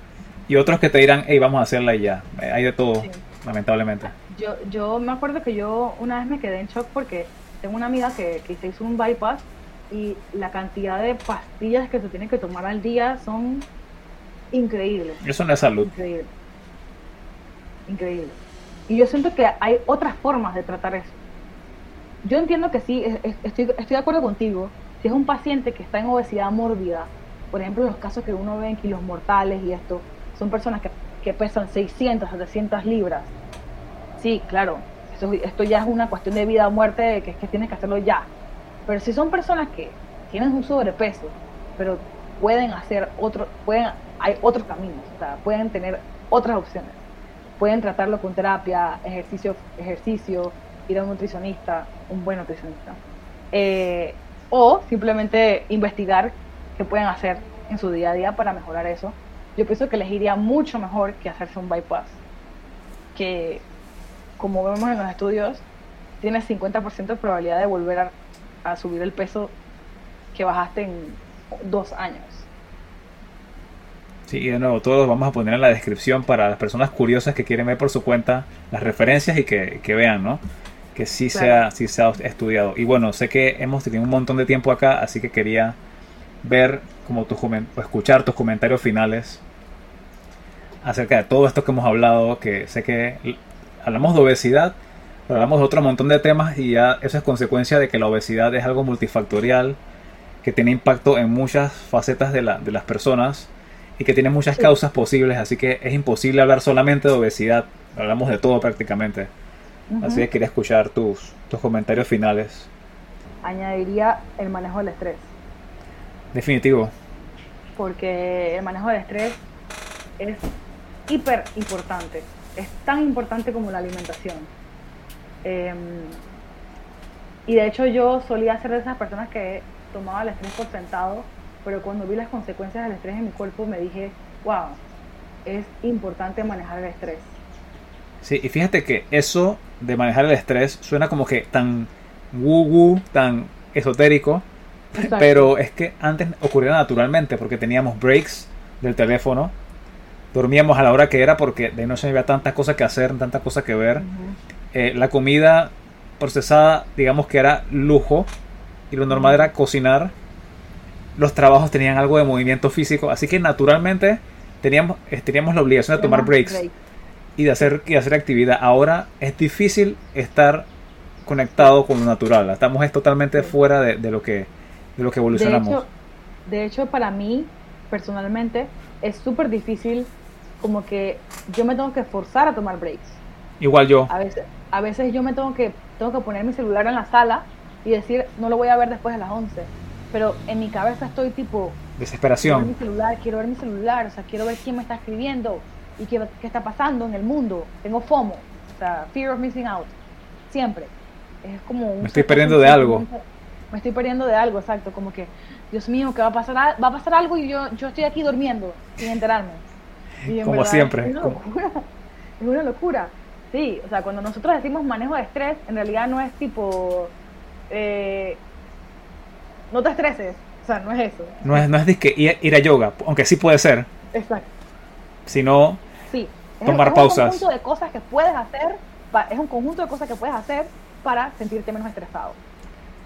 Speaker 1: y otros que te dirán, hey, vamos a hacerla y ya. Hay de todo, lamentablemente
Speaker 2: yo, yo me acuerdo que yo una vez me quedé en shock porque tengo una amiga que, que se hizo un bypass y la cantidad de pastillas que se tiene que tomar al día son increíbles.
Speaker 1: Eso no es salud.
Speaker 2: Increíble. Increíble. Y yo siento que hay otras formas de tratar eso. Yo entiendo que sí, estoy, estoy de acuerdo contigo. Si es un paciente que está en obesidad mórbida, por ejemplo, los casos que uno ve en kilos mortales y esto, son personas que, que pesan 600, 700 libras sí, claro, esto, ya es una cuestión de vida o muerte, que es que tienes que hacerlo ya. Pero si son personas que tienen un sobrepeso, pero pueden hacer otro, pueden, hay otros caminos, o sea, pueden tener otras opciones. Pueden tratarlo con terapia, ejercicio, ejercicio, ir a un nutricionista, un buen nutricionista. Eh, o simplemente investigar qué pueden hacer en su día a día para mejorar eso. Yo pienso que les iría mucho mejor que hacerse un bypass. Que como vemos en los estudios, tienes 50% de probabilidad de volver a, subir el peso que bajaste en dos años.
Speaker 1: Sí, y de nuevo, todos vamos a poner en la descripción para las personas curiosas que quieren ver por su cuenta las referencias y que, vean, ¿no? Que sí, sea, sí se ha estudiado. Y bueno, sé que hemos tenido un montón de tiempo acá, así que quería ver como tus o escuchar tus comentarios finales acerca de todo esto que hemos hablado, que sé que hablamos de obesidad, pero hablamos de otro montón de temas y ya eso es consecuencia de que la obesidad es algo multifactorial, que tiene impacto en muchas facetas de, las personas y que tiene muchas causas posibles, así que es imposible hablar solamente de obesidad, hablamos de todo prácticamente. Así que quería escuchar tus, tus comentarios finales.
Speaker 2: Añadiría el manejo del estrés.
Speaker 1: Definitivo.
Speaker 2: Porque el manejo del estrés es hiper importante es tan importante como la alimentación. Em, y de hecho yo solía ser de esas personas que tomaba el estrés por sentado, pero cuando vi las consecuencias del estrés en mi cuerpo me dije, wow, es importante manejar el estrés.
Speaker 1: Sí, y fíjate que eso de manejar el estrés suena como que tan woo tan esotérico, pero es que antes ocurría naturalmente porque teníamos breaks del teléfono, dormíamos a la hora que era porque de noche había tantas cosas que hacer, tantas cosas que ver. Eh, la comida procesada, digamos que era lujo y lo normal era cocinar. Los trabajos tenían algo de movimiento físico, así que naturalmente teníamos, eh, teníamos la obligación de tomar breaks y de hacer, y hacer actividad. Ahora es difícil estar conectado con lo natural. Estamos es totalmente fuera de, lo que, de lo que evolucionamos.
Speaker 2: De hecho, de hecho para mí, personalmente, es súper difícil como que yo me tengo que forzar a tomar breaks.
Speaker 1: Igual yo.
Speaker 2: A veces, a veces yo me tengo que, tengo que poner mi celular en la sala y decir, no lo voy a ver después de las 11. Pero en mi cabeza estoy tipo...
Speaker 1: Desesperación.
Speaker 2: Quiero ver mi celular, quiero ver mi celular, o sea, quiero ver quién me está escribiendo y qué, qué está pasando en el mundo. Tengo FOMO, o sea, fear of missing out. Siempre. Es como...
Speaker 1: me estoy perdiendo de algo.
Speaker 2: Me estoy perdiendo de algo, exacto. Como que, Dios mío, que va a pasar, va a pasar algo y yo, yo estoy aquí durmiendo sin enterarme.
Speaker 1: Como siempre.
Speaker 2: Es una, locura. es una locura. Sí, o sea, cuando nosotros decimos manejo de estrés, en realidad no es tipo, eh, no te estreses, o sea, no es eso.
Speaker 1: No es, no es que ir, a yoga, aunque sí puede ser.
Speaker 2: Exacto.
Speaker 1: Sino
Speaker 2: sí.
Speaker 1: tomar pausas.
Speaker 2: Es un conjunto de cosas que puedes hacer, es un conjunto de cosas que puedes hacer para sentirte menos estresado.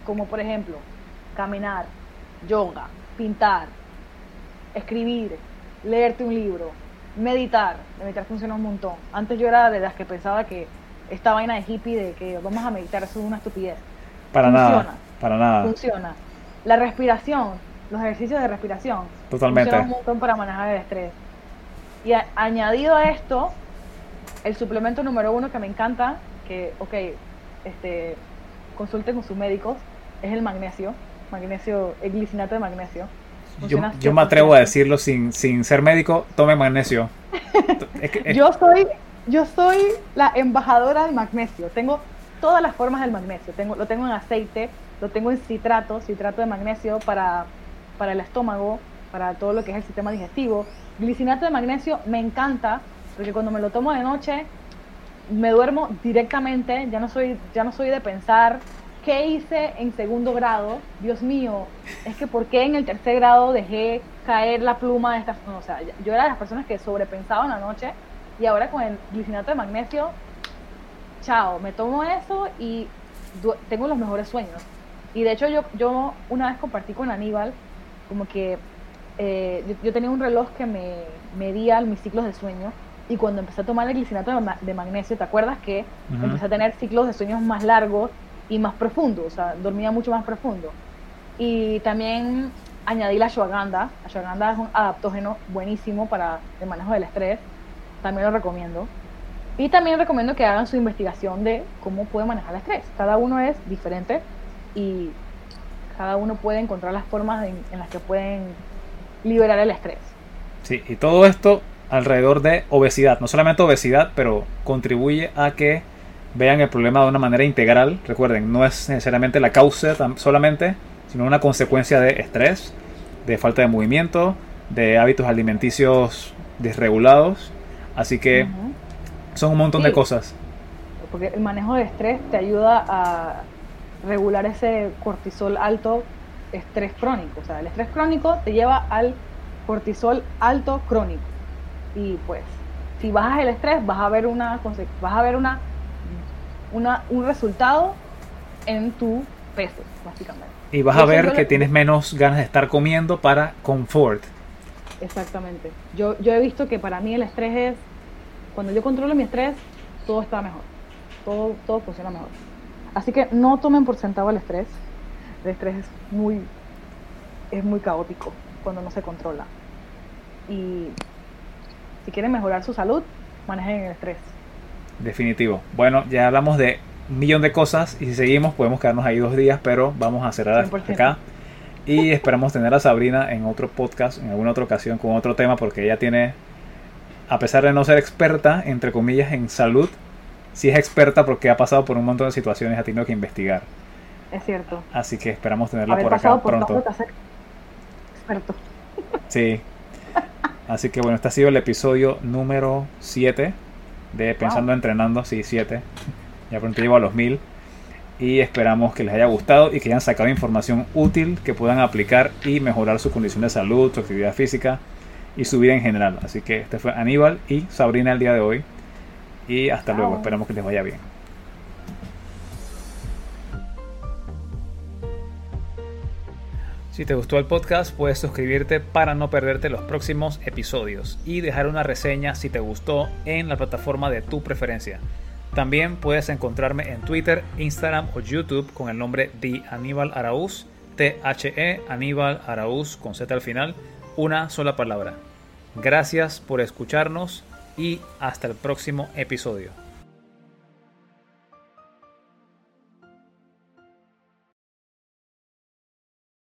Speaker 2: Como por ejemplo, caminar, yoga, pintar, escribir, leerte un libro, meditar, meditar funciona un montón. Antes yo era de las que pensaba que esta vaina de hippie de que vamos a meditar eso es una estupidez.
Speaker 1: Para nada. Para nada.
Speaker 2: Funciona. La respiración, los ejercicios de respiración.
Speaker 1: Totalmente.
Speaker 2: Funcionan un montón para manejar el estrés. Y añadido a esto, el suplemento número uno que me encanta, que, ok, este, consulten con sus médicos, es el magnesio. Magnesio, el glicinato de magnesio
Speaker 1: yo, me atrevo a decirlo sin, sin ser médico, tome magnesio. (laughs)
Speaker 2: yo soy yo soy la embajadora del magnesio. Tengo todas las formas del magnesio. Tengo, lo tengo en aceite, lo tengo en citrato, citrato de magnesio para, para el estómago, para todo lo que es el sistema digestivo. Glicinato de magnesio me encanta porque cuando me lo tomo de noche me duermo directamente, ya no soy, ya no soy de pensar ¿qué hice en segundo grado? Dios mío, es que ¿por qué en el tercer grado dejé caer la pluma de esta... o sea, yo era de las personas que sobrepensaban la noche y ahora con el glicinato de magnesio, chao, me tomo eso y tengo los mejores sueños. Y de hecho yo, yo una vez compartí con Aníbal como que eh, yo, tenía un reloj que me medía mis ciclos de sueño y cuando empecé a tomar el glicinato de, magnesio, ¿te acuerdas que empecé a tener ciclos de sueños más largos y más profundo, o sea, dormía mucho más profundo. Y también añadí la ashwagandha. Ashwagandha es un adaptógeno buenísimo para el manejo del estrés. También lo recomiendo. Y también recomiendo que hagan su investigación de cómo puede manejar el estrés. Cada uno es diferente y cada uno puede encontrar las formas en las que pueden liberar el estrés.
Speaker 1: Sí, y todo esto alrededor de obesidad. No solamente obesidad, pero contribuye a que vean el problema de una manera integral. Recuerden, no es necesariamente la causa solamente, sino una consecuencia de estrés, de falta de movimiento, de hábitos alimenticios desregulados. Así que son un montón de cosas.
Speaker 2: Porque el manejo de estrés te ayuda a regular ese cortisol alto, estrés crónico. O sea, el estrés crónico te lleva al cortisol alto crónico. Y pues, si bajas el estrés, vas a ver una, vas a ver una una, un resultado en tu peso, básicamente.
Speaker 1: Y vas a ver que tienes menos ganas de estar comiendo para confort.
Speaker 2: Exactamente. Yo, yo he visto que para mí el estrés es, cuando yo controlo mi estrés, todo está mejor. Todo, todo funciona mejor. Así que no tomen por sentado el estrés. El estrés es muy, es muy caótico cuando no se controla. Y si quieren mejorar su salud, manejen el estrés.
Speaker 1: Definitivo. Bueno, ya hablamos de un millón de cosas y si seguimos podemos quedarnos ahí dos días, pero vamos a cerrar acá. Y esperamos tener a Sabrina en otro podcast, en alguna otra ocasión, con otro tema, porque ella tiene a pesar de no ser experta, entre comillas, en salud, sí es experta porque ha pasado por un montón de situaciones, ha tenido que investigar.
Speaker 2: Es cierto.
Speaker 1: Así que esperamos tenerla
Speaker 2: Haber
Speaker 1: por acá
Speaker 2: por
Speaker 1: pronto.
Speaker 2: experto.
Speaker 1: Sí. Así que bueno, este ha sido el episodio número 7 de Pensando Entrenando, sí, 7. Ya pronto llevo a los 1000. Y esperamos que les haya gustado y que hayan sacado información útil que puedan aplicar y mejorar su condición de salud, su actividad física y su vida en general. Así que este fue Aníbal y Sabrina el día de hoy. Y hasta luego, esperamos que les vaya bien. Si te gustó el podcast, puedes suscribirte para no perderte los próximos episodios y dejar una reseña si te gustó en la plataforma de tu preferencia. También puedes encontrarme en Twitter, Instagram o YouTube con el nombre de Aníbal Araúz, T-H-E, Aníbal Araúz con Z al final, una sola palabra. Gracias por escucharnos y hasta el próximo episodio.